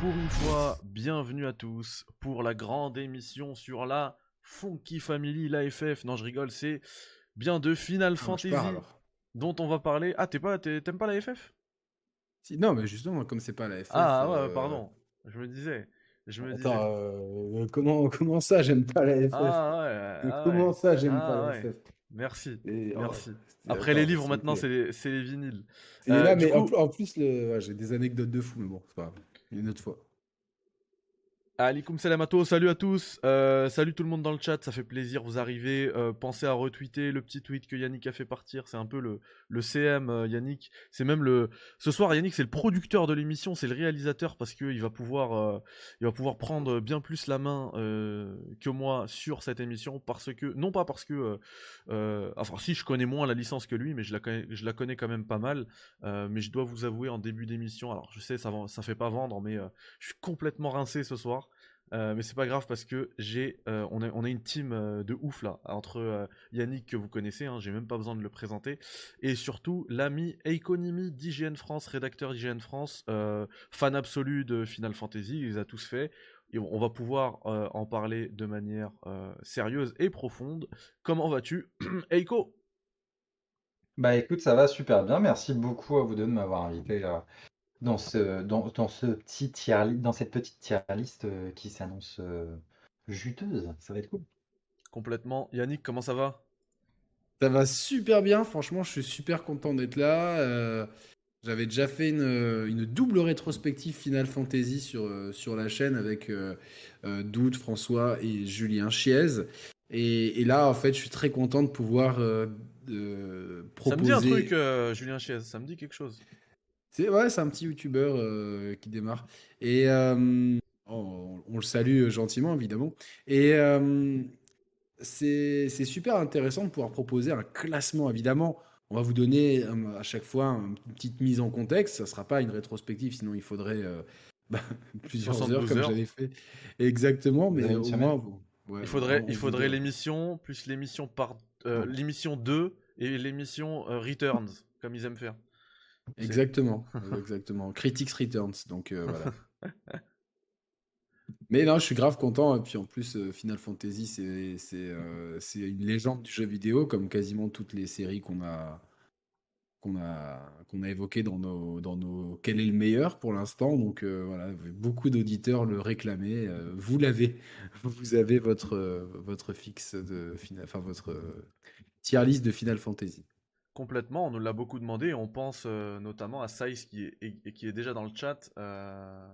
pour une fois, bienvenue à tous pour la grande émission sur la Funky Family, l'AFF. Non, je rigole, c'est bien de Final Ah, Fantasy dont on va parler. Ah, t'es pas, t'aimes pas la FF Si- non, mais justement, comme c'est pas la FF. Ah, ouais, euh, pardon. Je me disais. Je me disais. Attends, euh, comment, comment ça, j'aime pas la FF Ah, ouais. Ah, Comment ouais. ça, j'aime Ah, pas ouais. la FF Merci. Et- oh, Merci. Après les livres, maintenant, c'est les, vinyles. Et Euh, là, du mais en, coup- pl- en plus, le... j'ai des anecdotes de fou, mais bon, c'est pas grave. Une autre fois. Alikoum salam à tous, salut à tous, Euh, salut tout le monde dans le chat, ça fait plaisir, vous arrivez, Euh, pensez à retweeter le petit tweet que Yannick a fait partir, c'est un peu le, CM euh, Yannick, c'est même le... Ce soir Yannick c'est le producteur de l'émission, c'est le réalisateur parce qu'il va pouvoir prendre bien plus la main que moi sur cette émission parce que, non pas parce que, enfin si je connais moins la licence que lui, mais je la connais, quand même pas mal, mais je dois vous avouer en début d'émission, alors je sais ça, ça fait pas vendre, mais je suis complètement rincé ce soir. Euh, mais c'est pas grave parce que j'ai, euh, on, a, on a une team euh, de ouf là entre Yannick que vous connaissez, hein, j'ai même pas besoin de le présenter, et surtout l'ami Econimi d'IGN France, rédacteur d'IGN France, fan absolu de Final Fantasy, il les a tous fait. Et on va pouvoir en parler de manière sérieuse et profonde. Comment vas-tu, Eiko Bah écoute, ça va super bien. Merci beaucoup à vous deux de m'avoir invité dans ce, dans, dans ce petit tier dans cette petite tier list euh, qui s'annonce euh, juteuse. Ça va être cool. Complètement. Yannick, comment ça va? Ça va super bien, franchement, je suis super content d'être là. Euh, J'avais déjà fait une, une double rétrospective Final Fantasy sur, sur la chaîne avec euh, Doud, François et Julien Chiez. Et, et là, en fait, je suis très content de pouvoir euh, de Ça me proposer. dit un truc, euh, Julien Chiez, ça me dit quelque chose. C'est ouais, c'est un petit youtubeur euh, qui démarre. Et euh, on, on le salue euh, gentiment, évidemment. Et euh, c'est c'est super intéressant de pouvoir proposer un classement, évidemment. On va vous donner à chaque fois une petite mise en contexte. Ça ne sera pas une rétrospective, sinon il faudrait bah, plusieurs 72 heures, comme j'avais fait. Exactement, mais au semaine. moins. vous- ouais, Il faudrait, il l'émission, plus l'émission par Ouais. l'émission 2 et l'émission Returns, comme ils aiment faire. Exactement, exactement. Critics Returns, donc euh, voilà. Mais non, je suis grave content. Et puis en plus, euh, Final Fantasy, c'est c'est euh, c'est une légende du jeu vidéo, comme quasiment toutes les séries qu'on a qu'on a qu'on a évoquées dans nos dans nos quel est le meilleur pour l'instant. Donc euh, voilà, beaucoup d'auditeurs le réclamaient. Vous l'avez, vous avez votre votre fixe de Final, enfin votre tier list de Final Fantasy. Complètement, on nous l'a beaucoup demandé. On pense euh, notamment à Size qui est, et- et qui est déjà dans le chat, euh,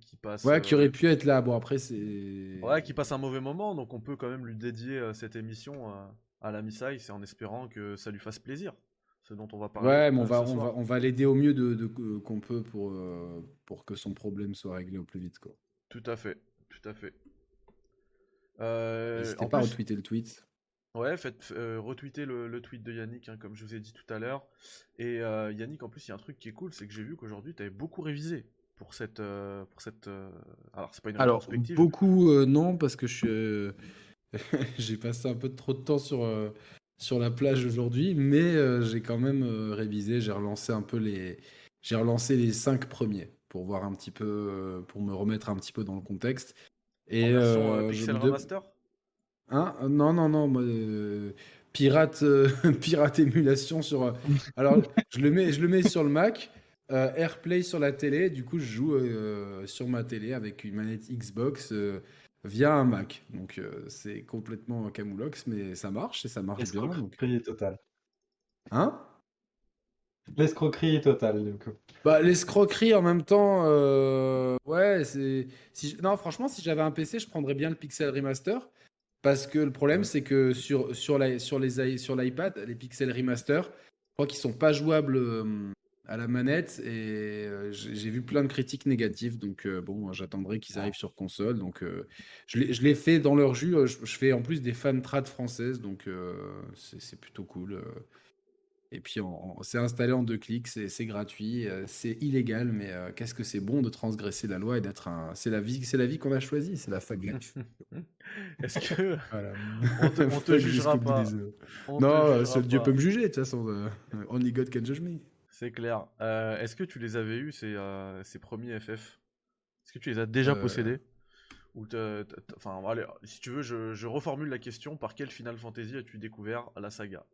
qui passe. Ouais, euh, qui aurait pu être là. Bon après c'est. Ouais, qui passe un mauvais moment, donc on peut quand même lui dédier euh, cette émission euh, à l'ami et en espérant que ça lui fasse plaisir. Ce dont on va parler. Ouais, mais on euh, va, on va, on va l'aider au mieux de, de- euh, qu'on peut pour, euh, pour que son problème soit réglé au plus vite. Quoi. Tout à fait, tout à fait. Euh, N'hésitez pas à retweeter le tweet. Ouais, faites euh, retweeter le, le tweet de Yannick, hein, comme je vous ai dit tout à l'heure. Et euh, Yannick, en plus, il y a un truc qui est cool, c'est que j'ai vu qu'aujourd'hui, tu avais beaucoup révisé pour cette. euh, pour cette euh, Alors, c'est pas une Alors, beaucoup non, parce que je j'ai passé un peu trop de temps sur, sur la plage aujourd'hui, mais j'ai quand même révisé. J'ai relancé un peu les, j'ai relancé les cinq premiers pour voir un petit peu, pour me remettre un petit peu dans le contexte. en Et version, euh, je Pixel Remaster? Hein? Non, non, non, moi, euh, pirate, euh, pirate émulation sur. euh, alors, je le mets, je le mets sur le Mac, euh, AirPlay sur la télé. Du coup, je joue euh, sur ma télé avec une manette Xbox via un Mac. Donc, c'est complètement camoulox, mais ça marche et ça marche bien. Donc... L'escroquerie totale. Hein? L'escroquerie totale, du coup. Bah, l'escroquerie en même temps, euh, ouais, c'est. Si je- Non, franchement, si j'avais un PC, je prendrais bien le Pixel Remaster. Parce que le problème, c'est que sur, sur, la, sur, les, sur l'iPad, les Pixel Remaster, je crois qu'ils sont pas jouables euh, à la manette. Et euh, j'ai vu plein de critiques négatives. Donc, euh, bon, j'attendrai qu'ils arrivent sur console. Donc, je l'ai fait dans leur jus. Je, je fais en plus des fan trad françaises. Donc, c'est plutôt cool. Et puis, c'est installé en deux clics, c'est gratuit, euh, c'est illégal, mais euh, qu'est-ce que c'est bon de transgresser la loi et d'être un. C'est la vie, c'est la vie qu'on a choisie, c'est la life. Est-ce que. Voilà. On te- on te jugera pas. on Non, euh, seul Dieu peut me juger, de toute façon. euh, only God can judge me. C'est clair. Euh, Est-ce que tu les avais eus, ces, ces premiers FF Est-ce que tu les as déjà possédés? Ou Enfin, allez, si tu veux, je, je reformule la question. Par quel Final Fantasy as-tu découvert la saga?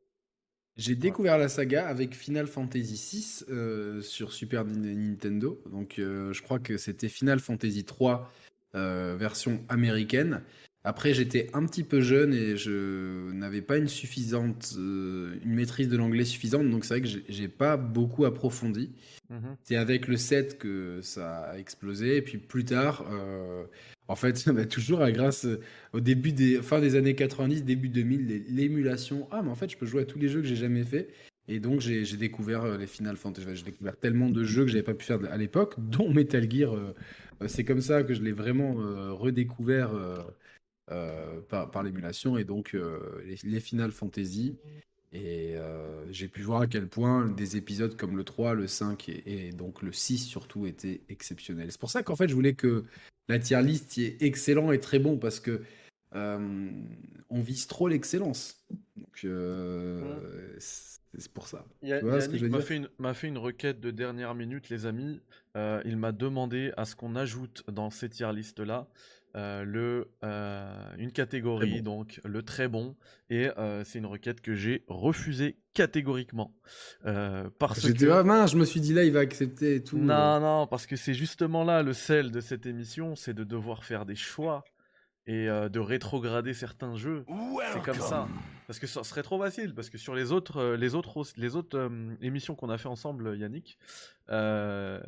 J'ai découvert la saga avec Final Fantasy VI sur Super Nin- Nintendo. Donc, euh, je crois que c'était Final Fantasy 3 version américaine. Après, j'étais un petit peu jeune et je n'avais pas une suffisante, euh, une maîtrise de l'anglais suffisante. Donc, c'est vrai que j'ai- pas beaucoup approfondi. Mhm. C'est avec le 7 que ça a explosé. Et puis plus tard, euh, en fait, bah, toujours à grâce euh, au début des fin des années 90, début 2000, les- l'émulation. Ah, mais en fait, je peux jouer à tous les jeux que j'ai jamais fait. Et donc, j'ai découvert euh, les Final Fantasy. J'ai découvert tellement de jeux que j'avais pas pu faire à l'époque, dont Metal Gear. euh, euh, C'est comme ça que je l'ai vraiment euh, redécouvert euh, euh, par, par l'émulation. Et donc, euh, les, les Final Fantasy. Et euh, j'ai pu voir à quel point des épisodes comme le 3, le 5 et, et donc le 6 surtout étaient exceptionnels. C'est pour ça qu'en fait je voulais que la tier list y est excellent et très bon parce que euh, on vise trop l'excellence. Donc euh, c'est c'est pour ça. Ya- Tu vois ce que Yannick je veux m'a fait, une, m'a fait une requête de dernière minute, les amis. Euh, il m'a demandé à ce qu'on ajoute dans ces tier listes là le, euh, une catégorie, donc le très bon. Et euh, c'est une requête que j'ai refusée catégoriquement. Euh, parce J'étais que... ah, mince, je me suis dit là il va accepter et tout. Non, non, parce que c'est justement là le sel de cette émission, c'est de devoir faire des choix et euh, de rétrograder certains jeux. C'est comme ça. Parce que ça serait trop facile. Parce que sur les autres, euh, les autres, les autres euh, émissions qu'on a fait ensemble, Yannick, euh,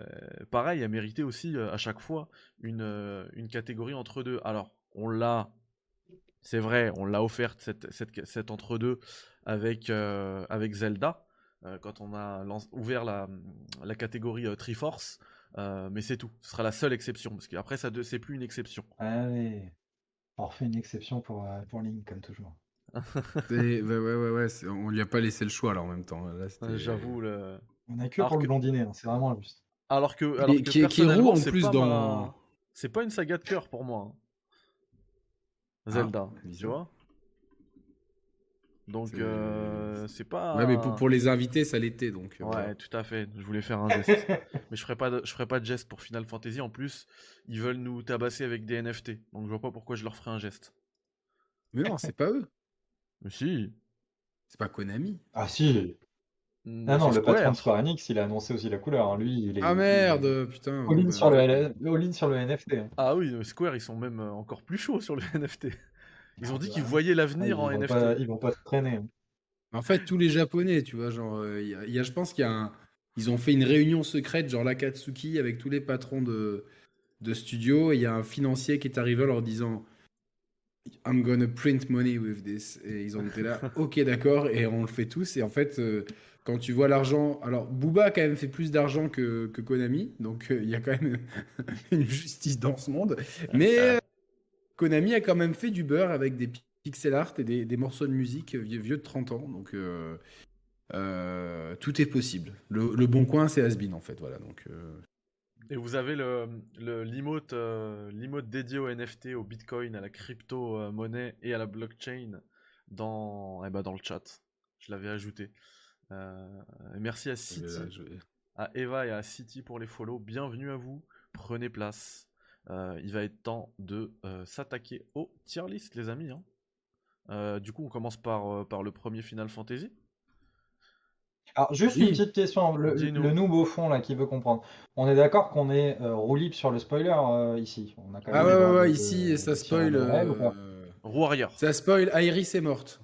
pareil, a mérité aussi euh, à chaque fois une, euh, une catégorie entre deux. Alors, on l'a, c'est vrai, on l'a offerte cette, cette, cette entre-deux avec, euh, avec Zelda. euh, quand on a ouvert la, la catégorie euh, Triforce, euh, mais c'est tout. Ce sera la seule exception, parce qu'après, ça c'est plus une exception. Allez, on refait une exception pour, euh, pour Link, comme toujours. C'est- ouais, ouais, ouais, on lui a pas laissé le choix là en même temps. J'avoue. Le... On a que Alors pour que- le blondinet, hein, c'est vraiment injuste. Alors que, alors Qui- que qui- qui est roux, personnellement, en c'est plus pas dans- ma- C'est pas une saga de cœur pour moi. hein. Ah, Zelda, tu vision. vois. Donc, C'est- euh, c'est pas. Ouais, mais pour, pour les invités ça l'était donc. euh, Ouais, voilà. tout à fait. Je voulais faire un geste. mais je ferai pas de, je ferai pas de geste pour Final Fantasy. En plus, ils veulent nous tabasser avec des NFT. Donc, je vois pas pourquoi je leur ferai un geste. Mais non, c'est pas eux. Mais si. C'est pas Konami. Ah si Ah non, le patron Square. de Square Enix, il a annoncé aussi la couleur. hein. Lui, il est. Ah merde, putain. All-in bah, sur, le L- all-in sur le NFT. hein. Ah oui, Square, ils sont même encore plus chauds sur le NFT. Ils ont Ah dit bah. qu'ils voyaient Ah, l'avenir ils, en vont NFT. pas, ils vont pas se traîner. En fait, tous les Japonais, tu vois, genre, euh, il y a- il y a- je pense qu'il y a un... Ils ont fait une réunion secrète, genre l'Akatsuki, avec tous les patrons de, de studio, et il y a un financier qui est arrivé en leur disant I'm gonna print money with this. Et ils ont été là, ok, d'accord, et on le fait tous. Et en fait, euh, quand tu vois l'argent. Alors, Booba a quand même fait plus d'argent que, que Konami, donc euh, il y a quand même une justice dans ce monde. Mais euh, Konami a quand même fait du beurre avec des pixel art et des, des morceaux de musique vieux, vieux de 30 ans. Donc, euh, euh, tout est possible. Le, le bon coin, c'est Asbin, en fait. Voilà, donc. euh, Et vous avez le, le l'emote, euh, dédié au NFT, au Bitcoin, à la crypto-monnaie et à la blockchain dans, eh ben, dans le chat. Je l'avais ajouté. Euh, merci à City, là, je- à Eva et à City pour les follow. Bienvenue à vous. Prenez place. Euh, il va être temps de euh, s'attaquer au tier list, les amis. hein. Euh, du coup, on commence par, euh, par le premier Final Fantasy. Alors, juste Oui. une petite question. Le, le noob au fond, là, qui veut comprendre. On est d'accord qu'on est euh, roue libre sur le spoiler euh, ici. On a quand Ah ouais, ouais, ouais, ici, de ça spoil. règles ou. Ça spoil, Iris est morte.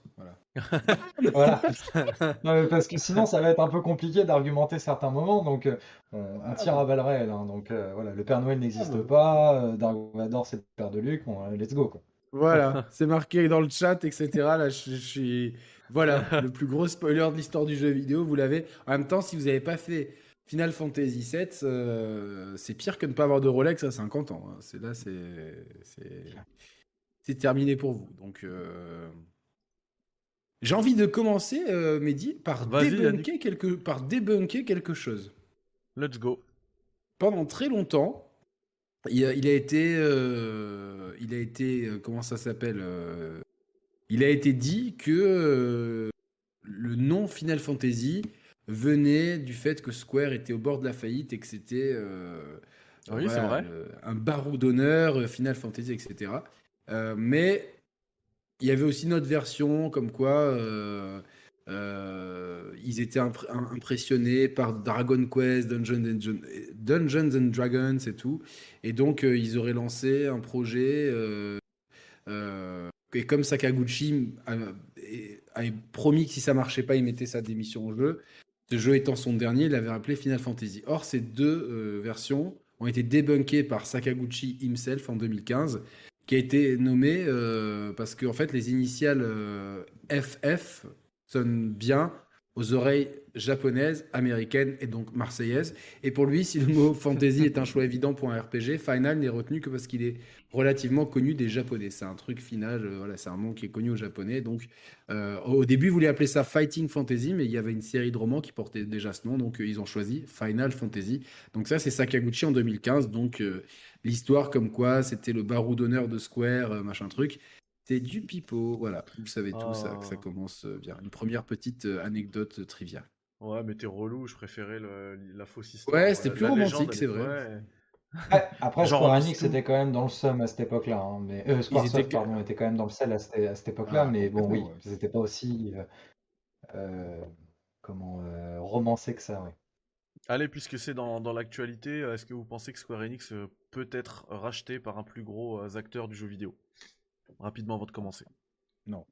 Voilà. Voilà. Non, mais parce que sinon, ça va être un peu compliqué d'argumenter certains moments. Donc, euh, on, on tire à balles réelles. hein. donc, euh, voilà, le Père Noël n'existe pas. euh, Dark Vador, c'est le père de Luc. Bon, euh, let's go, quoi. Voilà, c'est marqué dans le chat, etc. Là, je, je suis. Voilà, le plus gros spoiler de l'histoire du jeu vidéo, vous l'avez. En même temps, si vous n'avez pas fait Final Fantasy VII, euh, c'est pire que ne pas avoir de Rolex à 50 ans. hein. C'est là, c'est. c'est- C'est terminé pour vous. Donc. Euh, J'ai envie de commencer, euh, Mehdi, par débunker, quelque... par débunker quelque chose. Let's go. pendant très longtemps, il a, il a été, euh, il a été, euh, comment ça s'appelle euh, Il a été dit que euh, le nom Final Fantasy venait du fait que Square était au bord de la faillite et que c'était, euh, c'est vrai. un barreau d'honneur, euh, Final Fantasy, etc. Euh, mais il y avait aussi une autre version, comme quoi euh, euh, ils étaient impr- im- impressionnés par Dragon Quest, Dungeons and, Dragons et tout. Et donc, euh, ils auraient lancé un projet. et comme Sakaguchi avait promis que si ça marchait pas, il mettait sa démission au jeu. Ce jeu étant son dernier, il l'avait appelé Final Fantasy. Or, ces deux versions ont été débunkées par Sakaguchi himself en 2015, qui a été nommé euh, parce que en fait, les initiales euh, FF sonnent bien aux oreilles japonaises, américaines et donc marseillaises. Et pour lui, si le mot fantasy est un choix évident pour un RPG, Final n'est retenu que parce qu'il est relativement connu des japonais. C'est un truc final, euh, voilà, c'est un nom qui est connu aux japonais. Donc, euh, au début, ils voulaient appeler ça Fighting Fantasy, mais il y avait une série de romans qui portait déjà ce nom, donc euh, ils ont choisi Final Fantasy. Donc ça, c'est Sakaguchi en 2015. Donc l'histoire comme quoi c'était le barreau d'honneur de Square, machin truc. C'est du pipeau, voilà. Vous savez tout ça, que ça Oh. commence euh, bien. Une première petite euh, anecdote euh, trivia. Ouais, mais t'es relou, je préférais le- la fausse histoire. Ouais, c'était plus la romantique, c'est est- vrai. ouais. Ouais, après, Genre Square en Enix était quand même dans le seum à cette époque-là. hein, mais, euh, Square étaient Soft, pardon, était quand même dans le sel à cette, époque-là. Ah, mais bon, oui, ouais. ils n'étaient pas aussi euh, euh, comment, euh, romancés que ça. Ouais. Allez, puisque c'est dans, dans l'actualité, euh, est-ce que vous pensez que Square Enix euh, peut être racheté par un plus gros euh, acteur du jeu vidéo? Rapidement avant de commencer. Non.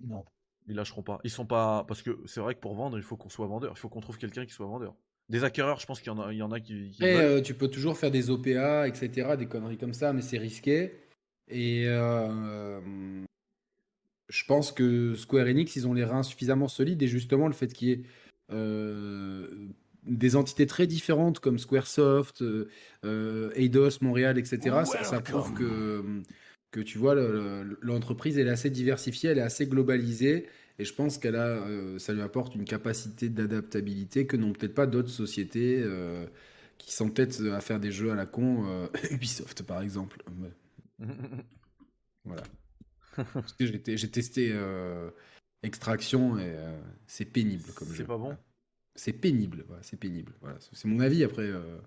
Non. Ils lâcheront pas. Ils sont pas. Parce que c'est vrai que pour vendre, il faut qu'on soit vendeur. Il faut qu'on trouve quelqu'un qui soit vendeur. Des acquéreurs, je pense qu'il y en a, il y en a qui. qui veulent. euh, tu peux toujours faire des OPA, etc., des conneries comme ça, mais c'est risqué. Et euh, je pense que Square Enix, ils ont les reins suffisamment solides. Et justement, le fait qu'il y ait euh, des entités très différentes comme Squaresoft, Eidos, Montréal, etc., ça, ça prouve que, que tu vois, le- le- l'entreprise, elle est assez diversifiée, elle est assez globalisée. Et je pense qu'elle a, euh, ça lui apporte une capacité d'adaptabilité que n'ont peut-être pas d'autres sociétés euh, qui s'entêtent à faire des jeux à la con, euh, Ubisoft par exemple. Voilà. Parce que j'ai té- j'ai testé euh, Extraction et euh, c'est pénible comme jeu. c'est pas bon. C'est pénible, c'est pénible. Voilà, c'est mon avis après. euh,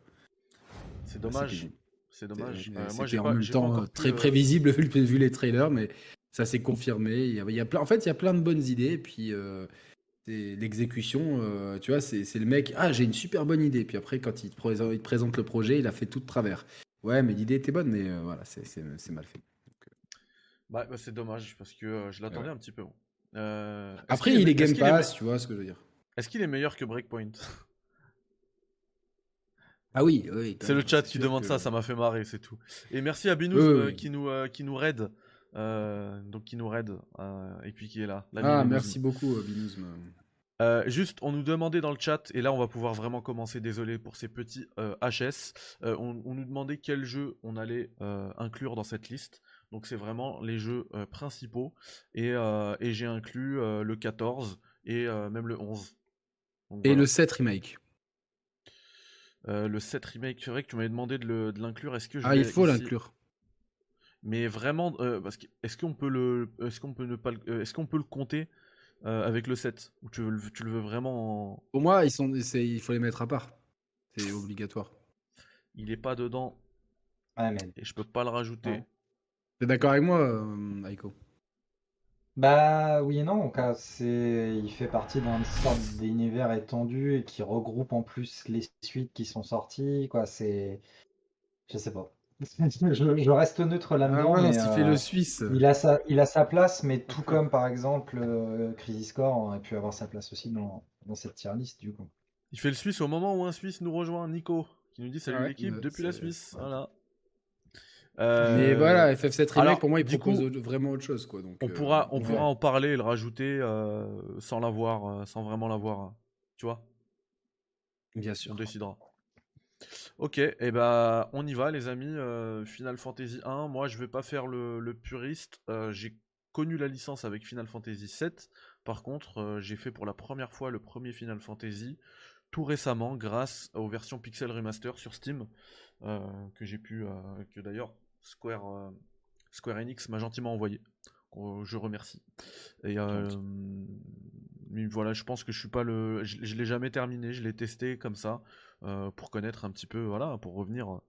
c'est dommage. C'est dommage. C'était- Euh, moi, j'ai en pas, même pas temps euh, très euh, prévisible vu, le- vu les trailers, mais ça s'est confirmé. Il y a, il y a plein, en fait, il y a plein de bonnes idées. Et puis, euh, c'est- l'exécution, euh, tu vois, c'est c'est le mec, ah, j'ai une super bonne idée. Puis après, quand il te, présente, il te présente le projet, il a fait tout de travers. Ouais, mais l'idée était bonne, mais euh, voilà, c'est- c'est c'est mal fait. Bah, bah, c'est dommage parce que euh, je l'attendais un petit peu. Après, il est est Game est Pass, tu vois ce que je veux dire. Est-ce qu'il est meilleur que Breakpoint? Ah oui, C'est le chat qui demande que- ça, ça m'a fait marrer, c'est tout. Et merci à Binous euh, oui. qui nous euh, qui nous raid, euh, donc qui nous raid et puis qui est là. Ah, merci beaucoup, Binous. Euh, juste, on nous demandait dans le chat, et là on va pouvoir vraiment commencer, désolé pour ces petits euh, HS, euh, on, on nous demandait quel jeu on allait inclure dans cette liste. Donc c'est vraiment les jeux principaux, et, et j'ai inclus le 14 et même le 11. Donc, Et voilà. le 7 remake. Euh, le 7 remake, c'est vrai que tu m'avais demandé de l'inclure, est-ce que je Ah, il faut l'inclure. Mais vraiment, euh, parce que est-ce qu'on peut le, est-ce qu'on peut ne pas, le- euh, est-ce qu'on peut le compter euh, avec le 7 ou tu, veux le- tu le veux vraiment en- Pour moi, ils sont, il faut les mettre à part. C'est obligatoire. Il est pas dedans mais- et je peux pas le rajouter. T'es d'accord avec moi, euh, Aiko? Bah oui et non, car c'est il fait partie d'un sorte d'univers étendu et qui regroupe en plus les suites qui sont sorties, quoi, c'est je sais pas. Je, je reste neutre Ah là-dedans, ouais, mais il fait euh, le Suisse. il a sa il a sa place, mais tout comme par exemple euh, Crisis Core aurait pu avoir sa place aussi dans, dans cette tier list du coup. Il fait le Suisse au moment où un Suisse nous rejoint, Nico, qui nous dit salut Ouais, l'équipe depuis la Suisse. ouais. Voilà. Mais Euh, voilà, FF7 Remake, alors, pour moi, il propose coup, vraiment autre chose. Quoi, donc, On euh, pourra, on ouais. pourra en parler et le rajouter euh, sans l'avoir, euh, sans vraiment l'avoir. euh, Tu vois? Bien On sûr. décidera. Ok, et ben on y va les amis. euh, Final Fantasy 1, moi je vais pas faire le, le puriste. euh, j'ai connu la licence avec Final Fantasy 7. Par contre, euh, j'ai fait pour la première fois le premier Final Fantasy tout récemment grâce aux versions Pixel Remaster sur Steam euh, que j'ai pu, euh, que d'ailleurs Square, euh, Square Enix m'a gentiment envoyé. Je remercie. Et euh, mais voilà, je pense que je suis pas le. Je, je l'ai jamais terminé, je l'ai testé comme ça, euh, pour connaître un petit peu, voilà, pour revenir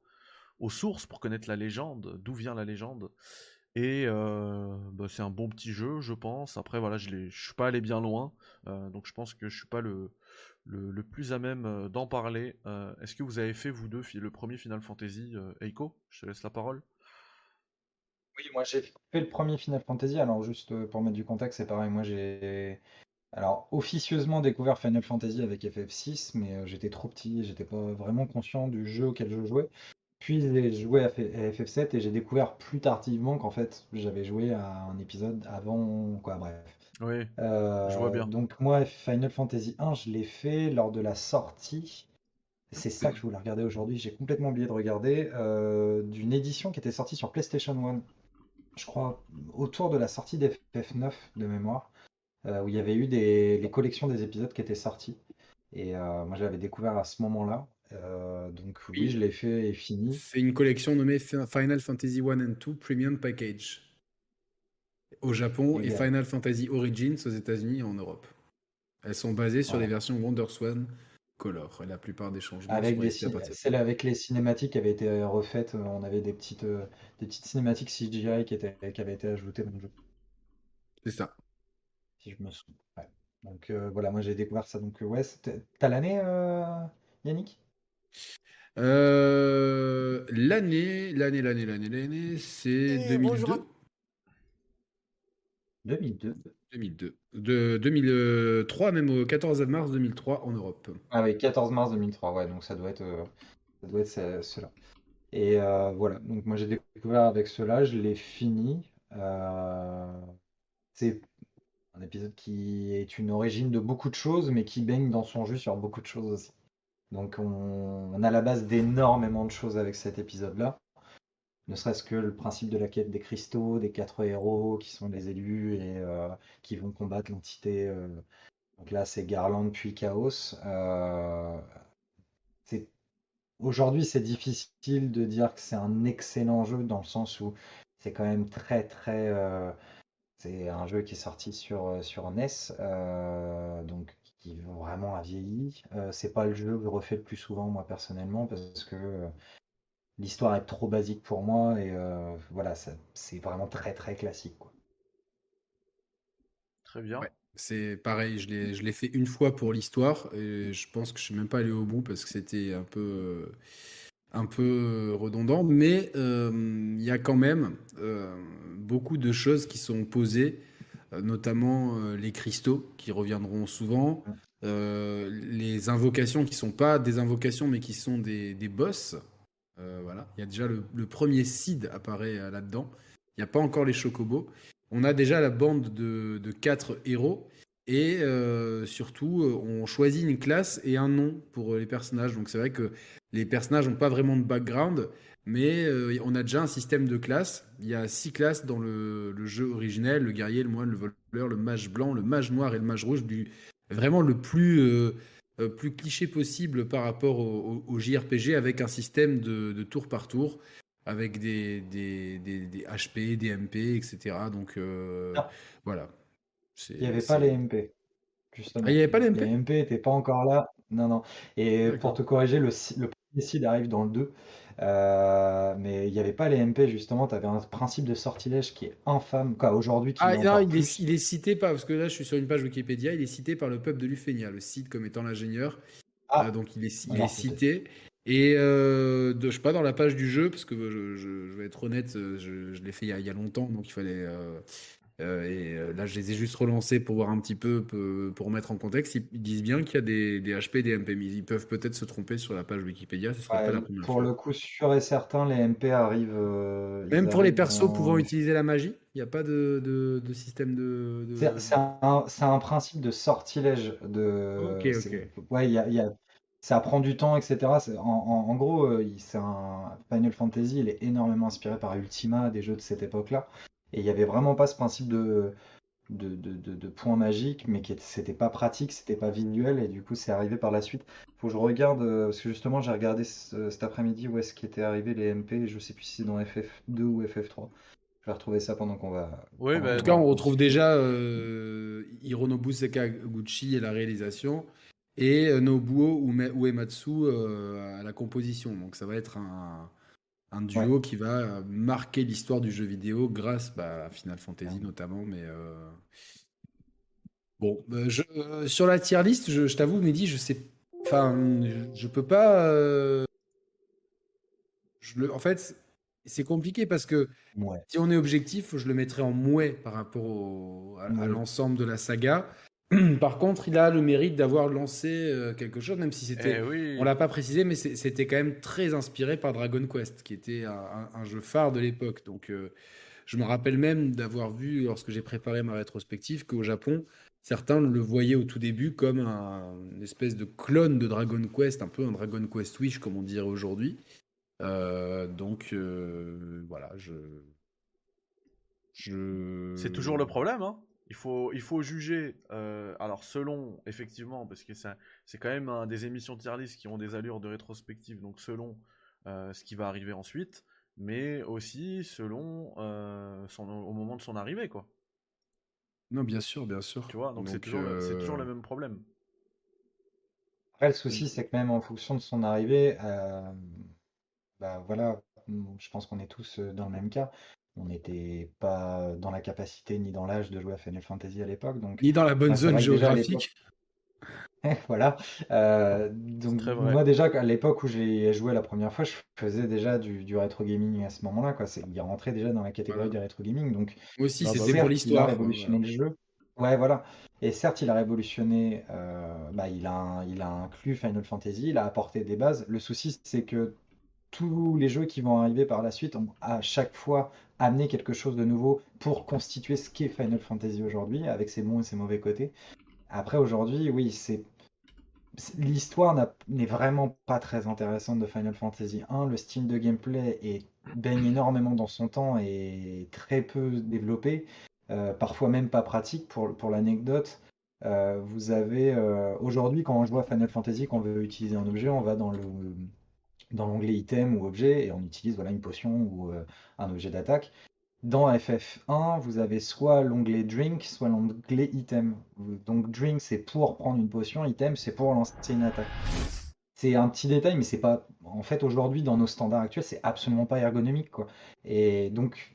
aux sources, pour connaître la légende, d'où vient la légende. Et euh, bah, c'est un bon petit jeu, je pense. Après, voilà, je ne suis pas allé bien loin, euh, donc je pense que je suis pas le, le, plus à même d'en parler. Est-ce que vous avez fait, vous deux, le premier Final Fantasy Eiko? Je te laisse la parole. Oui, moi j'ai fait le premier Final Fantasy. Alors, juste pour mettre du contexte, c'est pareil. Moi j'ai. Alors, officieusement découvert Final Fantasy avec FF6, mais j'étais trop petit, j'étais pas vraiment conscient du jeu auquel je jouais. Puis j'ai joué à FF7 et j'ai découvert plus tardivement qu'en fait j'avais joué à un épisode avant, quoi, bref. Oui, je vois bien. Euh, donc moi, Final Fantasy 1, je l'ai fait lors de la sortie. C'est ça que je voulais regarder aujourd'hui. J'ai complètement oublié de regarder euh, d'une édition qui était sortie sur PlayStation 1. Je crois autour de la sortie d'FF9 de mémoire, euh, où il y avait eu des, les collections des épisodes qui étaient sortis. Et moi, je l'avais découvert à ce moment-là. Euh, donc oui, je l'ai fait et fini. C'est une collection nommée Final Fantasy 1 and 2 Premium Package au Japon et, Final Fantasy Origins aux États-Unis et en Europe. Elles sont basées sur les versions WonderSwan Color et la plupart des changements. Avec les celle avec les cinématiques qui avaient été refaites, euh, on avait des petites, euh, des petites cinématiques CGI qui, étaient, qui avaient été ajoutées dans le jeu. C'est ça. Si je me souviens. Donc voilà, moi j'ai découvert ça. Donc ouais, t'as l'année, Yannick? Euh, l'année, l'année, l'année, l'année, l'année, c'est 2002. 2002. 2002. De 2003, même au 14 mars 2003 en Europe. Ah oui, 14 mars 2003, ouais, donc ça doit être, euh, ça doit être cela. Et euh, voilà, donc moi j'ai découvert avec cela, je l'ai fini. c'est un épisode qui est une origine de beaucoup de choses, mais qui baigne dans son jus sur beaucoup de choses aussi. Donc on, a la base d'énormément de choses avec cet épisode-là. Ne serait-ce que le principe de la quête des cristaux, des quatre héros qui sont les élus et euh, qui vont combattre l'entité. Euh. Donc là, c'est Garland puis Chaos. Euh, aujourd'hui, c'est difficile de dire que c'est un excellent jeu dans le sens où c'est quand même très très. c'est un jeu qui est sorti sur, NES, donc qui vraiment a vieilli. C'est pas le jeu que je refais le plus souvent, moi personnellement, parce que l'histoire est trop basique pour moi et euh, voilà, c'est vraiment très très classique. Quoi. Très bien. c'est pareil, je l'ai fait une fois pour l'histoire et je pense que je suis même pas allé au bout parce que c'était un peu un peu redondant, mais il y a quand même beaucoup de choses qui sont posées euh, notamment euh, les cristaux qui reviendront souvent, euh, les invocations qui sont pas des invocations mais qui sont des, des boss. Voilà, il y a déjà le, premier Cid apparaît là-dedans. Il n'y a pas encore les chocobos. On a déjà la bande de, quatre héros et surtout on choisit une classe et un nom pour les personnages. Donc c'est vrai que les personnages n'ont pas vraiment de background, mais euh, on a déjà un système de classes. Il y a six classes dans le, jeu originel le guerrier, le moine, le voleur, le mage blanc, le mage noir et le mage rouge, du, vraiment le plus, euh, euh, plus cliché possible par rapport au, JRPG avec un système de, tour par tour, avec des, des, des, HP, des MP, etc. Donc voilà. Il n'y avait pas les MP. Justement. Ah, il n'y avait pas les MP Les MP n'étaient pas encore là. Non, non. Et pour te corriger, le, le premier seed arrive dans le 2. Euh, mais il n'y avait pas les MP justement, tu avais un principe de sortilège qui est infâme. Quoi, aujourd'hui, ah, non, il, est, il, est, cité pas, parce que là je suis sur une page Wikipédia, il est cité par le peuple de Lufenia, le site comme étant l'ingénieur. Ah. Euh, donc il est, il est cité. Et euh, de, je sais pas dans la page du jeu, parce que je, je, vais être honnête, je, je l'ai fait il y, a, il y, a, longtemps, donc il fallait. Euh, et euh, là, je les ai juste relancés pour voir un petit peu, pour mettre en contexte. Ils, disent bien qu'il y a des, des, HP, des MP, mais ils peuvent peut-être se tromper sur la page Wikipédia. Ce sera pas la première pour le coup, sûr et certain, les MP arrivent. Euh, Même pour les persos pouvant utiliser la magie, il n'y a pas de, de, système de. C'est un, un, principe de sortilège. De... Ok, ok. Ouais, il y a, y a ça prend du temps, etc. En, en, en, gros, c'est un Final Fantasy, il est énormément inspiré par Ultima, des jeux de cette époque-là. Et il n'y avait vraiment pas ce principe de, de, de, de, points magiques, mais qui c'était pas pratique, c'était pas visuel, et du coup c'est arrivé par la suite. Faut que je regarde, euh, parce que justement j'ai regardé cet après-midi où est-ce qu'était arrivé les MP, et je sais plus si c'est dans FF2 ou FF3. Je vais retrouver ça pendant qu'on va. Oui, bah, En tout cas, on retrouve déjà euh, Hironobu Sakaguchi à la réalisation et euh, Nobuo Uematsu euh, à la composition. Donc ça va être un, un duo qui va euh, marquer l'histoire du jeu vidéo grâce bah, à Final Fantasy notamment. Mais euh, bon, je- euh, sur la tier list, je, je t'avoue, Mehdi, je sais, enfin, je, je peux pas. euh, je le, en fait, c'est compliqué parce que Ouais. si on est objectif, je le mettrais en mouet par rapport au- à, l'ensemble de la saga. Par contre, il a le mérite d'avoir lancé euh, quelque chose, même si c'était, Eh oui. on l'a pas précisé, mais c'était quand même très inspiré par Dragon Quest, qui était un, un- un jeu phare de l'époque. Donc, euh, je me rappelle même d'avoir vu, lorsque j'ai préparé ma rétrospective, qu'au Japon, certains le voyaient au tout début comme un, une espèce de clone de Dragon Quest, un peu un Dragon Quest Wish, comme on dirait aujourd'hui. Euh, donc, euh, voilà, je. je... C'est toujours le problème. Hein. Il, faut, il faut juger, euh, alors selon, effectivement, parce que c'est quand même un des émissions tier list qui ont des allures de rétrospective, donc selon euh, ce qui va arriver ensuite, mais aussi selon euh, son, au moment de son arrivée, quoi. Non, bien sûr, bien sûr. Tu vois, donc c'est toujours, euh, toujours le même problème. Après, le souci, c'est que même en fonction de son arrivée, euh, bah voilà, je pense qu'on est tous dans le même cas. On n'était pas dans la capacité ni dans l'âge de jouer à Final Fantasy à l'époque, donc Ni dans la bonne Bah, zone géographique. voilà. Euh, donc très vrai. moi déjà à l'époque où j'ai joué la première fois, je faisais déjà du, du rétro gaming à ce moment-là, quoi. C'est, il rentrait déjà dans la catégorie Voilà. du rétro gaming, donc Moi aussi, Ah bah c'était oui. pour l'histoire. Il a révolutionné voilà. le jeu. Ouais, voilà. Et certes, il a révolutionné, euh, bah, il a, il a inclus Final Fantasy, il a apporté des bases. Le souci, c'est que tous les jeux qui vont arriver par la suite ont à chaque fois amené quelque chose de nouveau pour constituer ce qu'est Final Fantasy aujourd'hui, avec ses bons et ses mauvais côtés. Après, aujourd'hui, oui, c'est L'histoire n'est vraiment pas très intéressante de Final Fantasy 1. Le style de gameplay est, baigne énormément dans son temps et très peu développé, euh, parfois même pas pratique. Pour, pour l'anecdote, euh, vous avez euh, aujourd'hui, quand on joue à Final Fantasy, qu'on veut utiliser un objet, on va dans le dans l'onglet item ou objet et on utilise voilà, une potion ou euh, un objet d'attaque. Dans FF1, vous avez soit l'onglet drink, soit l'onglet item. Donc drink, c'est pour prendre une potion, item, c'est pour lancer une attaque. C'est un petit détail, mais c'est pas. En fait, aujourd'hui, dans nos standards actuels, c'est absolument pas ergonomique, quoi. Et donc,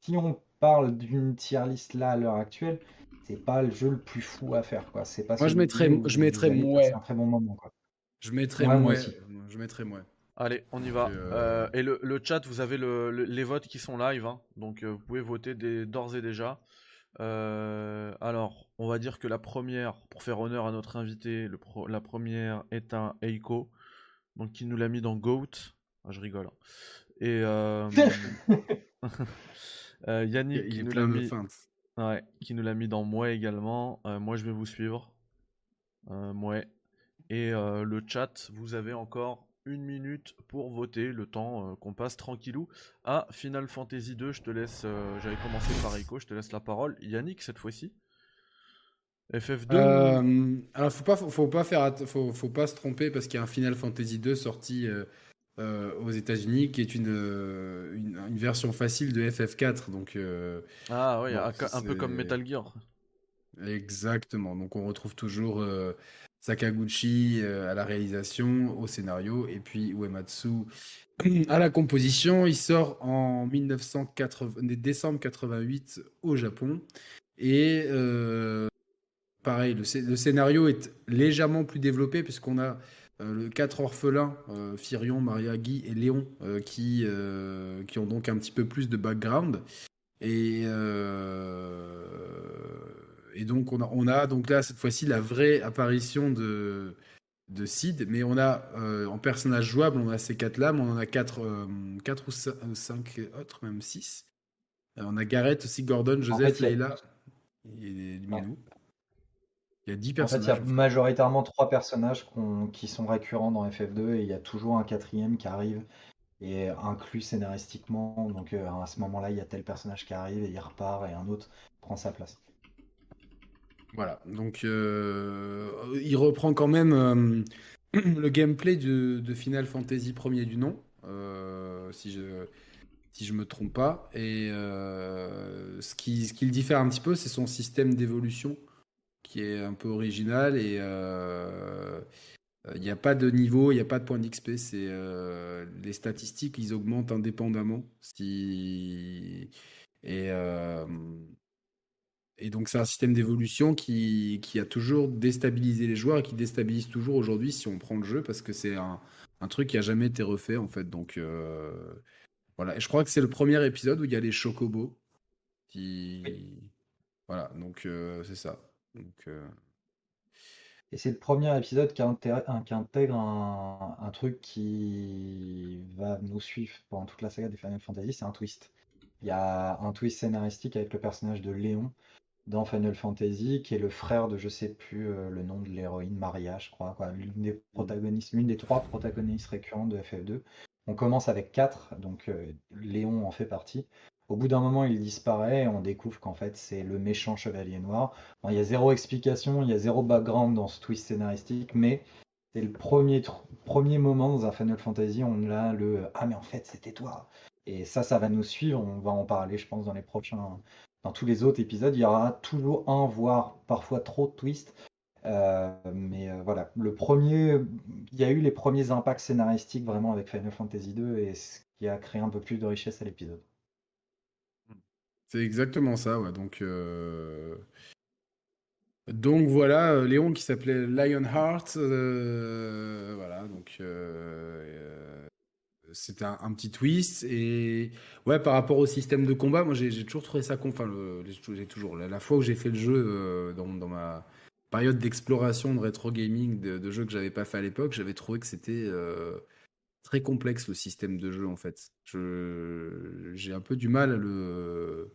si on parle d'une tier list là à l'heure actuelle, c'est pas le jeu le plus fou à faire, quoi. C'est pas Moi, je mettrais- je mettrais Mouais. passer un très bon moment, quoi. Je mettrais Ouais, moi aussi. Je mettrais mouais. Allez, on y va. Euh, Euh, et le, le chat, vous avez le- le- les votes qui sont live, hein. donc euh, vous pouvez voter d'ores et déjà. Euh, alors, on va dire que la première, pour faire honneur à notre invité, le pro- la première est un Eiko, donc qui nous l'a mis dans Goat. Ah, je rigole. hein. Et euh, euh, Yannick il qui nous l'a mis, ouais, qui nous l'a mis dans Moi également. Moi, je vais vous suivre. Mouais. Et euh, le chat, vous avez encore une minute pour voter, le temps euh, qu'on passe tranquillou à Final Fantasy 2. Je te laisse, euh, j'avais commencé par Echo, je te laisse la parole. Yannick, cette fois-ci FF2 Euh, alors, faut pas, faut, faut pas faire, faut, faut pas se tromper parce qu'il y a un Final Fantasy 2 sorti aux États-Unis qui est une, une, une version facile de FF4. Donc, Ah oui, bon, un, un peu comme Metal Gear. exactement. Donc, on retrouve toujours Sakaguchi euh, à la réalisation, au scénario, et puis Uematsu à la composition. Il sort en 1980, décembre 88 au Japon. Et euh, pareil, le, scé- le scénario est légèrement plus développé puisqu'on a euh, le quatre orphelins, euh, Firion, Maria, Guy et Léon, euh, qui, qui ont donc un petit peu plus de background. Et, et donc on a, on a donc là cette fois-ci la vraie apparition de, de Sid, mais on a euh, en personnage jouable, on a ces quatre là, mais on en a quatre, euh, quatre ou ou cinq autres, même six. Euh, on a Gareth aussi, Gordon, Joseph, fait, il y a- Leila et Minou. Il y a dix En fait, il y personnages. a majoritairement trois personnages qui sont récurrents dans FF2 et il y a toujours un quatrième qui arrive et inclus scénaristiquement. Donc euh, à ce moment-là, il y a tel personnage qui arrive et il repart et un autre prend sa place. Voilà, donc euh, il reprend quand même euh, le gameplay de, Final Fantasy premier du nom. Euh, si je si je me trompe pas. Et ce, qui, ce qui le diffère un petit peu, c'est son système d'évolution qui est un peu original et il n'y a pas de niveau, il n'y a pas de point d'XP. C'est les statistiques, ils augmentent indépendamment. Si et et donc, c'est un système d'évolution qui, qui, a toujours déstabilisé les joueurs et qui déstabilise toujours aujourd'hui si on prend le jeu parce que c'est un, un, truc qui a jamais été refait en fait. Donc, euh, voilà. Et je crois que c'est le premier épisode où il y a les chocobos. Qui... Voilà, donc euh, c'est ça. Donc, euh, Et c'est le premier épisode qui, qui intègre un, un, truc qui va nous suivre pendant toute la saga des Final Fantasy, c'est un twist. Il y a un twist scénaristique avec le personnage de Léon dans Final Fantasy, qui est le frère de je sais plus euh, le nom de l'héroïne, Maria, je crois, l'une des protagonistes, l'une des trois protagonistes récurrentes de FF2. On commence avec quatre, donc euh, Léon en fait partie. Au bout d'un moment, il disparaît et on découvre qu'en fait c'est le méchant chevalier noir. il y a zéro explication, il y a zéro background dans ce twist scénaristique, mais c'est le premier, premier moment dans un Final Fantasy, on a le Ah mais en fait c'était toi. Et ça, ça va nous suivre, on va en parler je pense dans les prochains, dans tous les autres épisodes, il y aura toujours un, voire parfois trop de twists. Euh, mais euh, voilà, le premier, il y a eu les premiers impacts scénaristiques vraiment avec Final Fantasy 2 et ce qui a créé un peu plus de richesse à l'épisode. C'est exactement ça, ouais. Donc, euh, donc voilà, Léon qui s'appelait Lionheart, voilà, donc c'était un, petit twist. Et ouais, par rapport au système de combat, moi j'ai toujours trouvé ça con. Enfin, j'ai toujours la, fois où j'ai fait le jeu euh, dans, ma période d'exploration de rétro gaming de, jeux que j'avais pas fait à l'époque, j'avais trouvé que c'était euh, très complexe le système de jeu en fait. J'ai un peu du mal à le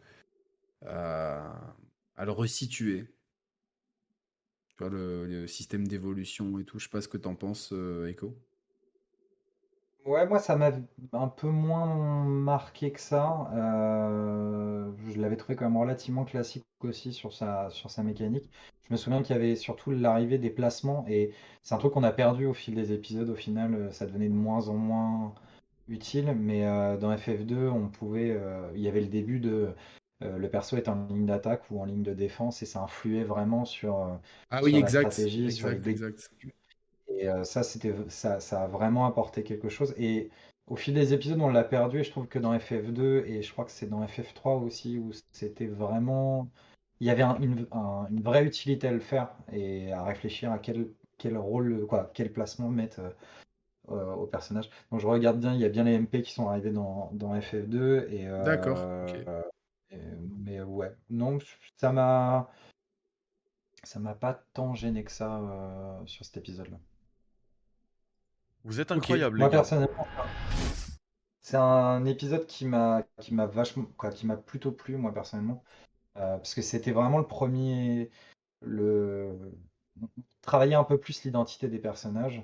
à, le resituer. Le, système d'évolution et tout. Je sais pas ce que t'en penses, euh, Echo. Ouais, moi ça m'a un peu moins marqué que ça. Euh, je l'avais trouvé quand même relativement classique aussi sur sa, sur sa mécanique. Je me souviens qu'il y avait surtout l'arrivée des placements et c'est un truc qu'on a perdu au fil des épisodes. Au final, euh, ça devenait de moins en moins utile. Mais euh, dans FF2, on pouvait, il y avait le début de le perso est en ligne d'attaque ou en ligne de défense et ça influait vraiment sur, ah oui, exact, stratégie, sur les exact. Et euh, ça, c'était, ça, ça a vraiment apporté quelque chose. Et au fil des épisodes, on l'a perdu. Et je trouve que dans FF2, et je crois que c'est dans FF3 aussi, où c'était vraiment. Il y avait une, une, vraie utilité à le faire et à réfléchir à quel, quel rôle, quoi, quel placement mettre euh, euh, au personnage. Donc je regarde bien, il y a bien les MP qui sont arrivés dans, dans FF2. Et, D'accord. mais ouais, non, ça m'a. Ça m'a pas tant gêné que ça sur cet épisode-là. Vous êtes incroyable. Moi personnellement, c'est un épisode qui m'a qui m'a vachement quoi, qui m'a plutôt plu moi personnellement euh, parce que c'était vraiment le premier le travailler un peu plus l'identité des personnages.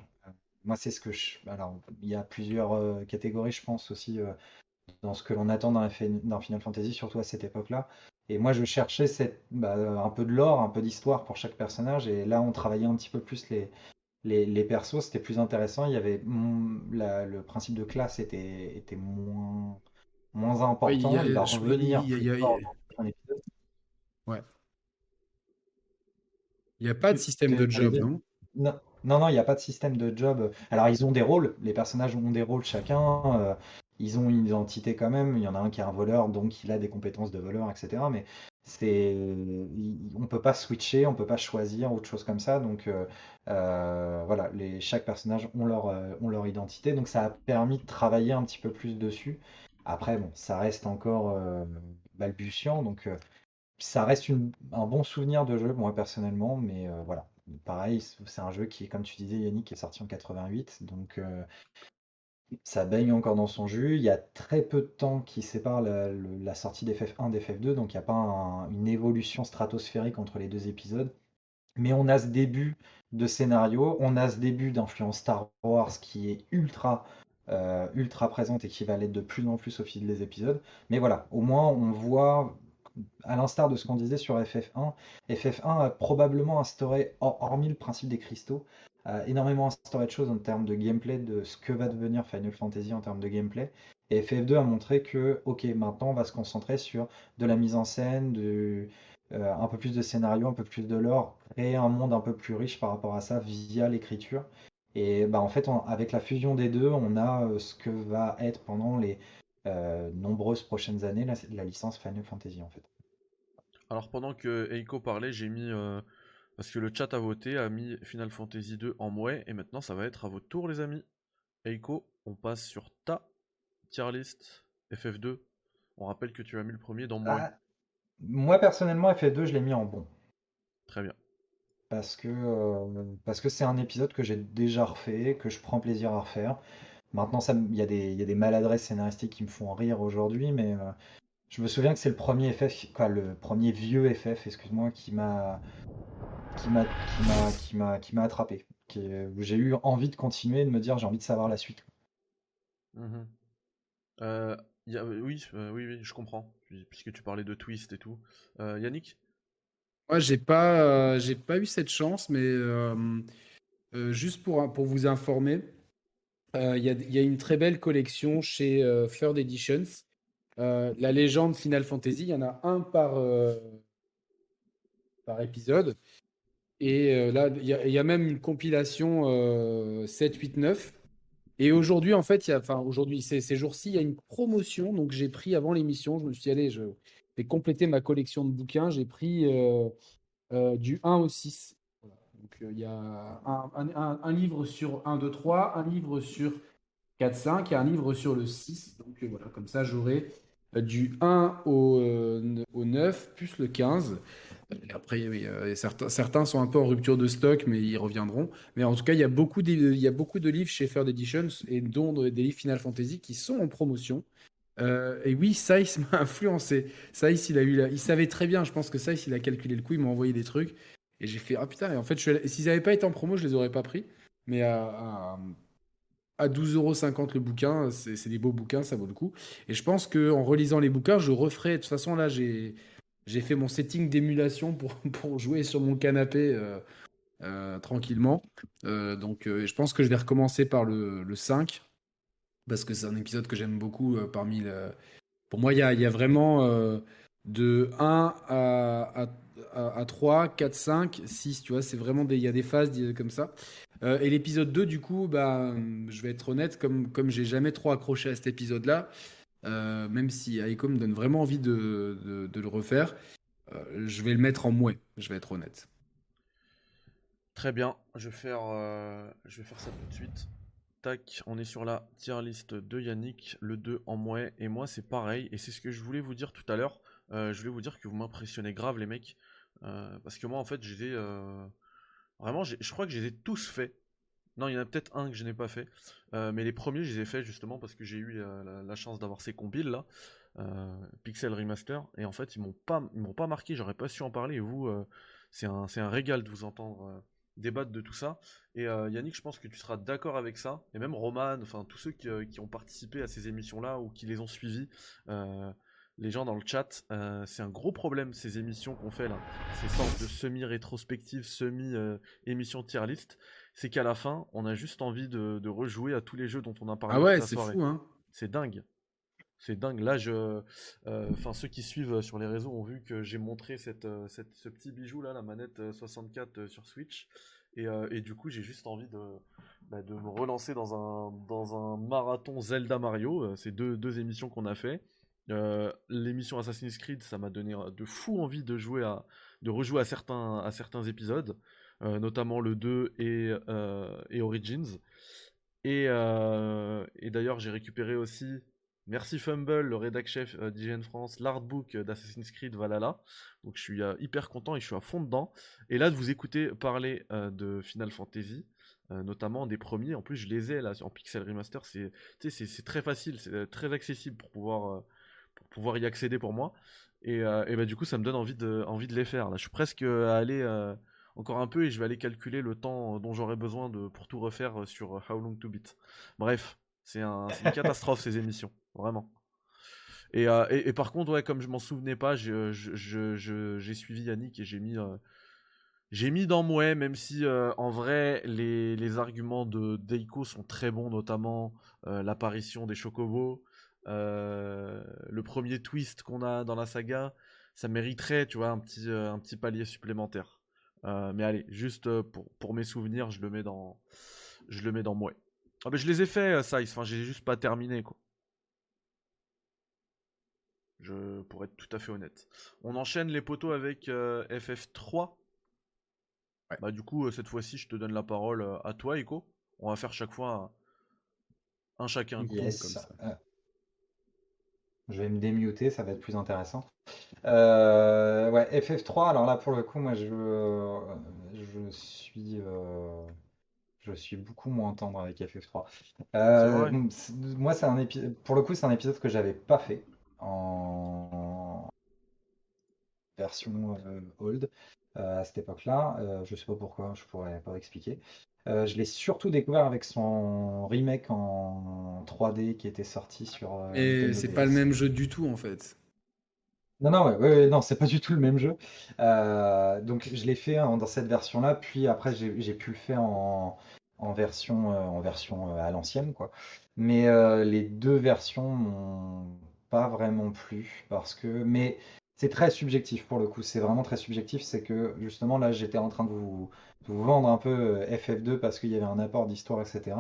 Moi c'est ce que je alors il y a plusieurs euh, catégories je pense aussi euh, dans ce que l'on attend dans, dans, Final Fantasy surtout à cette époque-là. Et moi je cherchais cette, bah, un peu de lore, un peu d'histoire pour chaque personnage et là on travaillait un petit peu plus les les, persos, c'était plus intéressant. Il y avait le principe de classe était, était moins, moins important. il, va revenir. Ouais. Il n'y a pas de système de job, non? Non, non, il n'y a pas de système de job. Alors, ils ont des rôles, les personnages ont des rôles chacun. Euh, ils ont une identité quand même. Il y en a un qui est un voleur, donc il a des compétences de voleur, etc. Mais c'est, on peut pas switcher, on peut pas choisir autre chose comme ça. Donc euh, euh, voilà, les, chaque personnage ont leur, euh, ont leur identité. Donc ça a permis de travailler un petit peu plus dessus. Après, bon, ça reste encore balbutiant. Donc ça reste un bon souvenir de jeu, moi personnellement. Mais voilà, pareil, c'est un jeu qui, comme tu disais, Yannick, est sorti en 88. Donc ça baigne encore dans son jus. Il y a très peu de temps qui sépare la, sortie d'FF1 d'FF2, donc il n'y a pas une évolution stratosphérique entre les deux épisodes. Mais on a ce début de scénario, on a ce début d'influence Star Wars qui est ultra, euh, ultra présente et qui va l'être de plus en plus au fil des épisodes. Mais voilà, au moins on voit à l'instar de ce qu'on disait sur FF1, FF1 a probablement instauré, hormis le principe des cristaux, énormément instauré de choses en termes de gameplay, de ce que va devenir Final Fantasy en termes de gameplay. Et FF2 a montré que, ok, maintenant on va se concentrer sur de la mise en scène, euh, un peu plus de scénario, un peu plus de lore, et un monde un peu plus riche par rapport à ça via l'écriture. Et bah, en fait, avec la fusion des deux, on a euh, ce que va être pendant les nombreuses prochaines années la, licence Final Fantasy en fait. Alors pendant que Eiko parlait, j'ai mis parce que le chat a voté, a mis Final Fantasy 2 en mouet, et maintenant ça va être à votre tour les amis. Eiko, on passe sur ta tier list FF2. On rappelle que tu as mis le premier dans mouet. Ah, moi personnellement, FF2, je l'ai mis en bon. Très bien. Parce que euh, parce que c'est un épisode que j'ai déjà refait, que je prends plaisir à refaire. Maintenant, il y, a des maladresses scénaristiques qui me font rire aujourd'hui, mais euh, je me souviens que c'est le premier FF, quoi, le premier vieux FF, excuse-moi, qui m'a qui m'a qui m'a qui m'a attrapé, où j'ai eu envie de continuer, de me dire j'ai envie de savoir la suite. Mmh euh, oui, oui, oui, je comprends puisque tu parlais de twist et tout. Euh, Yannick? Moi, j'ai pas, euh, j'ai pas eu cette chance, mais euh, juste pour, pour vous informer, il y, a une très belle collection chez Third Editions. la légende Final Fantasy, il y en a un par, par épisode. Et là, il y, a même une compilation 7, 8, 9 et aujourd'hui, en fait, enfin, aujourd'hui, ces, jours-ci, il y a une promotion. Donc, j'ai pris avant l'émission, je me suis allez, je vais compléter ma collection de bouquins. J'ai pris euh, euh, du 1 au 6. Donc, euh, il y a un, un, livre sur 1, 2, 3, un livre sur 4, 5 et un livre sur le 6. Donc, voilà, comme ça, j'aurai du 1 au, au 9 plus le 15 après, certains, certains, sont un peu en rupture de stock, mais ils reviendront. Mais en tout cas, il y a beaucoup de, il y a beaucoup de livres chez Third Editions, et dont des livres Final Fantasy, qui sont en promotion. Euh, et oui, Saïs m'a influencé. Saïs, il, a eu il savait très bien, je pense que Saïs, il a calculé le coup, il m'a envoyé des trucs. Et j'ai fait, ah putain, et en fait, s'ils n'avaient pas été en promo, je les aurais pas pris. Mais à, à, à 12,50€ le bouquin, c'est des beaux bouquins, ça vaut le coup. Et je pense qu'en relisant les bouquins, je referai. De toute façon, là, j'ai fait mon setting d'émulation pour, pour jouer sur mon canapé euh, euh, tranquillement. Euh, donc je pense que je vais recommencer par le, le 5 parce que c'est un épisode que j'aime beaucoup parmi Pour moi, il y a, y a, vraiment de 1 à, à, à, 3, 4, 5, 6, tu vois, c'est vraiment des, il y a des phases comme ça. et l'épisode 2, du coup, bah, je vais être honnête, comme, j'ai jamais trop accroché à cet épisode-là, euh, même si Aiko me donne vraiment envie de, le refaire, euh, je vais le mettre en mouet, je vais être honnête. Très bien, je vais faire, euh, je vais faire ça tout de suite. Tac, on est sur la tier list de Yannick, le 2 en mouet, et moi c'est pareil, et c'est ce que je voulais vous dire tout à l'heure. je voulais vous dire que vous m'impressionnez grave les mecs, parce que moi en fait j'ai vraiment, je crois que je les ai tous faits non, il y en a peut-être un que je n'ai pas fait. Euh, mais les premiers, je les ai faits justement parce que j'ai eu la, chance d'avoir ces compiles là. Euh, Pixel Remaster. Et en fait, ils m'ont pas, m'ont pas marqué. J'aurais pas su en parler. Et vous, euh, c'est un, un, régal de vous entendre débattre de tout ça. Et Yannick, je pense que tu seras d'accord avec ça. Et même Roman, enfin tous ceux qui, qui, ont participé à ces émissions-là ou qui les ont suivies les gens dans le chat, c'est un gros problème ces émissions qu'on fait là, ces sortes de semi-rétrospectives, semi-émissions tier list c'est qu'à la fin, on a juste envie de, rejouer à tous les jeux dont on a parlé. Ah ouais, c'est fou, hein. C'est dingue. C'est dingue. Là, je, euh, enfin, ceux qui suivent sur les réseaux ont vu que j'ai montré cette, euh, ce petit bijou là, la manette 64 euh, sur Switch, et, du coup, j'ai juste envie de, bah, de me relancer dans un, dans un marathon Zelda Mario. C'est deux, deux émissions qu'on a fait. L'émission Assassin's Creed, ça m'a donné de fou envie de jouer à, de rejouer à certains, à certains épisodes. Euh, notamment le 2 et, euh, et Origins. Et, euh, et d'ailleurs, j'ai récupéré aussi Merci Fumble, le rédac chef d'IGN France, l'artbook d'Assassin's Creed Valhalla. Donc je suis hyper content et je suis à fond dedans. Et là, de vous écouter parler de Final Fantasy, notamment des premiers. En plus, je les ai là en Pixel Remaster. C'est très facile, c'est très accessible pour pouvoir, pour pouvoir y accéder pour moi. Et, et bah, du coup, ça me donne envie de, envie de les faire. Là, je suis presque à aller encore un peu et je vais aller calculer le temps dont j'aurai besoin de, pour tout refaire sur How Long to Beat. Bref, c'est un, une catastrophe ces émissions, vraiment. Et, euh, et, et par contre, ouais, comme je m'en souvenais pas, j'ai je, je, je- j'ai suivi Yannick et j'ai mis, euh, j'ai mis dans Mouais, même si euh, en vrai, les, les arguments de Deiko sont très bons, notamment euh, l'apparition des Chocobos, euh, le premier twist qu'on a dans la saga, ça mériterait, tu vois, un petit, euh, un petit palier supplémentaire. Euh, mais allez, juste euh, pour, pour mes souvenirs, je le mets dans, je le mets dans Mouais. Ah, mais je les ai fait, euh, ça, enfin, j'ai juste pas terminé, quoi. Je, pour être tout à fait honnête. On enchaîne les poteaux avec euh, FF3. Ouais. Bah du coup, euh, cette fois-ci, je te donne la parole euh, à toi, Echo. On va faire chaque fois un, un chacun. comme ça. Je vais me démuter, ça va être plus intéressant. Euh, ouais, FF3, alors là pour le coup, moi je, je suis, euh, je suis beaucoup moins tendre avec FF3. Euh, C'est moi, c'est un pour le coup, c'est un épisode que j'avais pas fait en version euh, old euh, à cette époque-là. Euh, je sais pas pourquoi, je pourrais pas expliquer. Euh, je l'ai surtout découvert avec son remake en 3D qui était sorti sur euh, Et c'est pas le même jeu du tout en fait. Non, non, ouais, ouais, ouais, non, c'est pas du tout le même jeu. Euh, donc je l'ai fait dans cette version-là, puis après j'ai pu le faire en, en version, en version à l'ancienne, quoi. Mais les deux versions m'ont pas vraiment plu parce que, mais c'est très subjectif pour le coup. C'est vraiment très subjectif. C'est que justement là, j'étais en train de vous, vendre un peu euh, FF2 parce qu'il y avait un apport d'histoire, etc.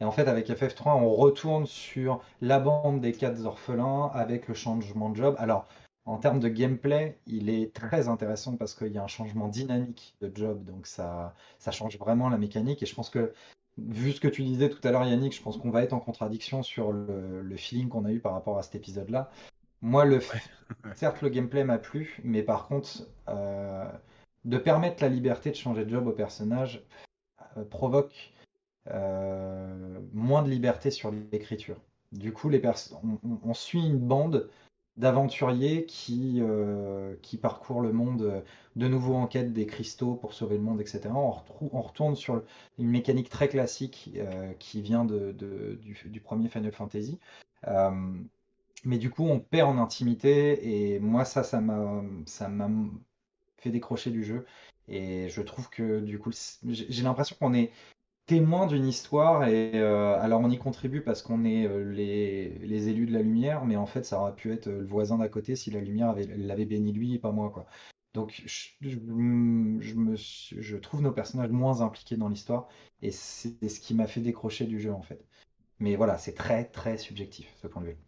Et en fait, avec FF3, on retourne sur la bande des quatre orphelins avec le changement de job. Alors en termes de gameplay, il est très intéressant parce qu'il y a un changement dynamique de job, donc ça, change vraiment la mécanique. Et je pense que, vu ce que tu disais tout à l'heure, Yannick, je pense qu'on va être en contradiction sur le feeling qu'on a eu par rapport à cet épisode-là. Moi, le, f- certes, le gameplay m'a plu, mais par contre, euh, de permettre la liberté de changer de job au personnage euh, provoque euh, moins de liberté sur l'écriture. Du coup, les pers- on, suit une bande d'aventuriers qui, qui parcourent le monde de nouveau en quête des cristaux pour sauver le monde, etc. On, retourne sur une mécanique très classique qui vient de, de- du, du premier Final Fantasy. Euh, mais du coup, on perd en intimité et moi, ça, ça m'a, ça m'a fait décrocher du jeu. Et je trouve que du coup, j'ai l'impression qu'on est témoin d'une histoire et euh, alors on y contribue parce qu'on est euh, les, les élus de la lumière, mais en fait ça aurait pu être euh, le voisin d'à côté si la lumière avait, l'avait béni lui et pas moi quoi. Donc je, je, me, je trouve nos personnages moins impliqués dans l'histoire et c'est ce qui m'a fait décrocher du jeu en fait. Mais voilà, c'est très très subjectif ce point de vue.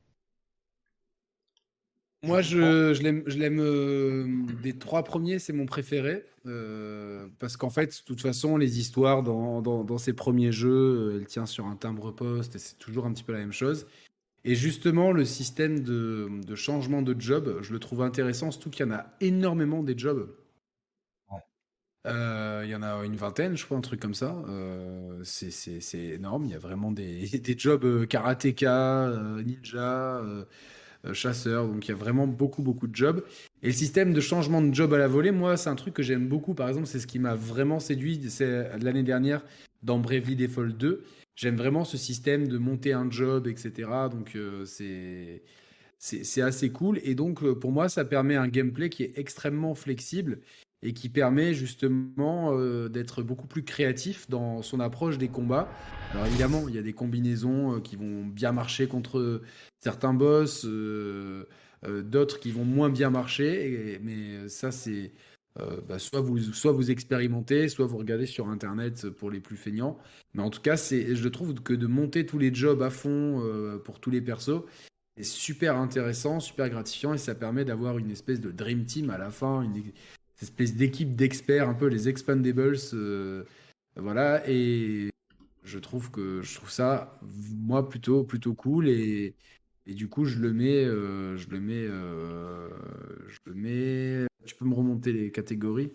Moi, Je je, l'aime, je l'aime euh, des trois premiers, c'est mon préféré. euh, parce qu'en fait, de toute façon, les histoires dans, dans, dans ces premiers jeux, euh, elles tiennent sur un timbre-poste et c'est toujours un petit peu la même chose. Et justement, le système de, de changement de job, je le trouve intéressant, surtout qu'il y en a énormément des jobs. Ouais. Euh, Il y en a une vingtaine, je crois, un truc comme ça. C'est, c'est, c'est énorme. Il y a vraiment des, des jobs karatéka, ninja, chasseur. Donc il y a vraiment beaucoup, beaucoup de jobs. Et le système de changement de job à la volée, moi, c'est un truc que j'aime beaucoup. Par exemple, c'est ce qui m'a vraiment séduit. C'est l'année dernière dans Bravely Default 2. J'aime vraiment ce système de monter un job, etc. Donc euh, c'est c'est assez cool. Et donc euh, pour moi, ça permet un gameplay qui est extrêmement flexible et qui permet justement euh, d'être beaucoup plus créatif dans son approche des combats. Alors évidemment, il y a des combinaisons euh, qui vont bien marcher contre certains boss, euh, d'autres qui vont moins bien marcher. mais ça, c'est bah, soit vous soit vous expérimentez, soit vous regardez sur internet pour les plus feignants. Mais en tout cas, je trouve que de monter tous les jobs à fond pour tous les persos, c'est super intéressant, super gratifiant et ça permet d'avoir une espèce de dream team à la fin, espèce d'équipe d'experts, un peu les expandables, euh, voilà. Et je trouve que je trouve ça moi plutôt plutôt cool et et du coup je le mets euh, je le mets euh, je le mets. Tu peux me remonter les catégories?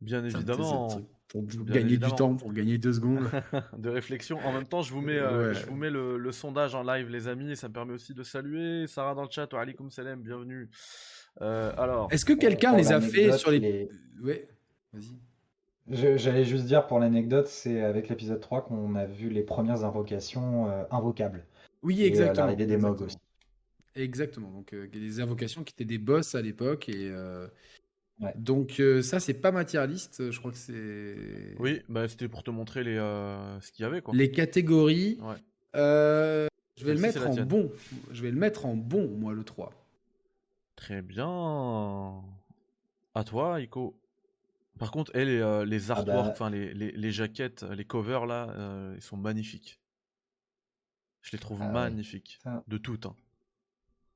Bien évidemment. pour Bien gagner évidemment. du temps, pour gagner deux secondes. de réflexion. En même temps, je vous mets, euh, Ouais. je vous mets le, le sondage en live, les amis, et ça me permet aussi de saluer Sarah dans le chat. Wa alaikum salam, bienvenue. Euh, alors, Est-ce que quelqu'un les a fait sur les. les- Ouais, vas-y. J'allais juste dire pour l'anecdote, c'est avec l'épisode 3 qu'on a vu les premières invocations euh, invocables. Oui, Et, euh, exactement. l'arrivée des Mogs exactement. aussi. Exactement. Donc, euh, des invocations qui étaient des boss à l'époque. Et, euh, Ouais. Donc, euh, ça, c'est pas ma tier list. Je crois que c'est. Oui, bah c'était pour te montrer les, euh, ce qu'il y avait quoi. Les catégories. Ouais. euh, je vais le mettre en bon. Je vais le mettre en bon, moi, le 3. Très bien. À toi, Ico. Par contre, elle, les, euh, les Ah artworks, bah. enfin les, les, les jaquettes, les covers là, euh, ils sont magnifiques. Je les trouve Ah magnifiques. De toutes. hein.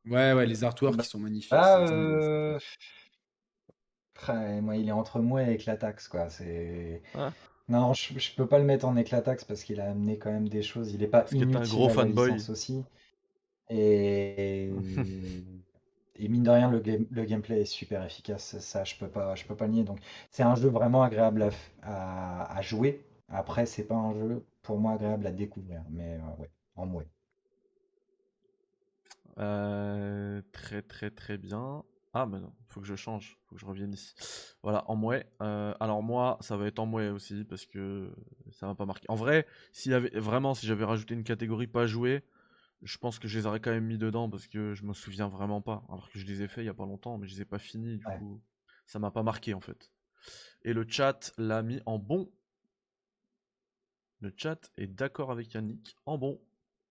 Ouais, ouais, les artworks Bah, qui sont magnifiques. Ah, euh... moi, il est entre moi et Éclatax, quoi. C'est. Ah. Non, je, je peux pas le mettre en Éclatax parce qu'il a amené quand même des choses. Il est pas Parce t'es un inutile gros fanboy. aussi. Et... et mine de rien, le, game- le gameplay est super efficace. Ça, je peux pas, peux pas nier. Donc, c'est un jeu vraiment agréable à, jouer. Après, c'est pas un jeu pour moi agréable à découvrir. Mais euh, ouais, en moi. Euh, très très très bien. Ah bah non, faut que je change, faut que je revienne ici. Voilà, en mouet. Euh, alors moi, ça va être en mouet aussi parce que ça m'a pas marqué. En vrai, vraiment, si j'avais rajouté une catégorie pas jouée, je pense que je les aurais quand même mis dedans parce que je me souviens vraiment pas. Alors que je les ai fait il y a pas longtemps, mais je les ai pas finis. Du Ouais. coup, ça m'a pas marqué en fait. Et le chat l'a mis en bon. Le chat est d'accord avec Yannick en bon.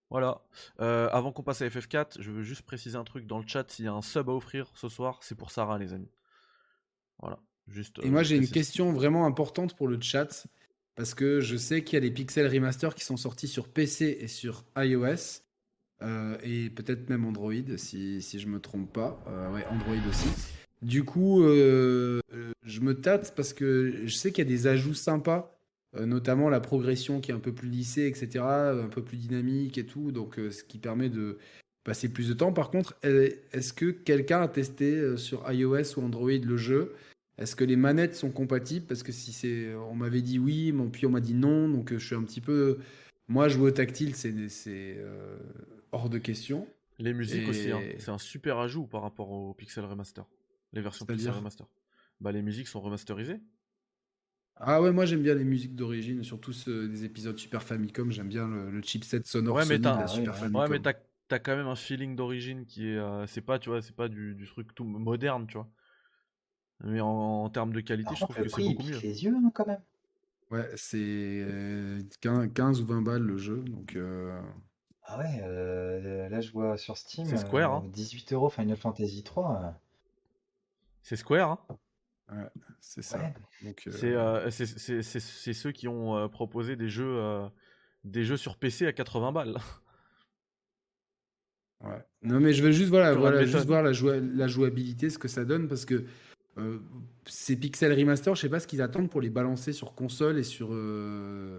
Voilà. Euh, avant qu'on passe à FF4, je veux juste préciser un truc dans le chat. S'il y a un sub à offrir ce soir, c'est pour Sarah, les amis. Voilà. Juste. Et euh, moi, j'ai une question vraiment importante pour le chat. Parce que je sais qu'il y a des Pixel Remaster qui sont sortis sur PC et sur iOS. Euh, et peut-être même Android, si, si je me trompe pas. Euh, Android aussi. Du coup, euh, je me tâte parce que je sais qu'il y a des ajouts sympas. euh, notamment la progression qui est un peu plus lissée, etc. Un peu plus dynamique et tout. Donc, ce qui permet de passer plus de temps. Par contre, est- est-ce que quelqu'un a testé sur iOS ou Android le jeu? Est-ce que les manettes sont compatibles? Parce que si c'est, on m'avait dit oui, mais puis on m'a dit non, donc je suis un petit peu. Moi, jouer au tactile, c'est c'est, hors de question. Les musiques aussi, hein. C'est un super ajout par rapport au Pixel Remaster. Les versions Pixel Remaster. Bah, les musiques sont remasterisées. Ah ouais, moi j'aime bien les musiques d'origine, surtout ceux des épisodes Super Famicom. J'aime bien le, le chipset sonore Ouais, mais Sony de la Super ouais. Famicom. Ouais, mais t'as quand même un feeling d'origine qui est. euh, c'est pas, tu vois, c'est pas du, du truc tout moderne, tu vois. Mais en, en termes de qualité, Par je trouve contre, que c'est beaucoup mieux. pique les yeux, hein, quand même. Ouais, c'est euh, 15, 15 ou 20 balles le jeu, donc euh, Ah ouais, euh, là, je vois sur Steam. C'est Square, euh, hein. 18 euros Final Fantasy 3. C'est Square, hein. c'est ça. Ouais. Donc, euh, C'est euh, c'est- c'est- c'est- c'est ceux qui ont euh, proposé des jeux, euh, des jeux sur PC à 80 balles. Ouais. Non, mais je veux juste, voilà, Sur voilà, juste voir la, joua- la jouabilité, ce que ça donne, parce que euh, ces Pixel Remaster, je sais pas ce qu'ils attendent pour les balancer sur console et sur, euh,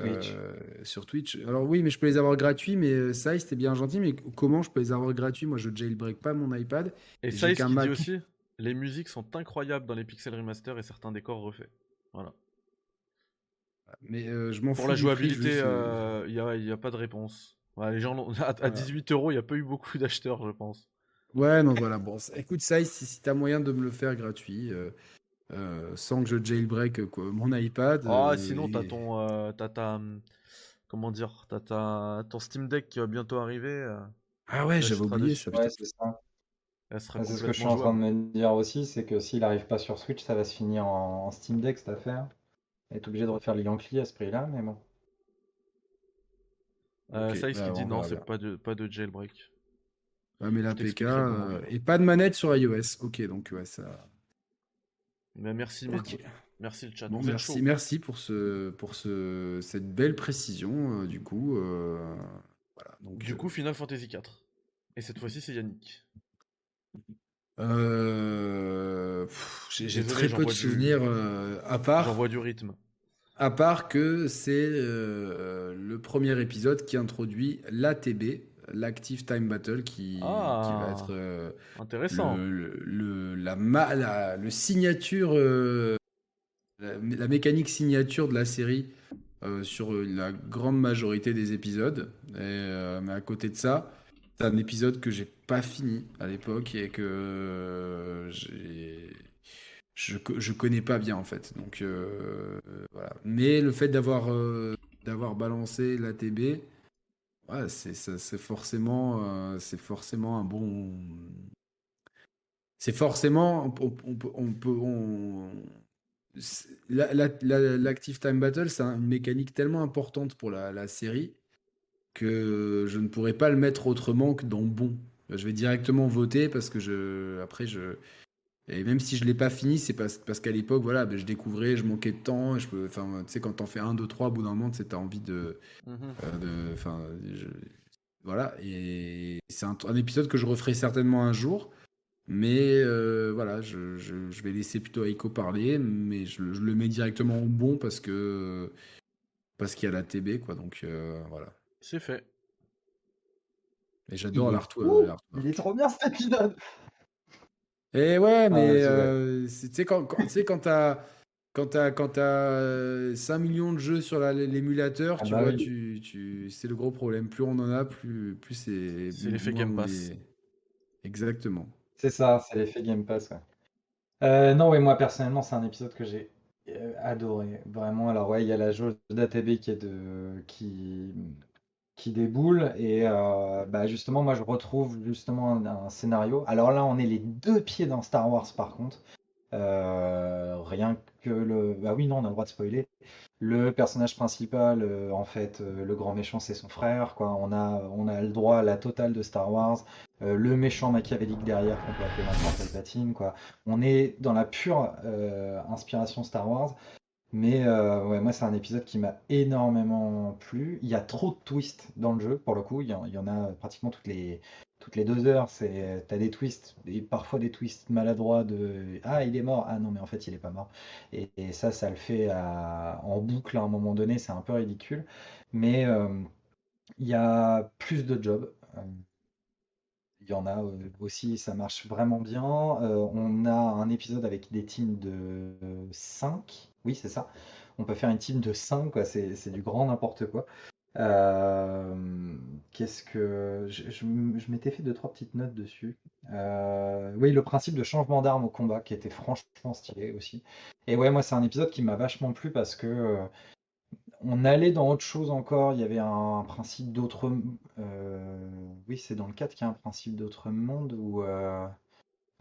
Twitch. euh, sur Twitch. Alors oui, mais je peux les avoir gratuits, mais euh, ça, c'était bien gentil, mais comment je peux les avoir gratuits? Moi, je jailbreak pas mon iPad. Et ça, dit aussi, les musiques sont incroyables dans les Pixel Remaster et certains décors refaits. Voilà. Mais euh, je m'en fous. Pour la jouabilité, il euh, n'y a, y a pas de réponse. Ouais, les gens l'ont- à, à Voilà. 18 euros, il n'y a pas eu beaucoup d'acheteurs, je pense. Ouais, non, voilà. Bon, écoute, ça, si, si t'as moyen de me le faire gratuit, euh, euh, sans que je jailbreak euh, quoi, mon iPad. Ah, euh, sinon, t'as ton, euh, t'as ta, hum, comment dire, t'as ta, ton Steam Deck qui va bientôt arriver. euh, Ah ouais, j'avais oublié ça. Ouais, c'est ça. Ah, C'est ce que je suis en train de me dire aussi, c'est que s'il arrive pas sur Switch, ça va se finir en, en Steam Deck cette affaire. Et être obligé de refaire les Yankee à ce prix-là, mais bon. Euh, ça, il bah, dit on non, c'est pas de, pas de jailbreak. Ouais, mais la Je PK t'expliquerai comment euh, et pas de manette sur iOS. Ok, donc ouais, ça. Mais merci. Merci le chat. Bon, merci, pour ce, pour ce, cette belle précision. euh, du coup, euh, voilà. Donc, Du euh, coup, Final Fantasy 4. Et cette fois-ci, c'est Yannick. euh, j'ai très peu de du- souvenirs à part. J'envoie du rythme. À part que c'est le premier épisode qui introduit l'ATB, l'Active Time Battle, qui, Ah. qui va être euh, Intéressant. le, la, le signature, euh, la, la mécanique signature de la série euh, sur la grande majorité des épisodes. Et, mais à côté de ça, c'est un épisode que j'ai pas fini à l'époque et que je, je connais pas bien en fait. Donc voilà. Mais le fait d'avoir d'avoir balancé l'ATB, Ouais, c'est forcément, euh, forcément un bon. C'est forcément. On, L'Active Time Battle, c'est un- une mécanique tellement importante pour la, la série que je ne pourrais pas le mettre autrement que dans bon. Je vais directement voter parce que je. Après, je. Et même si je l'ai pas fini, c'est parce, parce qu'à l'époque, voilà, ben, je découvrais, je manquais de temps. Je peux, tu sais, quand t'en fais un, deux, trois, au bout d'un moment, tu as envie de. Mhm. Euh, Enfin, voilà. Et c'est un, un épisode que je referai certainement un jour. Mais euh, voilà, je, je- je vais laisser plutôt Aiko parler, mais je, je le mets directement au bon parce que parce qu'il y a la TB, quoi. Donc euh, voilà. C'est fait. Et j'adore l'Artois. Il est trop bien cet épisode. Et ouais, mais ouais, c'est euh, c'est- tu sais, quand, quand, tu sais, quand t'as quand t'as quand t'as, euh, 5 millions de jeux sur la- l'émulateur, Ah tu bah vois, oui. tu, tu, c'est le gros problème. Plus on en a, plus, plus c'est. C'est l'effet Game Pass. Exactement. C'est ça, c'est l'effet Game Pass. ouais. Euh, non, oui, moi personnellement, c'est un épisode que j'ai euh, adoré. Vraiment, alors ouais, il y a la jauge d'ATB qui est de qui qui déboule et euh, bah justement, moi je retrouve justement un, scénario. Alors là, on est les deux pieds dans Star Wars par contre. Euh, rien que le. Bah oui, non, on a le droit de spoiler. Le personnage principal, euh, en fait, le grand méchant, c'est son frère, quoi. On a, on a le droit à la totale de Star Wars. Le méchant machiavélique derrière, qu'on peut appeler maintenant Palpatine, quoi. On est dans la pure inspiration Star Wars. Mais euh, ouais, moi, c'est un épisode qui m'a énormément plu. Il y a trop de twists dans le jeu, pour le coup. Il y en, a pratiquement toutes les, toutes les deux heures. T'as des twists, et parfois des twists maladroits de Ah, il est mort. Ah non, mais en fait, il est pas mort. Et, ça, ça le fait en boucle à un moment donné. C'est un peu ridicule. Mais euh, il y a plus de jobs. Euh, il y en a aussi, ça marche vraiment bien. On a un épisode avec des teams de 5. Oui, c'est ça. On peut faire une team de 5, quoi. C'est, du grand n'importe quoi. Euh, qu'est-ce que. Je, m'étais fait deux, trois petites notes dessus. Euh, oui, le principe de changement d'arme au combat qui était franchement stylé aussi. Et ouais, moi, c'est un épisode qui m'a vachement plu parce que. euh, on allait dans autre chose encore. Il y avait un principe d'autre. oui, c'est dans le 4 qu'il y a un principe d'autre monde où.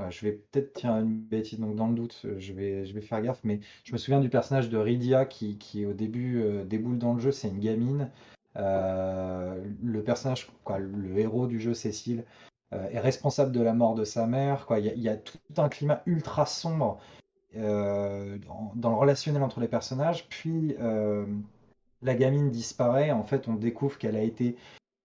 Enfin, je vais peut-être dire une bêtise, donc dans le doute, euh, je vais, faire gaffe. Mais je me souviens du personnage de Rydia qui, au début euh, déboule dans le jeu. C'est une gamine. Euh, le personnage, le héros du jeu, Cécile, est responsable de la mort de sa mère. Il y a, tout un climat ultra sombre dans, le relationnel entre les personnages. Puis la gamine disparaît. En fait, on découvre qu'elle a été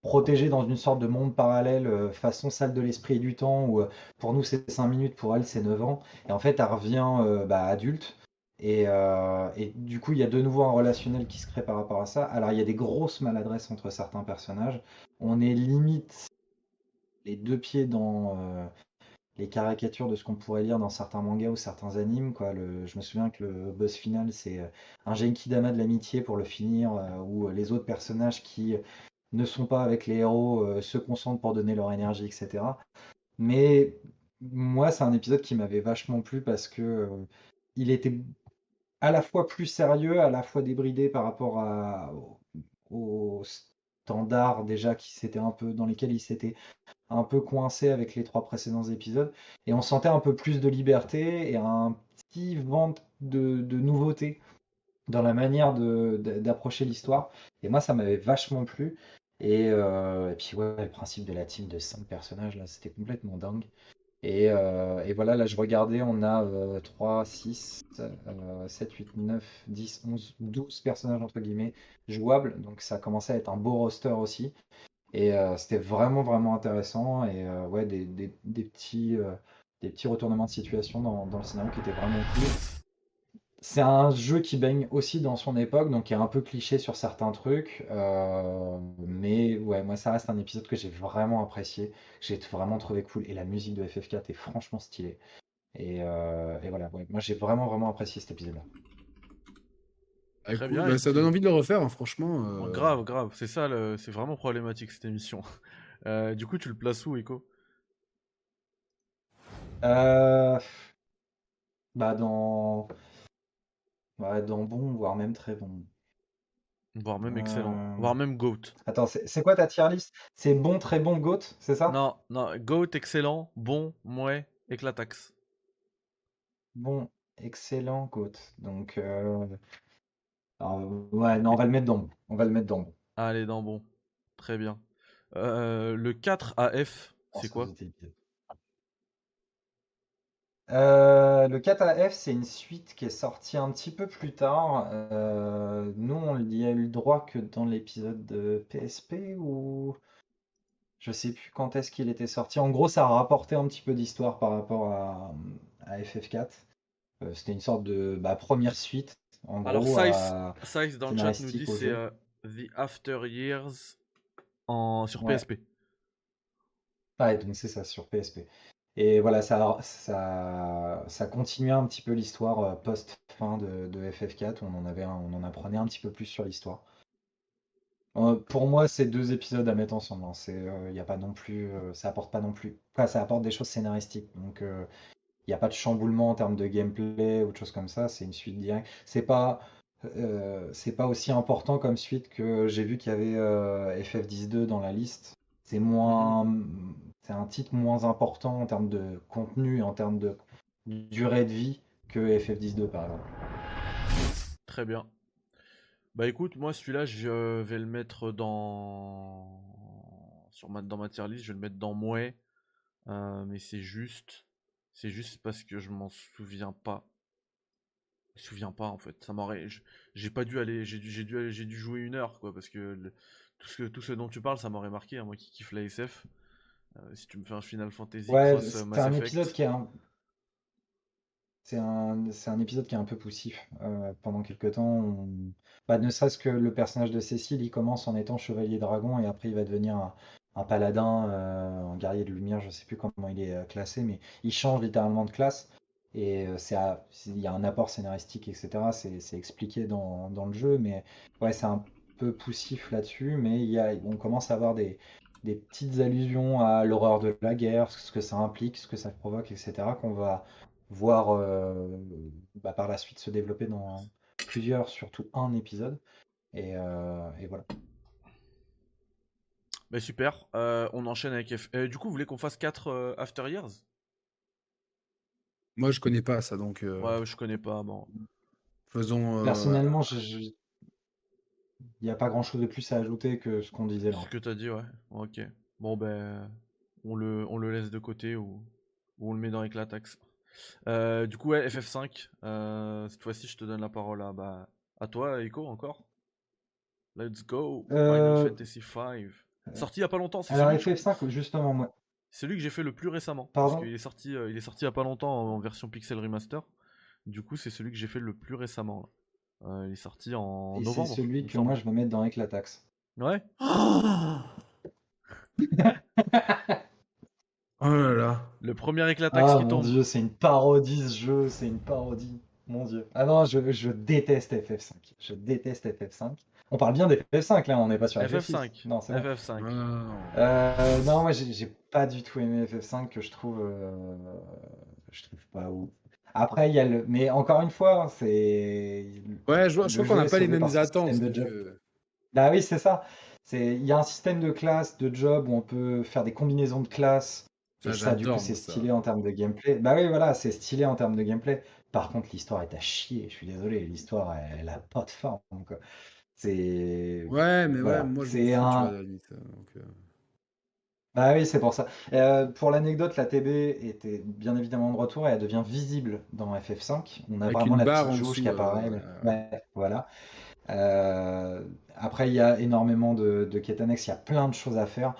protégée dans une sorte de monde parallèle, euh, façon salle de l'esprit et du temps, où euh, pour nous c'est 5 minutes, pour elle c'est 9 ans. Et en fait, elle revient euh, bah, adulte. Et, du coup, il y a de nouveau un relationnel qui se crée par rapport à ça. Alors, il y a des grosses maladresses entre certains personnages. On est limite les deux pieds dans les caricatures de ce qu'on pourrait lire dans certains mangas ou certains animes. Quoi. Je me souviens que le boss final, c'est un Genkidama de l'amitié pour le finir, euh, où les autres personnages qui ne sont pas avec les héros euh, se concentrent pour donner leur énergie, etc. Mais moi, c'est un épisode qui m'avait vachement plu parce que euh, il était à la fois plus sérieux, à la fois débridé par rapport aux standards déjà qui s'étaient un peu dans lesquels il s'était un peu coincé avec les trois précédents épisodes et on sentait un peu plus de liberté et un petit vent de, de nouveauté dans la manière d'approcher l'histoire et moi ça m'avait vachement plu et, euh, puis ouais le principe de la team de cinq personnages là c'était complètement dingue et, euh, et voilà, là je regardais, on a euh, 3, 6, euh, 7, 8, 9, 10, 11, 12 personnages entre guillemets jouables. Donc ça commençait à être un beau roster aussi. Et euh, c'était vraiment vraiment intéressant. Et ouais, des, petits, retournements de situation dans le scénario qui étaient vraiment cool. C'est un jeu qui baigne aussi dans son époque, donc qui est un peu cliché sur certains trucs. euh, mais ouais, moi ça reste un épisode que j'ai vraiment apprécié. J'ai vraiment trouvé cool et la musique de FF4 est franchement stylée. Et, euh, et voilà, ouais, moi j'ai vraiment vraiment apprécié cet épisode-là. Ah, Très cool. bien, Bah, et ça puis- donne envie de le refaire, hein, franchement. euh, Grave, grave. C'est ça, le... c'est vraiment problématique cette émission. Euh, du coup, tu le places où, Echo? Euh, bah dans, ouais, dans bon, voire même très bon. Voire même excellent. Euh, Voire même GOAT. Attends, c'est quoi ta tier list? C'est bon, très bon, GOAT, c'est ça? Non, non, GOAT, excellent, bon, mouais, éclataxe. Bon, excellent, GOAT. Donc, euh, alors, ouais, non, on va le mettre dans bon. On va le mettre dans bon. Allez, dans bon. Très bien. Euh, le 4 AF, c'est quoi? Euh, le 4AF, c'est une suite qui est sortie un petit peu plus tard. Euh, nous, on y a eu le droit que dans l'épisode de PSP ou je sais plus quand est-ce qu'il était sorti. En gros, ça a rapporté un petit peu d'histoire par rapport à, à FF4. Euh, c'était une sorte de bah, première suite, en Alors, gros, Size, à- Size dans le chat nous dit c'est The After Years en... sur Ouais. PSP. Ouais, donc c'est ça, sur PSP. Et voilà, ça, ça, ça continuait un petit peu l'histoire euh, post-fin de, de FF4, où on en avait on en apprenait un petit peu plus sur l'histoire. Euh, pour moi, c'est deux épisodes à mettre ensemble. hein. C'est, euh, y a pas non plus, euh, ça apporte pas non plus. Enfin, ça apporte des choses scénaristiques. Donc, il n'y a pas de chamboulement en termes de gameplay ou de choses comme ça. C'est une suite directe. C'est pas, c'est pas aussi important comme suite que j'ai vu qu'il y avait euh, FF10-2 dans la liste. C'est moins, c'est un titre moins important en termes de contenu et en termes de durée de vie que FF10-2 par exemple. Très bien. Bah écoute, moi celui-là, je vais le mettre dans sur ma... dans ma tier list, je vais le mettre dans Mouais. Euh, mais c'est juste c'est juste parce que je m'en souviens pas. Je me souviens pas en fait. Ça m'aurait j'ai pas dû aller j'ai dû j'ai dû j'ai dû jouer une heure quoi parce que tout ce tout ce dont tu parles, ça m'aurait marqué hein, moi qui kiffe la SF. Euh, si tu me fais un Final Fantasy Ouais, euh, c'est Mass un Effect. épisode qui est un... C'est un, c'est un épisode qui est un peu poussif. Euh, pendant quelques temps, on- bah, ne serait-ce que le personnage de Cécile, il commence en étant chevalier dragon et après il va devenir un, un paladin, euh, un guerrier de lumière, je sais plus comment il est euh, classé, mais il change littéralement de classe. Et euh, c'est il y a un apport scénaristique, etc. C'est c'est expliqué dans, dans le jeu, mais ouais, c'est un peu poussif là-dessus, mais il y a, on commence à avoir des, des petites allusions à l'horreur de la guerre, ce que ça implique, ce que ça provoque, etc., qu'on va voir euh, bah, par la suite se développer dans plusieurs, surtout un épisode. Et, euh, et voilà. Bah super, Euh, on enchaîne avec F. euh, du coup, vous voulez qu'on fasse 4 After Years? Moi, je connais pas ça, donc euh, Ouais, je connais pas. Bon. faisons. euh, Personnellement, je- je- il n'y a pas grand-chose de plus à ajouter que ce qu'on disait là. Ce que t'as dit, ouais. Ok. Bon, ben, on le, on le laisse de côté ou, ou on le met dans Éclataxe. Euh, du coup, ouais, FF5. euh, cette fois-ci, je te donne la parole à, bah, à toi, Echo, encore. Let's go. Euh, Final Fantasy V. Sorti il y a pas longtemps. C'est Alors celui, que- FF5, justement, moi. celui que j'ai fait le plus récemment. Pardon? Parce qu'il est sorti, euh, il est sorti il y a pas longtemps en version Pixel Remaster. Du coup, c'est celui que j'ai fait le plus récemment. là. Euh, il est sorti en Et c'est novembre. celui il me que moi je vais mettre dans Éclataxe. Ouais. Oh là là. Le premier Éclataxe Ah qui mon tombe. dieu, c'est une parodie ce jeu, c'est une parodie. Mon dieu. Ah non, je, je déteste FF5. Je déteste FF5. On parle bien d'FF5 là, on n'est pas sur FF6. FF5. Non, c'est bon. FF5. Non, non, non. Euh, non, moi j'ai j'ai pas du tout aimé FF5 que je trouve, euh, je trouve pas ouf. Après, il y a le. Mais encore une fois, c'est. Ouais, je vois, je crois qu'on n'a pas les mêmes attentes. job. euh, Bah oui, c'est ça. C'est, il y a un système de classes, de jobs où on peut faire des combinaisons de classes. Ça, Et ça, du coup, c'est stylé en termes de gameplay. Bah oui, voilà, c'est stylé en termes de gameplay. Par contre, l'histoire est à chier. Je suis désolé, l'histoire, elle, elle a pas de forme. C'est. Ouais, mais Voilà, ouais, moi je c'est un- vois, à la limite, donc. Bah oui, c'est pour ça. Euh, pour l'anecdote, la TB était bien évidemment de retour et elle devient visible dans FF5. On a Avec vraiment une la barre petite en jauge dessous, qui euh, apparaît. Ouais, voilà. Euh, après, il y a énormément de, de quêtes annexes, il y a plein de choses à faire.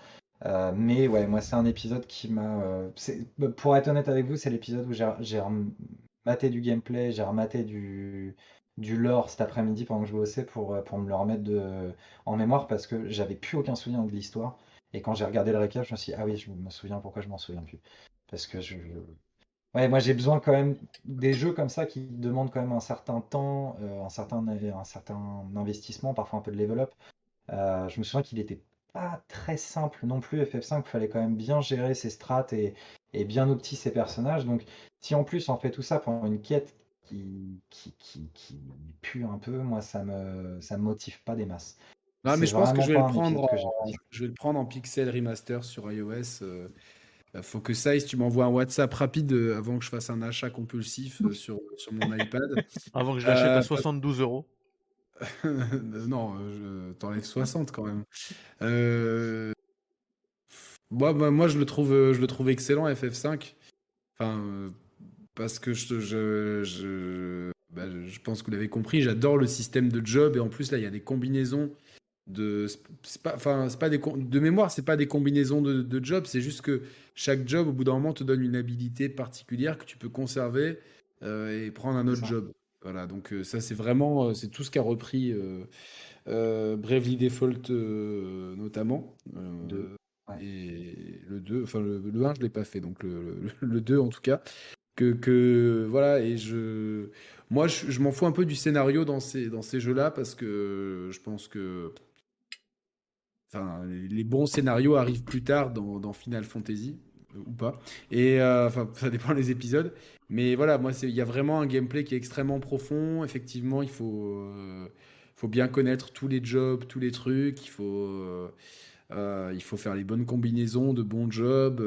Euh, mais ouais, moi, c'est un épisode qui m'a. euh, c'est- pour être honnête avec vous, c'est l'épisode où j'ai j'ai rematé du gameplay, j'ai rematé du, du lore cet après-midi pendant que je bossais pour, euh, pour me le remettre de, en mémoire parce que j'avais plus aucun souvenir de l'histoire. Et quand j'ai regardé le récap, je me suis dit, ah oui, je me souviens pourquoi je m'en souviens plus. Parce que je. Ouais, moi j'ai besoin quand même des jeux comme ça qui demandent quand même un certain temps, euh, un certain, un certain investissement, parfois un peu de level up. Euh, je me souviens qu'il était pas très simple non plus, FF5, il fallait quand même bien gérer ses strats et, et bien opti ses personnages. Donc si en plus on fait tout ça pour une quête qui, qui, qui, qui pue un peu, moi, ça me, ça me motive pas des masses. Non, mais je pense que je vais, le prendre en, je vais le prendre en pixel remaster sur iOS. euh, bah, faut que ça, si tu m'envoies un WhatsApp rapide euh, avant que je fasse un achat compulsif euh, sur, sur mon iPad. Avant que je l'achète Euh, à 72 euros. non, euh, je t'enlève 60 quand même. Euh, Moi, bah, moi, je le trouve, euh, je le trouve excellent FF5. Enfin, euh, parce que je, je, je, bah, je pense que vous l'avez compris, j'adore le système de job et en plus là, il y a des combinaisons de, c'est pas, enfin, c'est pas des de mémoire, c'est pas des combinaisons de, de jobs, c'est juste que chaque job au bout d'un moment te donne une habilité particulière que tu peux conserver euh, et prendre un autre job. Voilà, donc euh, ça c'est vraiment, euh, c'est tout ce qu'a repris euh, Bravely Default notamment. Ouais. Et le 2, enfin le, le 1 je l'ai pas fait, donc le, le, le 2 en tout cas. Que, que voilà, et je. Moi je, je m'en fous un peu du scénario dans ces, dans ces jeux-là parce que je pense que. Les, bons scénarios arrivent plus tard dans, Final Fantasy, euh, ou pas. Et euh, ça dépend des épisodes. Mais voilà, moi, il y a vraiment un gameplay qui est extrêmement profond. Effectivement, il faut, euh, bien connaître tous les jobs, tous les trucs. Il faut, faire les bonnes combinaisons de bons jobs.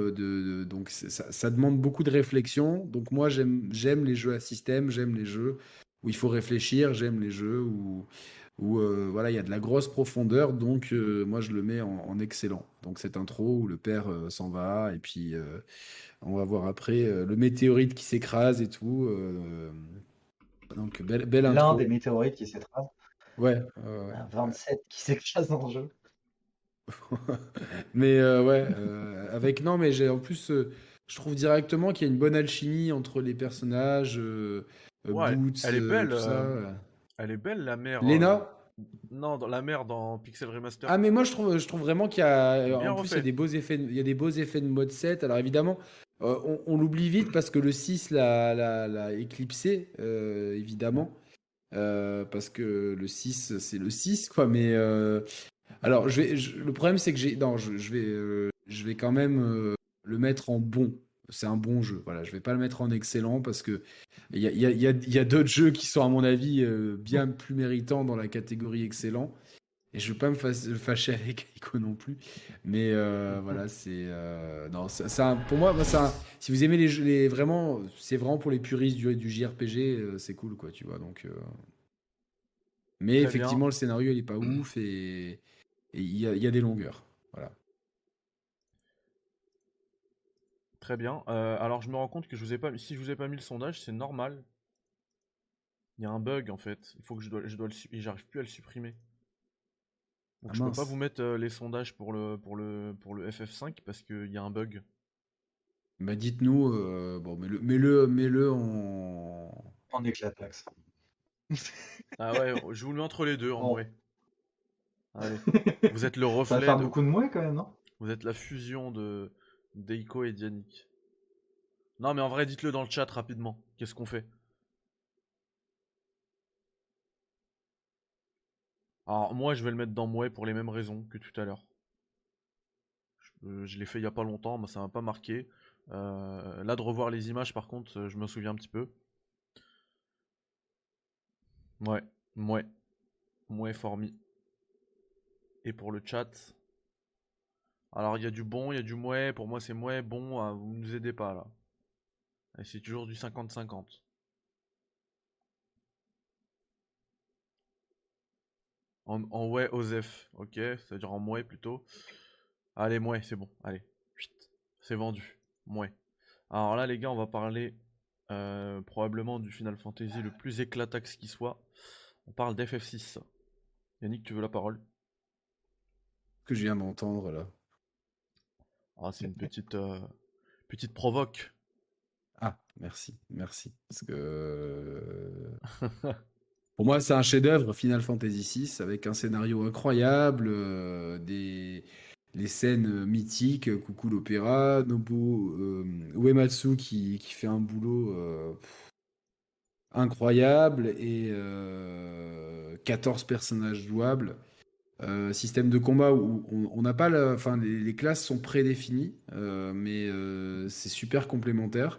Donc, ça, ça demande beaucoup de réflexion. Donc, moi, j'aime les jeux à système, j'aime les jeux où il faut réfléchir, j'aime les jeux où, où euh, voilà, il y a de la grosse profondeur. Donc, euh, moi, je le mets en, en excellent. Donc, cette intro où le père euh, s'en va et puis. euh, on va voir après euh, le météorite qui s'écrase et tout. euh, donc, belle, belle L'un intro. des météorites qui s'écrase, Ouais, ouais, ouais. un 27 qui s'écrase dans le jeu. Mais euh, ouais, euh, avec non, mais j'ai en plus, euh, je trouve directement qu'il y a une bonne alchimie entre les personnages. Ouais, Boots, elle est euh, belle, tout ça. Euh, Elle est belle la mère. Lena. euh, Non, dans la mère dans Pixel Remaster. Ah mais moi je trouve, je trouve vraiment qu'il y a, Bien en plus il y a des beaux effets, il y a des beaux effets de mode 7. Alors évidemment, euh, on, on l'oublie vite parce que le 6 l'a, éclipsé, euh, évidemment. Euh, parce que le 6 c'est le 6 quoi. Mais euh, alors je vais, je- le problème c'est que j'ai, non, je, je vais, euh, je vais quand même euh, le mettre en bon. C'est un bon jeu. Voilà, je vais pas le mettre en excellent parce que il y a, il y a- il y a- il y a d'autres jeux qui sont à mon avis euh, bien plus méritants dans la catégorie excellent. Et je veux pas me fâ- fâcher avec Ico non plus. Mais euh, voilà, c'est. euh, non, ça, ça- pour moi, ça, si vous aimez les jeux, les, vraiment, c'est vraiment pour les puristes du, du JRPG, c'est cool, quoi, tu vois. Donc, Mais Très effectivement, bien. le scénario, il est pas ouf et il y y a des longueurs. Voilà. Très bien. Euh, alors je me rends compte que je vous ai pas mis. Si je vous ai pas mis le sondage, c'est normal. Il y a un bug en fait. Il faut que je dois, je dois le, su- et j'arrive plus à le supprimer. Donc Ah, je peux mince. pas vous mettre euh, les sondages pour le pour le pour le FF5 parce qu'il y a un bug. Bah, dites-nous, euh, bon, mets-le, mets-le, mets-le en. En éclataxe. Ah ouais, je vous le mets entre les deux en Oh. vrai. Allez. Vous êtes le Ça va reflet. faire de- beaucoup de mouais quand même, non? Vous êtes la fusion de d'Eiko et d'Yannick. Non mais en vrai, dites-le dans le chat rapidement. Qu'est-ce qu'on fait? Alors moi, je vais le mettre dans Mouais pour les mêmes raisons que tout à l'heure. Je, euh, l'ai fait il y a pas longtemps, mais ça m'a pas marqué. Euh, là, de revoir les images, par contre, euh, je me souviens un petit peu. Ouais, Mouais. Mouais formi. Et pour le chat, alors il y a du bon, il y a du mouais, pour moi c'est mouais, bon, ah, vous nous aidez pas là. Et c'est toujours du 50-50. En, en ouais, Osef, ok, c'est-à-dire en mouais plutôt. Allez, mouais, c'est bon, allez. C'est vendu, mouais. Alors là les gars, on va parler euh, probablement du Final Fantasy le plus éclataxe qui soit. On parle d'FF6. Yannick, tu veux la parole? Que je viens d'entendre là. Ah, c'est une petite, euh, petite provoque. Ah, merci, merci. Parce que euh, pour moi, c'est un chef-d'œuvre Final Fantasy VI avec un scénario incroyable, euh, des les scènes mythiques, coucou l'opéra, Nobu Uematsu qui, qui fait un boulot incroyable et euh, 14 personnages jouables. Euh, système de combat où on n'a pas, enfin les, classes sont prédéfinies, euh, mais euh, c'est super complémentaire.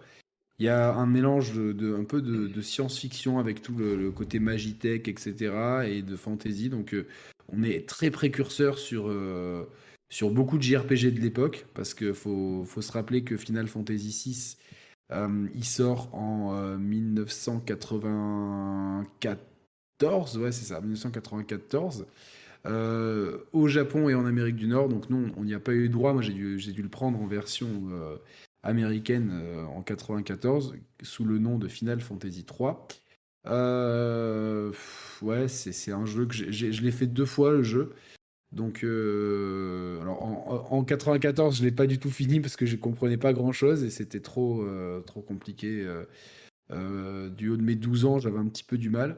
Il y a un mélange de, un peu de, science-fiction avec tout le, côté magitech, etc. et de fantasy. Donc on est très précurseur sur, sur beaucoup de JRPG de l'époque parce qu'il faut, faut, se rappeler que Final Fantasy VI il sort en 1994, ouais c'est ça, 1994. Euh, au Japon et en Amérique du Nord. Donc non, on n'y a pas eu droit. Moi, j'ai dû, dû, le prendre en version euh, américaine euh, en 94 sous le nom de Final Fantasy 3. ouais, c'est un jeu que je l'ai fait deux fois le jeu. Donc, alors en, en, 94, je l'ai pas du tout fini parce que je comprenais pas grand chose et c'était trop, trop compliqué. du haut de mes 12 ans, j'avais un petit peu du mal.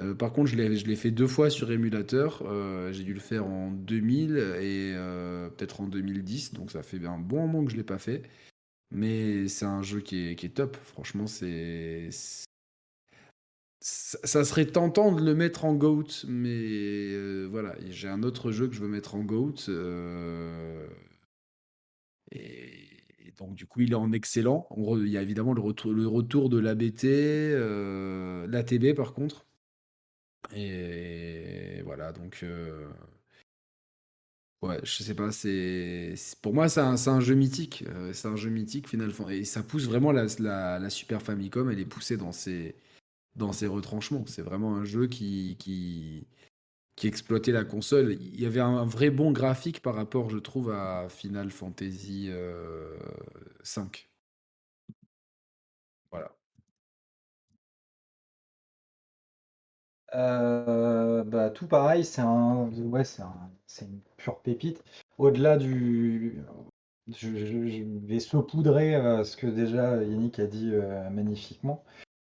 Euh, par contre, je l'ai fait deux fois sur émulateur. Euh, j'ai dû le faire en 2000 et euh, peut-être en 2010. Donc ça fait un bon moment que je ne l'ai pas fait. Mais c'est un jeu qui est, top. Franchement, c'est. Ça serait tentant de le mettre en GOAT, mais voilà, j'ai un autre jeu que je veux mettre en GOAT. Et donc du coup, il est en excellent. il y a évidemment le retour, le retour de l'ABT, l'ATB par contre. Et voilà, donc. Euh, ouais, je sais pas, c'est. Pour moi, c'est un, un, jeu mythique. Euh, c'est un jeu mythique, Final Fantasy. Et ça pousse vraiment la, la, Super Famicom, elle est poussée dans ses, dans ses retranchements. C'est vraiment un jeu qui, qui, qui exploitait la console. Il y avait un, vrai bon graphique par rapport, je trouve, à Final Fantasy euh, 5. Euh, bah, tout pareil, c'est un, ouais, c'est un, c'est une pure pépite. Au-delà du, je, vais saupoudrer euh, ce que déjà Yannick a dit euh, magnifiquement.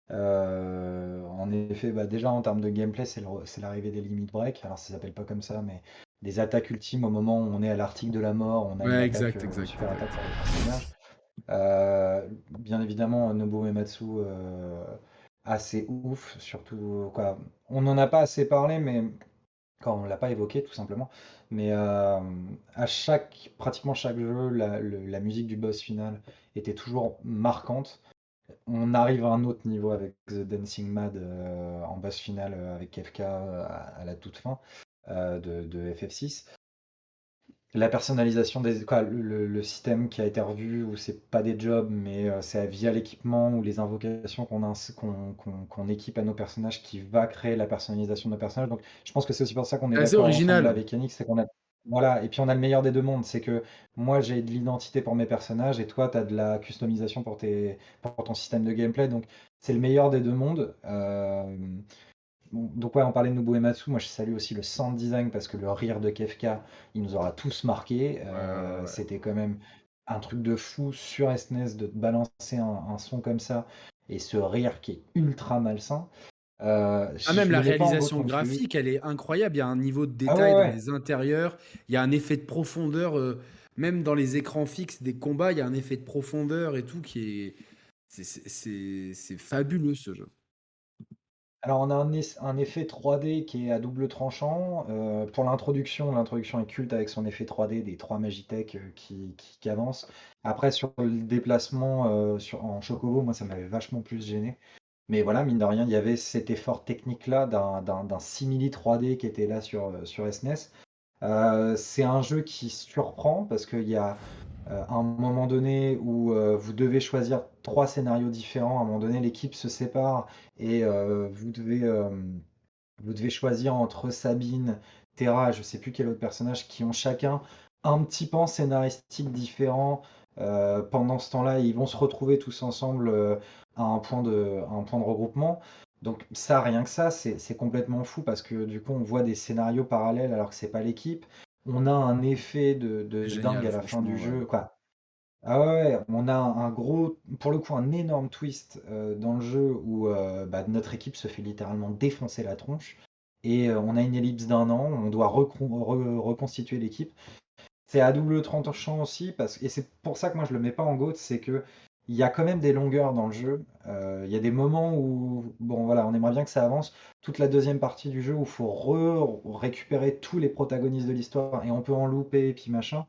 en effet, bah, déjà en termes de gameplay, c'est, l'arrivée des limit break. Alors ça s'appelle pas comme ça, mais des attaques ultimes au moment où on est à l'article de la mort, on a une exact, exact. super attaque sur les personnages. bien évidemment, Nobuo Ematsu assez ouf, surtout quoi. On n'en a pas assez parlé, mais quand on l'a pas évoqué tout simplement. Mais euh, à chaque, pratiquement chaque jeu, la, musique du boss final était toujours marquante. On arrive à un autre niveau avec The Dancing Mad euh, en boss final euh, avec FK à, la toute fin de, de FF6 la personnalisation des quoi, le, système qui a été revu où c'est pas des jobs mais euh, c'est via l'équipement ou les invocations qu'on qu'on équipe à nos personnages qui va créer la personnalisation de nos personnages. Donc je pense que c'est aussi pour ça qu'on est assez original. avec Yannick c'est qu'on a voilà et puis on a le meilleur des deux mondes c'est que moi j'ai de l'identité pour mes personnages et toi tu as de la customisation pour tes pour ton système de gameplay. Donc c'est le meilleur des deux mondes euh, donc ouais, on parlait de Nobuo Ematsu, moi je salue aussi le sound design parce que le rire de Kefka, il nous aura tous marqué. Euh, c'était quand même un truc de fou sur SNES e de balancer un, son comme ça et ce rire qui est ultra malsain. Euh, ah, même la réalisation graphique, elle est incroyable. Il y a un niveau de ah détail dans les intérieurs, il y a un effet de profondeur, euh, même dans les écrans fixes des combats, il y a un effet de profondeur et tout qui est. C'est fabuleux ce jeu. Alors on a un, effet 3D qui est à double tranchant. Euh, pour l'introduction, l'introduction est culte avec son effet 3D des trois Magitech euh, qui, qui, avancent. Après sur le déplacement euh, sur, en Chocobo, moi ça m'avait vachement plus gêné. Mais voilà, mine de rien, il y avait cet effort technique-là d'un simili 3D qui était là sur, sur SNES. E c'est un jeu qui surprend parce qu'il y a à un moment donné où euh, vous devez choisir trois scénarios différents, à un moment donné l'équipe se sépare et euh, vous devez vous devez choisir entre Sabine, Terra, je sais plus quel autre personnage, qui ont chacun un petit pan scénaristique différent. pendant ce temps-là, ils vont se retrouver tous ensemble à, un point de, un point de regroupement. Donc ça, rien que ça, c'est complètement fou parce que du coup, on voit des scénarios parallèles alors que c'est pas l'équipe on a un effet de, dingue à la fin du jeu. Quoi. Ah ouais, on a un, gros, pour le coup, un énorme twist euh, dans le jeu où euh, bah, notre équipe se fait littéralement défoncer la tronche. Et euh, on a une ellipse d'un an, on doit reconstituer l'équipe. C'est à double tranchant aussi, parce, et c'est pour ça que moi je le mets pas en GOAT, c'est que il y a quand même des longueurs dans le jeu. Euh, il y a des moments où, bon voilà, on aimerait bien que ça avance. Toute la deuxième partie du jeu où il faut récupérer tous les protagonistes de l'histoire et on peut en louper et puis machin.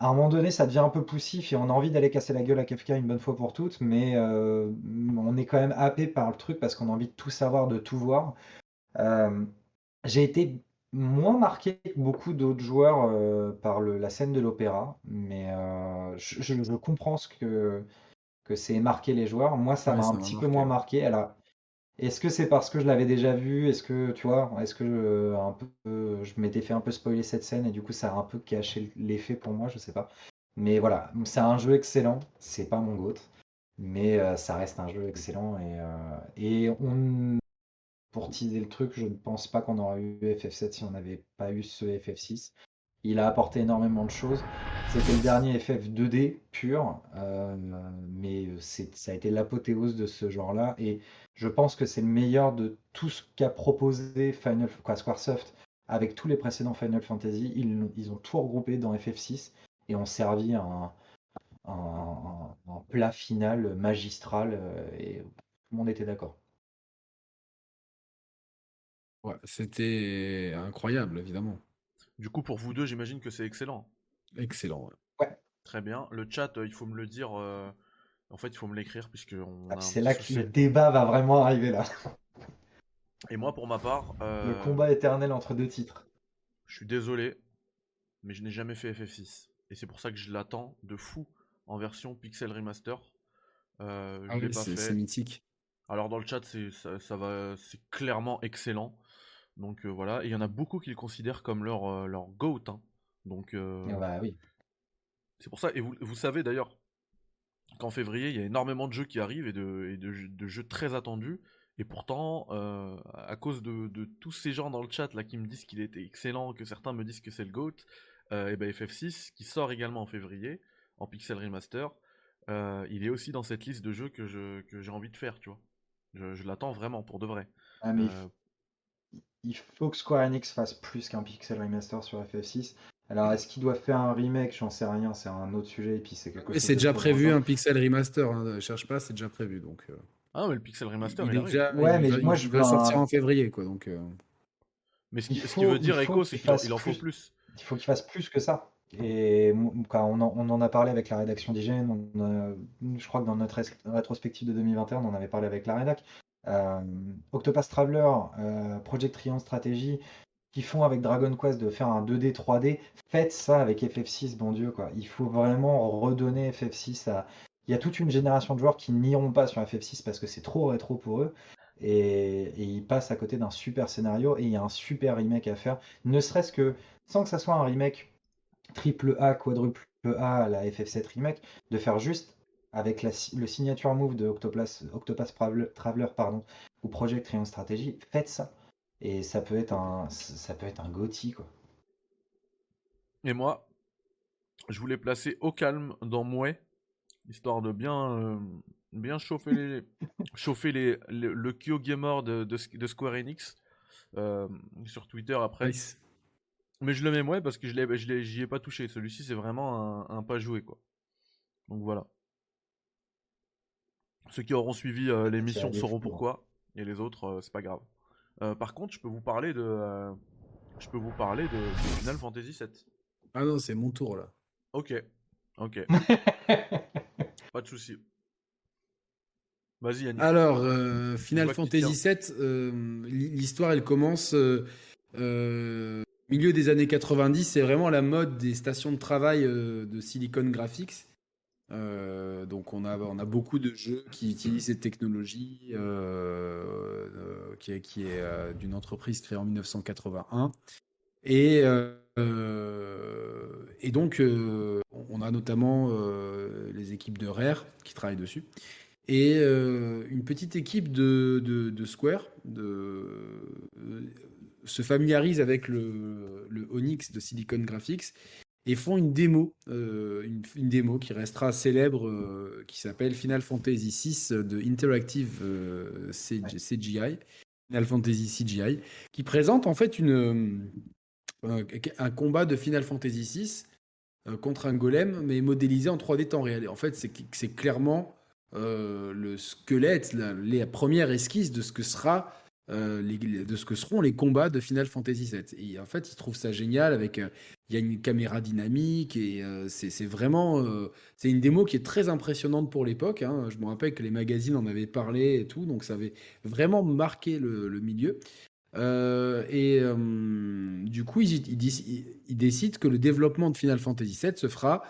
à un moment donné, ça devient un peu poussif et on a envie d'aller casser la gueule à Kafka une bonne fois pour toutes, mais euh, on est quand même happé par le truc parce qu'on a envie de tout savoir, de tout voir. Euh, j'ai été moins marqué que beaucoup d'autres joueurs par la scène de l'opéra, mais je, comprends ce que, que c'est marqué les joueurs. Moi, ça m'a un petit peu moins marqué. Alors, est-ce que c'est parce que je l'avais déjà vu? Est-ce que, tu vois, est-ce que je, un peu, je m'étais fait un peu spoiler cette scène et du coup ça a un peu caché l'effet pour moi, je sais pas. Mais voilà, c'est un jeu excellent, c'est pas mon GOAT, mais euh, ça reste un jeu excellent et, euh, et on, pour teaser le truc, je ne pense pas qu'on aurait eu FF7 si on n'avait pas eu ce FF6. Il a apporté énormément de choses. C'était le dernier FF 2D pur, euh, mais ça a été l'apothéose de ce genre-là. Et je pense que c'est le meilleur de tout ce qu'a proposé Final, Squaresoft avec tous les précédents Final Fantasy. Ils, ont tout regroupé dans FF6 et ont servi un, plat final magistral euh, et tout le monde était d'accord. C'était incroyable, évidemment. Du coup, pour vous deux, j'imagine que c'est excellent. Excellent. Ouais. Très bien. Le chat, euh, il faut me le dire. Euh, en fait, il faut me l'écrire puisque ah, c'est là que le débat va vraiment arriver là. Et moi, pour ma part, le combat éternel entre deux titres. Je suis désolé, mais je n'ai jamais fait FF6 et c'est pour ça que je l'attends de fou en version Pixel Remaster. Euh, ah c'est mythique. Alors dans le chat, c'est ça, va, c'est clairement excellent. Donc euh, voilà, et il y en a beaucoup qui le considèrent comme leur euh, leur goat. Hein. Donc ah bah oui. C'est pour ça. Et vous, vous savez d'ailleurs qu'en février, il y a énormément de jeux qui arrivent et de, et de, jeux très attendus. Et pourtant, à cause de, de, tous ces gens dans le chat là qui me disent qu'il était excellent, que certains me disent que c'est le GOAT, et ben FF6 qui sort également en février en pixel remaster, il est aussi dans cette liste de jeux que je que j'ai envie de faire, tu vois. Je, l'attends vraiment pour de vrai. Ah, mais il faut que Square Enix fasse plus qu'un pixel remaster sur FF6. Alors, est-ce qu'il doit faire un remake? J'en sais rien, c'est un autre sujet. Et puis c'est quelque c'est déjà prévu un pixel remaster. Hein, cherche pas, c'est déjà prévu. Donc. Ah, mais le pixel remaster, il, est déjà. Ouais, mais moi je veux sortir en février, quoi. Donc. Mais ce qu'il veut dire, Echo, c'est qu'il en faut plus. Il faut qu'il fasse plus que ça. Et on en, on en a parlé avec la rédaction d'hygiène. Je crois que dans notre rétrospective de 2021, on en avait parlé avec la rédac. Euh, Octopath Traveler, euh, Project Triangle Strategy, qui font avec Dragon Quest de faire un 2D, 3D, faites ça avec FF6, bon Dieu, quoi. Il faut vraiment redonner FF6 à. Il y a toute une génération de joueurs qui n'iront pas sur FF6 parce que c'est trop rétro pour eux. Et, et ils passent à côté d'un super scénario et il y a un super remake à faire. Ne serait-ce que, sans que ça soit un remake triple A, quadruple A la FF7 remake, de faire juste avec le signature move de Octopath Traveler pardon, ou Project Triangle Strategy, faites ça. Et ça peut être un, ça peut être un GOTY, quoi. Et moi, je voulais placer au calme dans Mouais, histoire de bien, euh, bien chauffer, les, chauffer les, le, Kyo Gamer de, de, Square Enix euh, sur Twitter après. Mais je le mets Mouais parce que je j'y ai, pas touché. Celui-ci, c'est vraiment un, un, pas joué, quoi. Donc voilà. Ceux qui auront suivi euh, l'émission sauront pourquoi, et les autres, c'est pas grave. Euh, par contre, je peux vous parler de, euh, je peux vous parler de, Final Fantasy VII. Ah non, c'est mon tour là. Ok, ok. Pas de souci. Vas-y, Yannick. Alors, euh, Final Fantasy VII, l'histoire elle commence milieu des années 90. C'est vraiment la mode des stations de travail de Silicon Graphics. Euh, donc on a, on a beaucoup de jeux qui utilisent cette technologie euh, euh, qui est, d'une entreprise créée en 1981. Et, et donc on a notamment les équipes de Rare qui travaillent dessus. Et une petite équipe de, de, Square se familiarise avec le, le Onyx de Silicon Graphics et font une démo, euh, une, démo qui restera célèbre, euh, qui s'appelle Final Fantasy VI de Interactive euh, CGI, Final Fantasy CGI, qui présente en fait une, un combat de Final Fantasy VI contre un golem, mais modélisé en 3D temps réel. en fait, c'est clairement le squelette, la, les premières esquisses de ce que sera de ce que seront les combats de Final Fantasy VII. Et en fait, il trouve ça génial avec il y a une caméra dynamique et c'est vraiment c'est une démo qui est très impressionnante pour l'époque. Hein. Je me rappelle que les magazines en avaient parlé et tout, donc ça avait vraiment marqué le, milieu. Euh, et euh, du coup, ils, décident que le développement de Final Fantasy VII se fera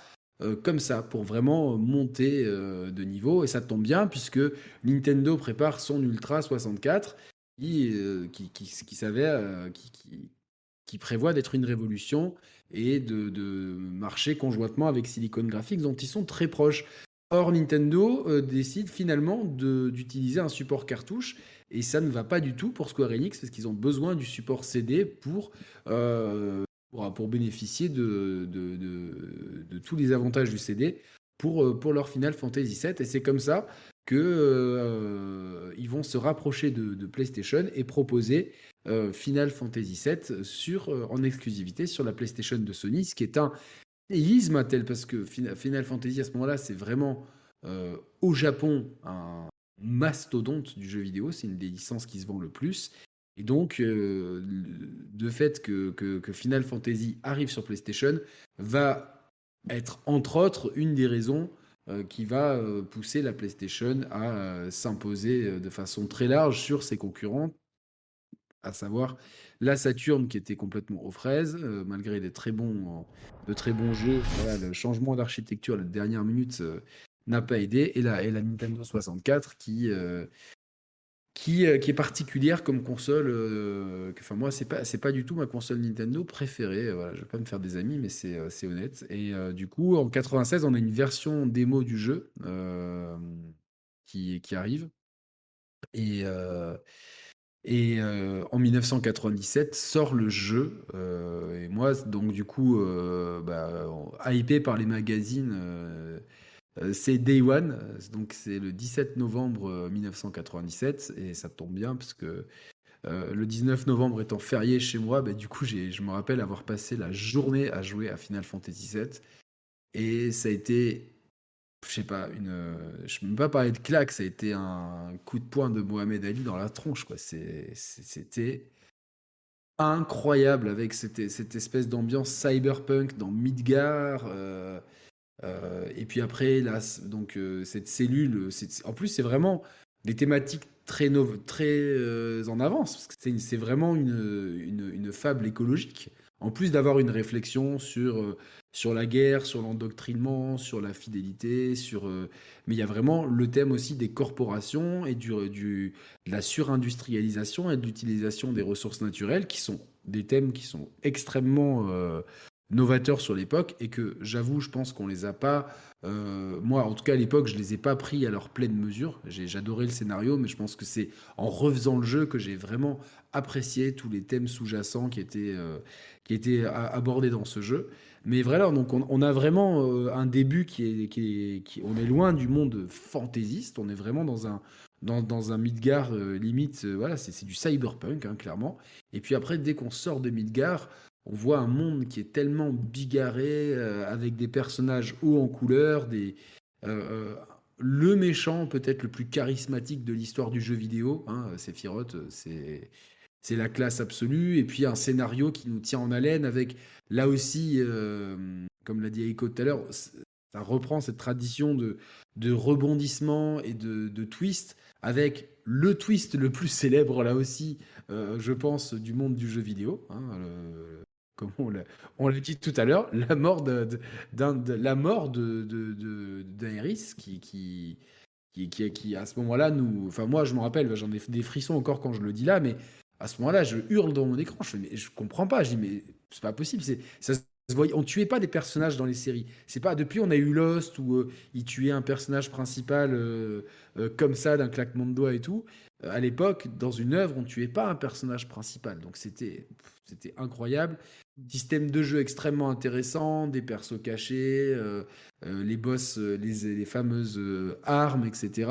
euh, comme ça, pour vraiment monter de niveau. Et ça tombe bien, puisque Nintendo prépare son Ultra 64, qui, qui, qui, qui, qui, prévoit d'être une révolution et de, marcher conjointement avec Silicon Graphics, dont ils sont très proches. Or, Nintendo décide finalement d'utiliser un support cartouche et ça ne va pas du tout pour Square Enix parce qu'ils ont besoin du support CD pour, euh, pour, bénéficier de, tous les avantages du CD pour, euh, pour leur Final Fantasy VII. Et c'est comme ça qu'ils euh, vont se rapprocher de, PlayStation et proposer Final Fantasy VII sur, en exclusivité sur la PlayStation de Sony, ce qui est un élisme tel parce que Final Fantasy à ce moment-là, c'est vraiment au Japon un, mastodonte du jeu vidéo. C'est une des licences qui se vend le plus. Et donc, euh, de fait que, que, Final Fantasy arrive sur PlayStation va être, entre autres, une des raisons euh, qui va euh, pousser la PlayStation à s'imposer de façon très large sur ses concurrents, à savoir la Saturn qui était complètement aux fraises, malgré très bons, de très bons jeux. le changement d'architecture à la dernière minute n'a pas aidé, et la, et la Nintendo 64 qui, euh, qui, euh, qui est particulière comme console. Euh, enfin, moi, c'est pas, c'est pas du tout ma console Nintendo préférée. Voilà, je vais pas me faire des amis, mais c'est, c'est honnête. Et du coup, en 96, on a une version démo du jeu qui, qui arrive. Et. Et en 1997 sort le jeu. et moi, donc du coup, bah, hypé par les magazines euh, c'est Day One, euh, donc c'est le 17 novembre 1997, euh, et ça tombe bien parce que le 19 novembre étant férié chez moi, bah, du coup je me rappelle avoir passé la journée à jouer à Final Fantasy VII, et ça a été, je sais pas, une, je ne peux pas parler de claque, ça a été un coup de poing de Mohamed Ali dans la tronche, quoi. C'était incroyable avec cette, cette espèce d'ambiance cyberpunk dans Midgar. Euh, et puis après, là, donc, euh, cette cellule, en plus, c'est vraiment des thématiques très, très euh, en avance. C'est vraiment une, une, fable écologique. En plus d'avoir une réflexion sur, sur la guerre, sur l'endoctrinement, sur la fidélité, sur, mais il y a vraiment le thème aussi des corporations et du, de la surindustrialisation et de l'utilisation des ressources naturelles qui sont des thèmes qui sont extrêmement novateurs sur l'époque et que j'avoue, je pense qu'on les a pas. Euh, moi, en tout cas, à l'époque, je les ai pas pris à leur pleine mesure. J'adorais le scénario, mais je pense que c'est en refaisant le jeu que j'ai vraiment apprécié tous les thèmes sous-jacents qui étaient, euh, qui étaient abordés dans ce jeu. Mais voilà, donc on, a vraiment euh, un début qui est, qui on est loin du monde fantaisiste. On est vraiment dans un dans, dans un Midgar limite. voilà, c'est du cyberpunk, hein, clairement. Et puis après, dès qu'on sort de Midgar, on voit un monde qui est tellement bigarré, euh, avec des personnages hauts en couleur, des, euh, euh, le méchant peut-être le plus charismatique de l'histoire du jeu vidéo, hein, c'est c'est la classe absolue, et puis un scénario qui nous tient en haleine avec, là aussi, comme l'a dit Eiko tout à l'heure, ça reprend cette tradition de, rebondissement et de, de twist, avec le twist le plus célèbre là aussi, je pense, du monde du jeu vidéo. Hein, comme on l'a dit tout à l'heure, la mort de, la mort de, qui, qui, qui, qui, à ce moment-là nous, enfin moi je me rappelle, j'en ai des frissons encore quand je le dis là, mais à ce moment-là je hurle dans mon écran, je fais, mais je comprends pas, je dis mais c'est pas possible, c'est ça on tuait pas des personnages dans les séries. C'est pas depuis on a eu Lost où euh, il tuait un personnage principal euh, euh, comme ça d'un claquement de doigts et tout. À l'époque, dans une œuvre, on tuait pas un personnage principal. Donc c'était incroyable. Système de jeu extrêmement intéressant, des persos cachés, euh, euh, les boss, euh, les, fameuses armes, etc.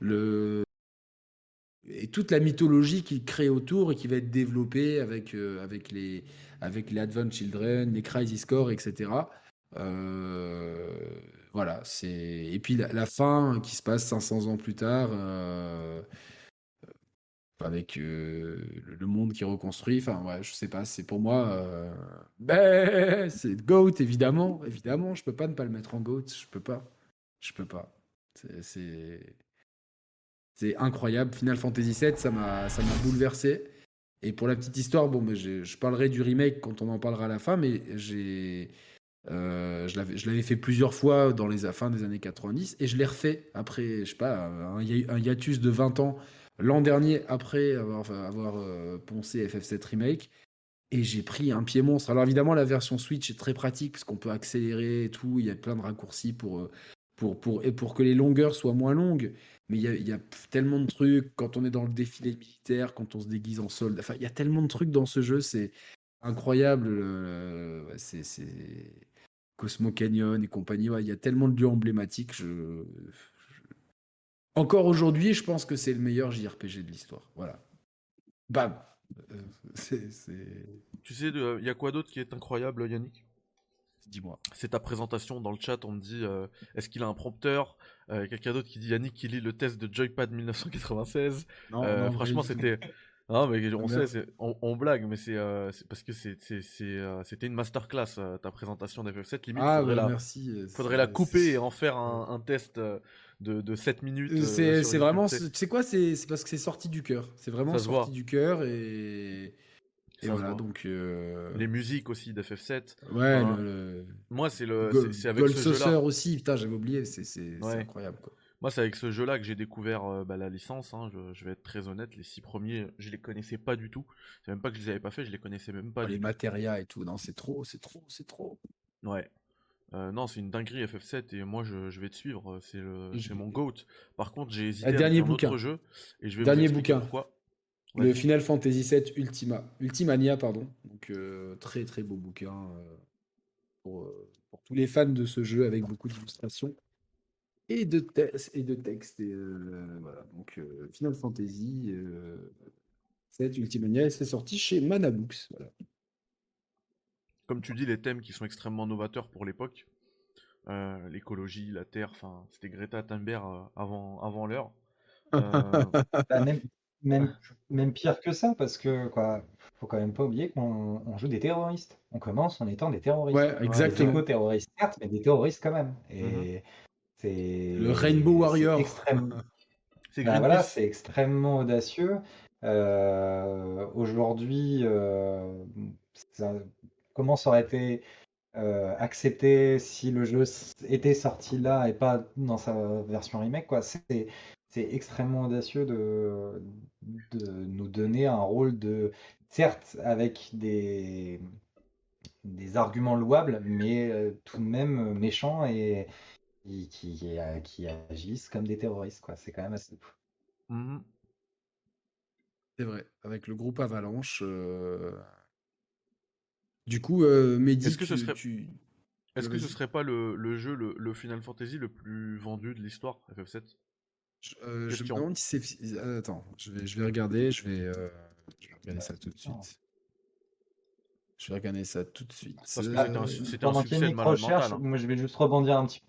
Le... Et toute la mythologie qu'il crée autour et qui va être développée avec, avec, les, avec les Advent Children, les Crisis Core, etc. voilà, c'est et puis la, fin qui se passe 500 ans plus tard avec le monde qui reconstruit. Enfin, ouais, je sais pas, c'est pour moi. Ben, c'est GOAT, évidemment. Évidemment, je peux pas ne pas le mettre en GOAT. Je peux pas. Je peux pas. C'est. Incroyable. Final Fantasy VII, ça m'a bouleversé. Et pour la petite histoire, bon, mais je parlerai du remake quand on en parlera à la fin, mais j'ai. Euh, je l'avais fait plusieurs fois dans les fins des années 90 et je l'ai refait après, je sais pas, un, hiatus de 20 ans l'an dernier après avoir, euh, poncé FF7 Remake. Et j'ai pris un pied monstre. Alors évidemment, la version Switch est très pratique parce qu'on peut accélérer et tout. Il y a plein de raccourcis pour, euh, pour, pour, et pour que les longueurs soient moins longues. Mais il y, a, tellement de trucs quand on est dans le défilé militaire, quand on se déguise en. Enfin, il y a tellement de trucs dans ce jeu, c'est incroyable. C'est Cosmo Canyon et compagnie. il y a tellement de lieux emblématiques. Encore aujourd'hui, je pense que c'est le meilleur JRPG de l'histoire. Voilà. Bam. Euh, c'est, Tu sais, il y a quoi d'autre qui est incroyable, Yannick? Dis-moi. C'est ta présentation dans le chat. On me dit euh, est-ce qu'il a un prompteur? Euh, Quelqu'un d'autre qui dit Yannick qui lit le test de Joypad 1996. non, franchement, c'était. Non, mais on sait, on, blague, mais c'est euh, parce que euh, c'était une masterclass euh, ta présentation d'FF7. Limite, ah, faudrait, bah, la, merci. faudrait la couper et en faire un, test de, de 7 minutes. C'est vraiment, c'est quoi C'est parce que c'est sorti du cœur. C'est vraiment sorti du cœur et. Et voilà, donc. Les musiques aussi d'FF7. Ouais, moi c'est le. C'est avec ce jeu-là. aussi, putain, j'avais oublié, c'est incroyable quoi. Moi, c'est avec ce jeu-là que j'ai découvert euh, bah, la licence. Hein, je, vais être très honnête, les six premiers, je les connaissais pas du tout. C'est même pas que je les avais pas fait, je les connaissais même pas. les matérias et tout, non, c'est trop, c'est trop, c'est trop. Ouais. Euh, non, c'est une dinguerie FF7 et moi je, vais te suivre. C'est mon goat. Par contre, j'ai hésité à un autre jeu et je vais dernier vous bouquin. pourquoi. Le Final Fantasy VII Ultima, Ultimania, pardon. Donc euh, très très beau bouquin pour, pour tous les fans de ce jeu avec beaucoup d'illustrations et de, et de textes. Et, euh, voilà, donc euh, Final Fantasy euh, 7 Ultimania, c'est sorti chez Manabooks. Voilà. Comme tu dis, les thèmes qui sont extrêmement novateurs pour l'époque. Euh, l'écologie, la terre, enfin, c'était Greta Thunberg avant, avant l'heure. Bah, même, même, même, pire que ça, parce que quoi, faut quand même pas oublier qu'on joue des terroristes. On commence en étant des terroristes. Ouais, exactement. Des terroristes certes, mais des terroristes quand même. Et, mmh le Rainbow Warrior. C'est bah, voilà, c'est extrêmement audacieux. Euh, aujourd'hui, euh, comment ça aurait été euh, accepté si le jeu était sorti là et pas dans sa version remake quoi C'est extrêmement audacieux de, de nous donner un rôle de certes avec des des arguments louables, mais tout de même méchant et, qui, euh, qui, agissent comme des terroristes, quoi. C'est quand même assez fou. Mmh C'est vrai, avec le groupe Avalanche. Euh, du coup, euh, Mehdi, est-ce que ce serait, est-ce que ce serait pas le, le jeu, le, le, Final Fantasy le plus vendu de l'histoire, FF7 je, je, me demande si c'est. Attends, je vais, je vais regarder, je vais, je vais regarder ça tout de suite. Je vais regarder ça tout de suite. Parce que c'était un, un, succès de recherche, hein. Moi, je vais juste rebondir un petit peu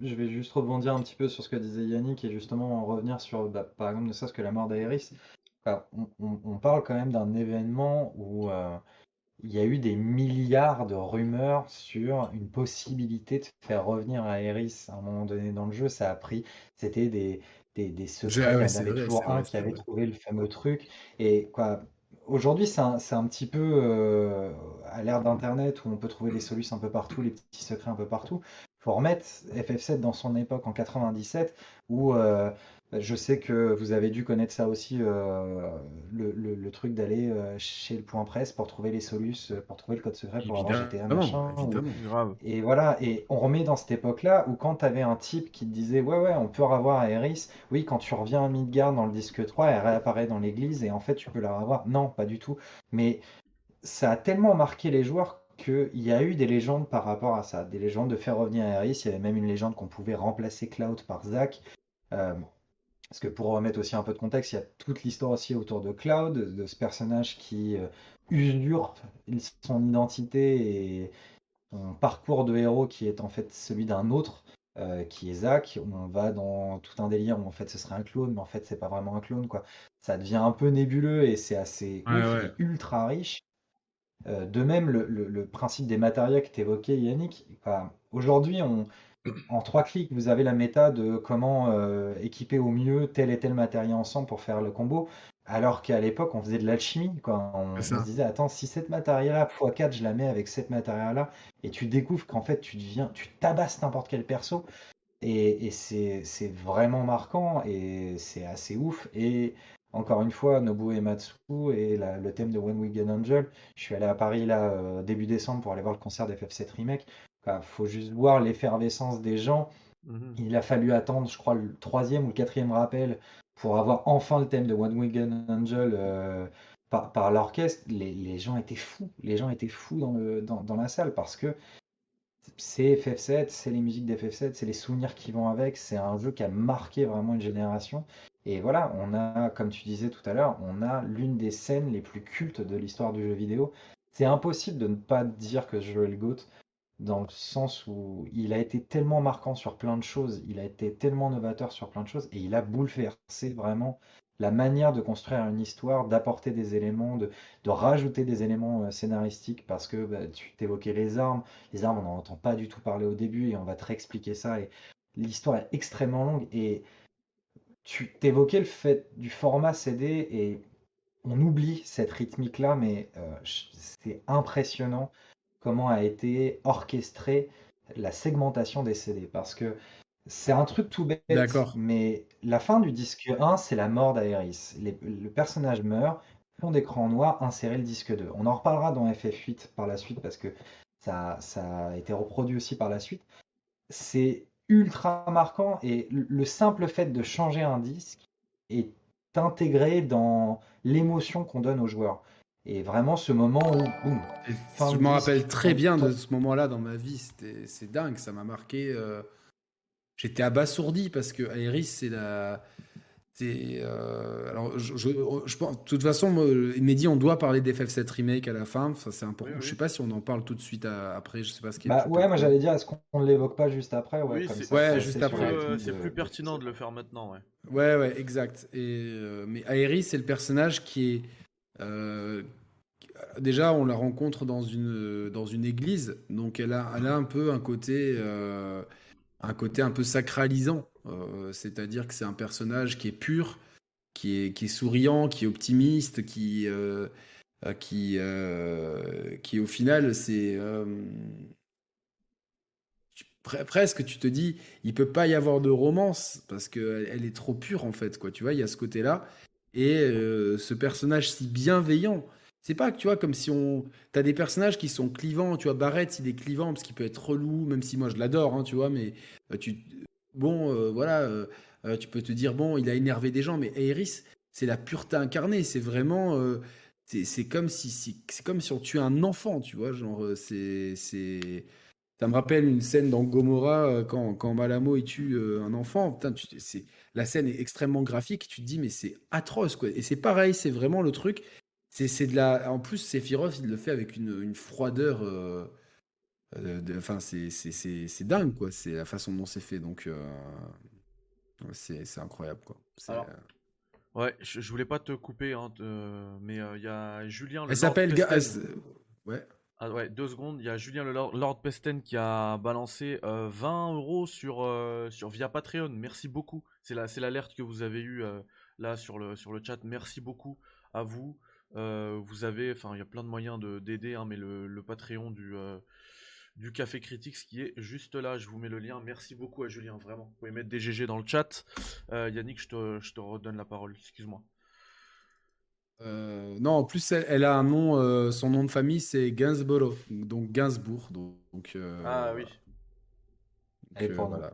je vais juste rebondir un petit peu sur ce que disait Yannick et justement revenir sur, bah, par exemple, ne serait-ce que la mort d'Aeris. on, parle quand même d'un événement où euh, il y a eu des milliards de rumeurs sur une possibilité de faire revenir Aeris à un moment donné dans le jeu. Ça a pris, c'était des, des, des secrets. il y en avait toujours un qui avait trouvé le fameux truc. Et quoi, aujourd'hui, c'est un, un, petit peu euh, à l'ère d'Internet où on peut trouver des solutions un peu partout, les petits secrets un peu partout faut remettre FF7 dans son époque en 97 où euh, je sais que vous avez dû connaître ça aussi, euh, le, truc d'aller euh, chez le point presse pour trouver les solutions, pour trouver le code secret pour avoir GTA machin. Et voilà, et on remet dans cette époque-là où quand tu avais un type qui te disait ouais ouais on peut revoir Aeris, oui quand tu reviens à Midgard dans le disque 3, elle réapparaît dans l'église et en fait tu peux la revoir. Non, pas du tout. Mais ça a tellement marqué les joueurs qu'il y a eu des légendes par rapport à ça, des légendes de faire revenir Aeris. Il y avait même une légende qu'on pouvait remplacer Cloud par Zack. Euh, parce que pour remettre aussi un peu de contexte, il y a toute l'histoire aussi autour de Cloud, de ce personnage qui euh, usurpe son identité et son parcours de héros qui est en fait celui d'un autre qui est Zach. On va dans tout un délire où en fait ce serait un clone, mais en fait c'est pas vraiment un clone quoi. Ça devient un peu nébuleux et c'est assez ultra riche. de même, le, principe des matériaux que tu évoquais, Yannick, aujourd'hui, on, en trois clics, vous avez la méta de comment équiper au mieux tel et tel matériel ensemble pour faire le combo. Alors qu'à l'époque, on faisait de l'alchimie. On, se disait, attends, si cette matériel-là, x4, je la mets avec cette matériel-là, et tu découvres qu'en fait, tu deviens, tu tabasses n'importe quel perso. Et, c'est vraiment marquant, et c'est assez ouf. Et encore une fois, Nobu Ematsu et le thème de When We Get Angel. Je suis allé à Paris là euh, début décembre pour aller voir le concert d'FF7 Remake. Il faut juste voir l'effervescence des gens. Mhm. Il a fallu attendre, je crois, le troisième ou le quatrième rappel pour avoir enfin le thème de One Wigan Angel euh, par, l'orchestre. Les, gens étaient fous, les gens étaient fous dans, le, dans, la salle parce que c'est FF7, c'est les musiques d'FF7, c'est les souvenirs qui vont avec, c'est un jeu qui a marqué vraiment une génération. Et voilà, on a, comme tu disais tout à l'heure, on a l'une des scènes les plus cultes de l'histoire du jeu vidéo. C'est impossible de ne pas dire que ce jeu est le GOAT dans le sens où il a été tellement marquant sur plein de choses, il a été tellement novateur sur plein de choses, et il a bouleversé vraiment la manière de construire une histoire, d'apporter des éléments, de, rajouter des éléments euh, scénaristiques, parce que bah, tu t'évoquais les armes, les armes on n'en entend pas du tout parler au début, et on va te réexpliquer ça, et l'histoire est extrêmement longue, et tu t'évoquais le fait du format CD, et on oublie cette rythmique-là, mais euh, c'est impressionnant comment a été orchestrée la segmentation des CD. Parce que c'est un truc tout bête, mais la fin du disque 1, c'est la mort d'Aeris. Le personnage meurt, fond d'écran noir, insérer le disque 2. On en reparlera dans FF8 par la suite parce que ça, ça a été reproduit aussi par la suite. C'est ultra marquant et le simple fait de changer un disque est intégré dans l'émotion qu'on donne aux joueurs. Et vraiment, ce moment où. je me rappelle très bien de ce moment-là dans ma vie. C'est dingue, ça m'a marqué. Euh, j'étais abasourdi parce que Aeris, c'est la. Euh, alors, je, je, pense, de toute façon, il m'a dit on doit parler d'FF7 Remake à la fin. Ça, c'est important. Je sais pas si on en parle tout de suite après. Je sais pas ce qui est. Bah, ouais, moi j'allais dire, est-ce qu'on ne l'évoque pas juste après? Ouais, ouais juste après. c'est plus pertinent de le faire maintenant. Ouais, ouais, ouais exact. Et, euh, mais Aeris, c'est le personnage qui est euh, déjà, on la rencontre dans une, dans une église, donc elle a, elle a un peu un côté, euh, un côté un peu sacralisant. Euh, c'est-à-dire que c'est un personnage qui est pur, qui est, qui est souriant, qui est optimiste, qui, qui, qui au final, c'est presque tu te dis il peut pas y avoir de romance parce qu'elle elle est trop pure en fait quoi. Tu vois il y a ce côté là et euh, ce personnage si bienveillant, c'est pas que tu vois comme si on. T'as des personnages qui sont clivants, tu vois. Barrett, il est clivant parce qu'il peut être relou, même si moi je l'adore, hein, tu vois. Mais euh, tu. Bon, euh, voilà, tu peux te dire, bon, il a énervé des gens, mais Aerys, c'est la pureté incarnée. C'est vraiment. c'est comme si, c'est comme si on tuait un enfant, tu vois. Genre, c'est. Ça me rappelle une scène dans Gomorrah quand, quand Malamo il tue un enfant. Putain, c'est la scène est extrêmement graphique. Tu te dis, mais c'est atroce, quoi. Et c'est pareil, c'est vraiment le truc. C'est de la. En plus, Sephiroth, il le fait avec une, froideur. Euh, euh, enfin, c'est dingue, quoi. C'est la façon dont c'est fait. Donc, euh, c'est incroyable, quoi. ouais, je, voulais pas te couper, hein, mais il y a Julien. Elle s'appelle. Ouais. Ah ouais, deux secondes. Il y a Julien le Lord, Pesten qui a balancé 20 euros sur, sur via Patreon. Merci beaucoup. C'est l'alerte que vous avez eue là sur le, chat. Merci beaucoup à vous. vous avez, enfin, il y a plein de moyens d'aider, hein, mais le, Patreon du, du Café Critique, qui est juste là. Je vous mets le lien. Merci beaucoup à Julien, vraiment. Vous pouvez mettre des GG dans le chat. Yannick, je te, je te redonne la parole. Excuse-moi. Euh, non, en plus, elle, a un nom, euh, son nom de famille, c'est Gainsborough, donc Gainsbourg. Donc, euh, ah oui. et, voilà.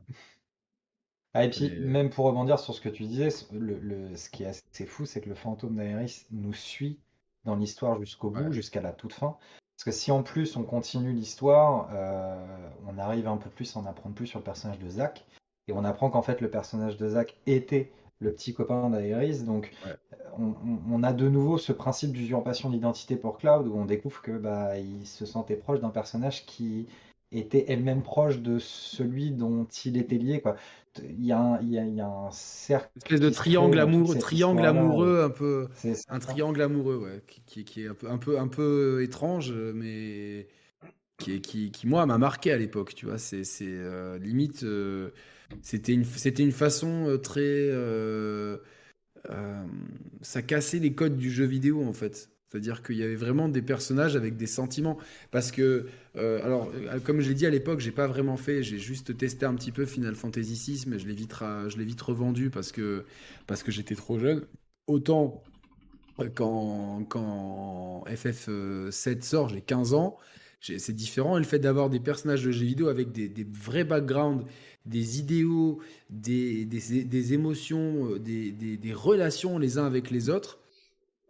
ah, et puis, même pour rebondir sur ce que tu disais, le, ce qui est assez fou, c'est que le fantôme d'Aeris nous suit dans l'histoire jusqu'au bout, jusqu'à la toute fin. Parce que si en plus on continue l'histoire, on arrive un peu plus à en apprendre plus sur le personnage de Zack. Et on apprend qu'en fait le personnage de Zack était le petit copain d'Aeris. Donc, on, a de nouveau ce principe d'usurpation d'identité pour Cloud où on découvre que bah, il se sentait proche d'un personnage qui était elle-même proche de celui dont il était lié. Quoi. Il, y a un, il, y a, il y a un cercle. Une espèce de triangle amoureux, triangle amoureux un peu. Un triangle amoureux, ouais, qui, qui, est un peu, un, peu, un peu étrange, mais qui, qui, qui moi, m'a marqué à l'époque. Tu vois, c'est euh, limite. Euh, c'était une, une façon euh, très. ça cassait les codes du jeu vidéo, en fait. C'est-à-dire qu'il y avait vraiment des personnages avec des sentiments. Parce que, euh, alors, euh, comme je l'ai dit à l'époque, j'ai pas vraiment fait, j'ai juste testé un petit peu Final Fantasy VI, mais je l'ai vite, je l'ai vite revendu parce que, parce que j'étais trop jeune. Autant euh, quand, quand FF7 sort, j'ai 15 ans, c'est différent. Et le fait d'avoir des personnages de jeux vidéo avec des, vrais backgrounds, des idéaux, des, émotions, des, des, relations les uns avec les autres,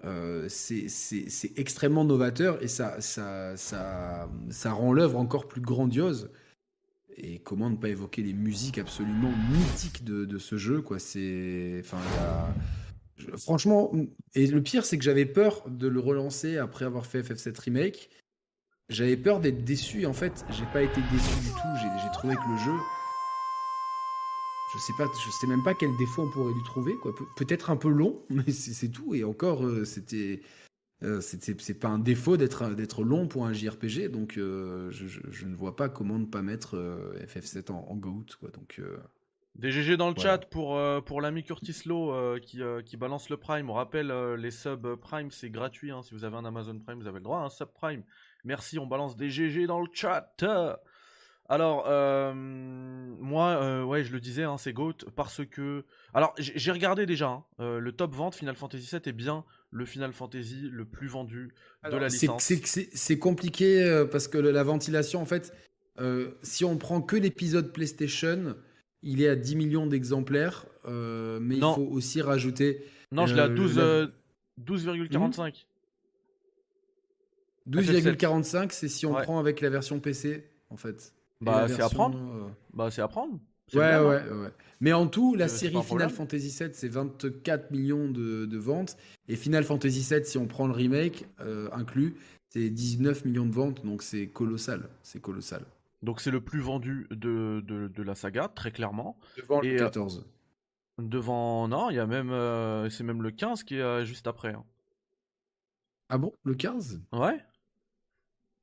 euh, c'est extrêmement novateur et ça, rend l'œuvre encore plus grandiose. Et comment ne pas évoquer les musiques absolument mythiques de, ce jeu, quoi. Franchement, et le pire, c'est que j'avais peur de le relancer après avoir fait FF7 remake. J'avais peur d'être déçu. Et en fait, j'ai pas été déçu du tout. J'ai trouvé que le jeu je sais pas, je sais même pas quel défaut on pourrait lui trouver. Quoi. peut-être un peu long, mais c'est, tout. Et encore, euh, c'était, euh, c'est pas un défaut d'être, d'être long pour un JRPG. Donc, euh, je, ne vois pas comment ne pas mettre FF7 en, en GOAT. Quoi. Donc, des GG dans le chat pour, pour l'ami Curtis Lowe qui, qui balance le Prime. On rappelle, les subs Prime, c'est gratuit. Hein. Si vous avez un Amazon Prime, vous avez le droit à un sub Prime. Merci, on balance des GG dans le chat. Alors, euh, moi, euh, ouais, je le disais, hein, c'est GOAT parce que. Alors, j'ai regardé déjà, hein, euh, le top vente Final Fantasy VII est bien le Final Fantasy le plus vendu de la licence. C'est compliqué parce que la ventilation, en fait, si on prend que l'épisode PlayStation, il est à 10 millions d'exemplaires, mais il faut aussi rajouter. Non, je l'ai à 12,45. 12,45, 12,45, c'est si on prend avec la version PC, en fait. Bah, c'est à prendre. Euh, bah, c'est à prendre. Ouais, hein. ouais, ouais. Mais en tout, la série Final Fantasy VII, c'est 24 millions de, de, ventes. Et Final Fantasy VII, si on prend le remake euh, inclus, c'est 19 millions de ventes. Donc c'est colossal. C'est colossal. Donc c'est le plus vendu de, de, de, la saga, très clairement. Devant le 14. Euh, devant. Non, il y a même. c'est même le 15 qui est juste après. Hein. Ah bon Le 15 Ouais.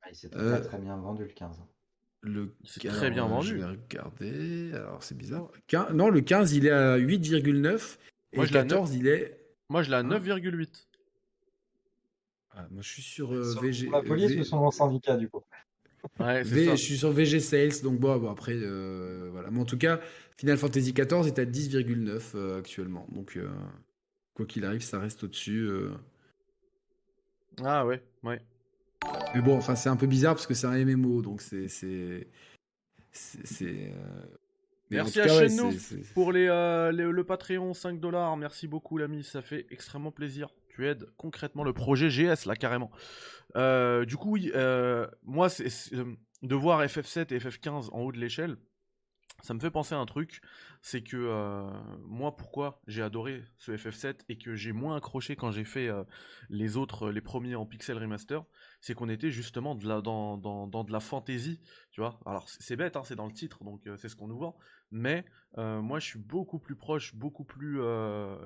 Ah, il s'est très, très bien vendu le 15. Le... C'est très bien vendu. Je vais regarder. Alors, c'est bizarre. Non, le 15, il est à 8,9. Et le 14, il est. Moi, je l'ai à 9,8. Ah, moi, je suis sur euh, VG. La police v... son syndicat, du coup? Ouais, v... Je suis sur VG Sales, donc bon, bon après, euh, voilà. Mais en tout cas, Final Fantasy XIV est à 10,9 euh, actuellement. Donc, euh, quoi qu'il arrive, ça reste au-dessus. Ah ouais, ouais. Mais bon, enfin, c'est un peu bizarre parce que c'est un MMO, donc c'est. c'est, c'est euh, Merci à ouais, pour les, euh, le Patreon 5 dollars. Merci beaucoup, l'ami. Ça fait extrêmement plaisir. Tu aides concrètement le projet GS, là, carrément. Euh, du coup, oui, moi, c'est, de voir FF7 et FF15 en haut de l'échelle, ça me fait penser à un truc, c'est que euh, moi pourquoi j'ai adoré ce FF7 et que j'ai moins accroché quand j'ai fait euh, les autres, les premiers en pixel remaster, c'est qu'on était justement dans, de la fantasy, tu vois. Alors c'est bête, hein, c'est dans le titre, donc euh, c'est ce qu'on nous vend, mais moi je suis beaucoup plus proche, beaucoup plus,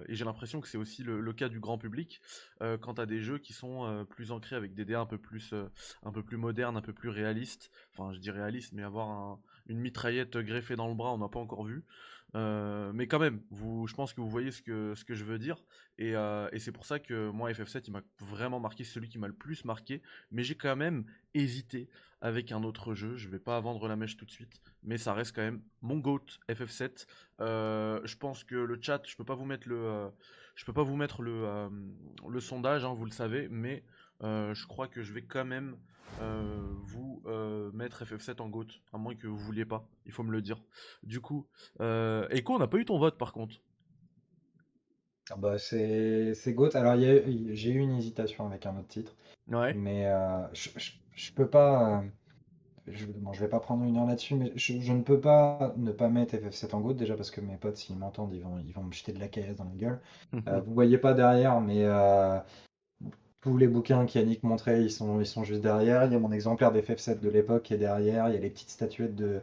et j'ai l'impression que c'est aussi le, cas du grand public, quant à des jeux qui sont plus ancrés avec des DA un peu plus, un peu plus modernes, un peu plus réalistes, enfin je dis réaliste, mais avoir un une mitraillette greffée dans le bras, on n'a pas encore vu. Euh, mais quand même, vous, je pense que vous voyez ce que, ce que je veux dire. Et, euh, et c'est pour ça que moi, FF7, il m'a vraiment marqué, celui qui m'a le plus marqué. Mais j'ai quand même hésité avec un autre jeu. Je vais pas vendre la mèche tout de suite. Mais ça reste quand même mon GOAT FF7. Euh, je pense que le chat, je peux pas vous mettre le, je peux pas vous mettre le, le sondage, hein, vous le savez. Mais je crois que je vais quand même euh, vous euh, mettre FF7 en GOAT, à moins que vous vouliez pas, il faut me le dire. Du coup, euh, Echo, on n'a pas eu ton vote par contre. Ah bah c'est GOAT. Alors j'ai eu une hésitation avec un autre titre. Ouais. Mais je, je, peux pas. Je, bon, je vais pas prendre une heure là-dessus, mais je, ne peux pas ne pas mettre FF7 en GOAT déjà parce que mes potes, s'ils m'entendent, ils vont, ils vont me jeter de la caisse dans la gueule. vous voyez pas derrière, mais tous les bouquins qu'Yannick montrait, ils sont, ils sont juste derrière. Il y a mon exemplaire d'FF7 de l'époque qui est derrière. Il y a les petites statuettes de,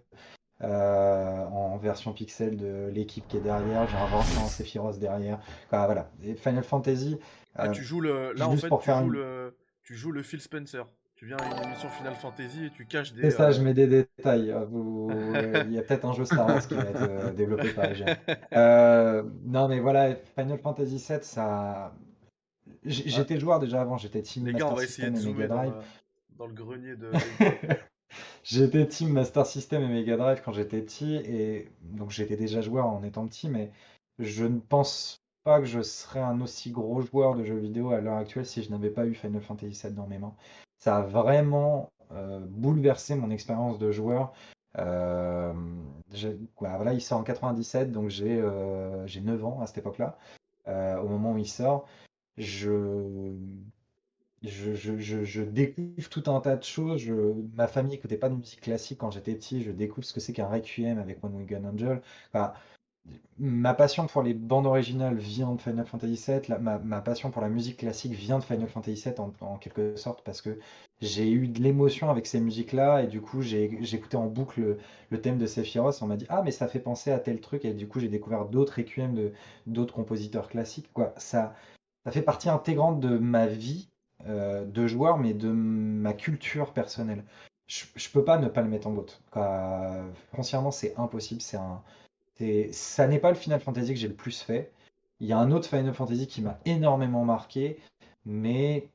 euh, en version pixel de l'équipe qui est derrière. J'ai un Vincent Sephiroth derrière. voilà. Et Final Fantasy. Ah, tu joues le. Là, en fait, tu, joues le... tu joues le Phil Spencer. Tu viens à une émission Final Fantasy et tu caches des. C'est ça, je mets des détails. Il y a peut-être un jeu Star Wars qui va être développé par les euh, non, mais voilà, Final Fantasy 7, ça. J'étais joueur déjà avant, j'étais Team Les gars, on va essayer de zoomer dans, dans, le grenier de. j'étais Team Master System et Mega Drive quand j'étais petit, et donc j'étais déjà joueur en étant petit, mais je ne pense pas que je serais un aussi gros joueur de jeux vidéo à l'heure actuelle si je n'avais pas eu Final Fantasy VII dans mes mains. Ça a vraiment euh, bouleversé mon expérience de joueur. Euh, voilà, il sort en 97, donc j'ai euh, 9 ans à cette époque-là, euh, au moment où il sort je, je, découvre tout un tas de choses. ma famille n'écoutait pas de musique classique quand j'étais petit. Je découvre ce que c'est qu'un requiem avec One Winged Angel. ma passion pour les bandes originales vient de Final Fantasy VII. ma, passion pour la musique classique vient de Final Fantasy VII en, quelque sorte parce que j'ai eu de l'émotion avec ces musiques-là et du coup écouté en boucle le, thème de Sephiroth. On m'a dit ah mais ça fait penser à tel truc et du coup j'ai découvert d'autres requiem de d'autres compositeurs classiques. Quoi. Ça, ça fait partie intégrante de ma vie euh, de joueur, mais de ma culture personnelle. Je, peux pas ne pas le mettre en GOAT. Foncièrement, c'est impossible. C'est un, ça n'est pas le Final Fantasy que j'ai le plus fait. Il y a un autre Final Fantasy qui m'a énormément marqué, mais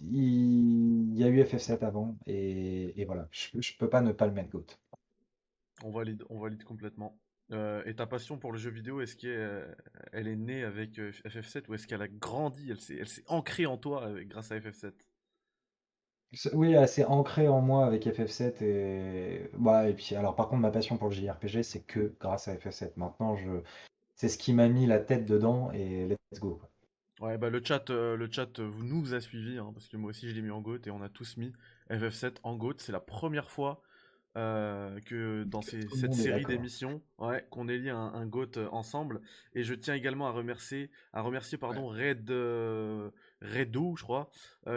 il, y a eu FF7 avant, et, voilà. Je, je peux pas ne pas le mettre GOAT. On valide, on valide complètement. Euh, et ta passion pour le jeu vidéo, est-ce qu'elle euh, est née avec euh, FF7 ou est-ce qu'elle a grandi, elle s'est, ancrée en toi grâce à FF7 Oui, elle s'est ancrée en moi avec FF7 et bah, et puis alors par contre ma passion pour le JRPG c'est que grâce à FF7. Maintenant je c'est ce qui m'a mis la tête dedans et let's go. Ouais bah le chat le chat vous nous a suivi hein, parce que moi aussi je l'ai mis en GOAT et on a tous mis FF7 en GOAT. C'est la première fois euh, que dans cette série d'émissions, ouais, qu'on ait lié un, un GOAT euh, ensemble. Et je tiens également à remercier, à remercier pardon, Red, euh, Redo, je crois,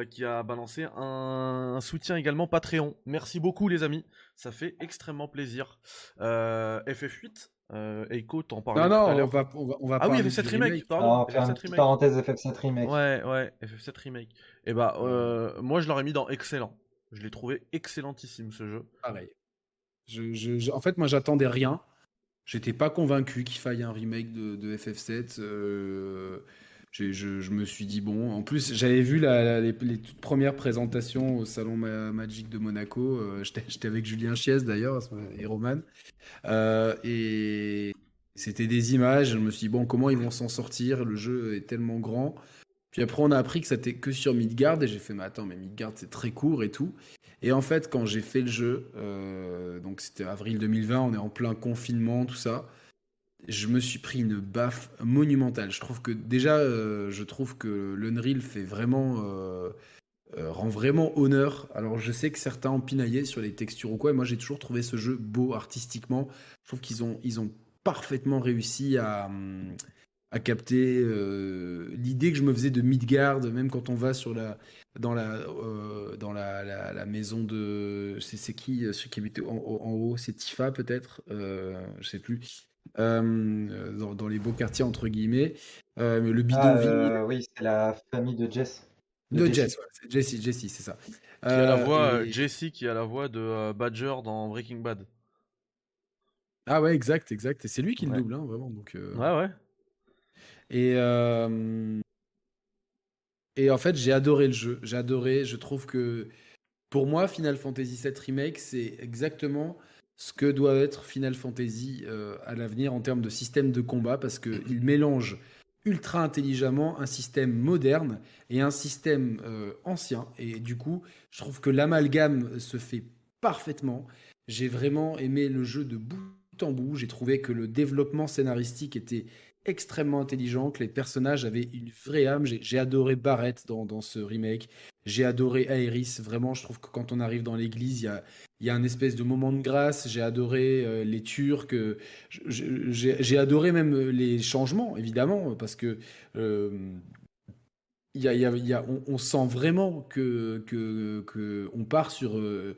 qui a balancé un, soutien également Patreon. Merci beaucoup les amis, ça fait extrêmement plaisir. FF8, euh, Echo, t'en parlais Non, non, on va, on va, Ah oui, FF7 remake, pardon. Ah, FF7 remake. Parenthèse FF7 remake. Ouais, ouais, FF7 remake. Et eh bah, moi je l'aurais mis dans excellent. Je l'ai trouvé excellentissime ce jeu. Pareil. En fait, moi, j'attendais rien. J'étais pas convaincu qu'il faille un remake de, FF7. Euh, je, me suis dit, bon, en plus, j'avais vu les, toutes premières présentations au Salon Magic de Monaco. Euh, j'étais avec Julien Chies d'ailleurs, et Roman. Euh, et c'était des images. Je me suis dit, bon, comment ils vont s'en sortir? Le jeu est tellement grand. Puis après, on a appris que c'était que sur Midgard. Et j'ai fait, mais attends, mais Midgard, c'est très court et tout. Et en fait, quand j'ai fait le jeu, euh, donc c'était avril 2020, on est en plein confinement, tout ça, je me suis pris une baffe monumentale. Je trouve que déjà, euh, je trouve que l'Unreal fait vraiment, euh, rend vraiment honneur. Alors je sais que certains ont pinaillé sur les textures ou quoi, et moi j'ai toujours trouvé ce jeu beau artistiquement. Je trouve qu'ils ont, ils ont parfaitement réussi à, à capter l'idée que je me faisais de Midgard, même quand on va sur la, dans la euh, dans la, la, maison de c'est qui euh, ceux qui habitent en, en haut? C'est Tifa peut-être? Euh, je sais plus. Euh, dans, dans, les beaux quartiers entre guillemets. Mais le bidonville. ah, oui c'est la famille de Jess. De, Jess, Jess ouais, c'est ça. Qui a la voix et... qui a la voix de Badger dans Breaking Bad. Ah ouais exact exact. Et c'est lui qui le double hein, vraiment donc ouais ouais. Et et en fait, j'ai adoré le jeu. J'ai adoré. Je trouve que pour moi, Final Fantasy VII Remake, c'est exactement ce que doit être Final Fantasy euh, à l'avenir en termes de système de combat parce qu'il mélange ultra intelligemment un système moderne et un système euh, ancien. Et du coup, je trouve que l'amalgame se fait parfaitement. J'ai vraiment aimé le jeu de bout en bout. J'ai trouvé que le développement scénaristique était extrêmement intelligent, que les personnages avaient une vraie âme. J'ai adoré Barrett dans, ce remake. J'ai adoré Aeris. Vraiment, je trouve que quand on arrive dans l'église, il y a, y a un espèce de moment de grâce. J'ai adoré euh, les Turcs. J'ai adoré même les changements, évidemment, parce que euh, y a, y a- on, sent vraiment que, part sur, euh,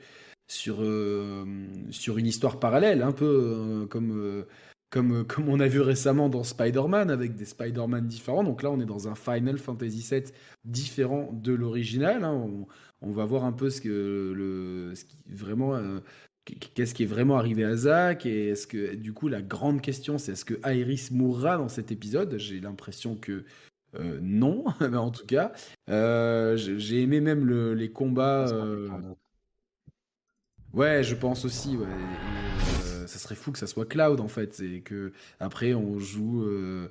sur, euh, sur une histoire parallèle, un peu euh, comme, euh, comme, comme on a vu récemment dans Spider-Man, avec des Spider-Man différents. Donc là, on est dans un Final Fantasy VII différent de l'original. hein. On, on va voir un peu ce que le, ce qui vraiment. euh, Qu'est-ce qui est vraiment arrivé à Zack Et est-ce que, du coup, la grande question, c'est est-ce que Iris mourra dans cet épisode? J'ai l'impression que euh, non, en tout cas, euh, j'ai aimé même le- les combats. Euh. Ouais, je pense aussi. Euh, ça serait fou que ça soit Cloud en fait, et que après on joue euh,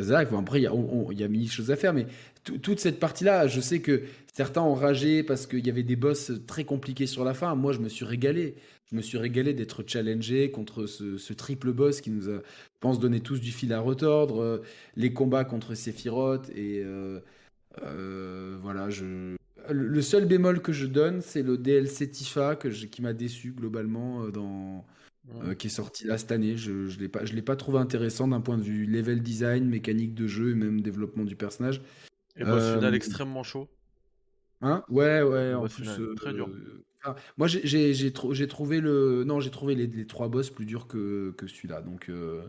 Zach. Bon, après, il y, y a mille choses à faire, mais tout- toute cette partie-là, je sais que certains ont ragé parce qu'il y avait des boss très compliqués sur la fin. Moi, je me suis régalé. Je me suis régalé d'être challengé contre ce, triple boss qui nous a, je pense, donné tous du fil à retordre. Euh, les combats contre Sephiroth et voilà, je. Le seul bémol que je donne, c'est le DLC Tifa que je- qui m'a déçu globalement euh, dans, euh, qui est sorti là cette année. Je je l'ai pas, je l'ai pas trouvé intéressant d'un point de vue level design, mécanique de jeu et même développement du personnage. Et boss Euh, final extrêmement chaud. Hein? Ouais, ouais. En plus, final, très dur. moi, j'ai- j'ai j'ai trou- j'ai trouvé le, non, j'ai trouvé les, les trois boss plus durs que que celui-là. Donc, euh,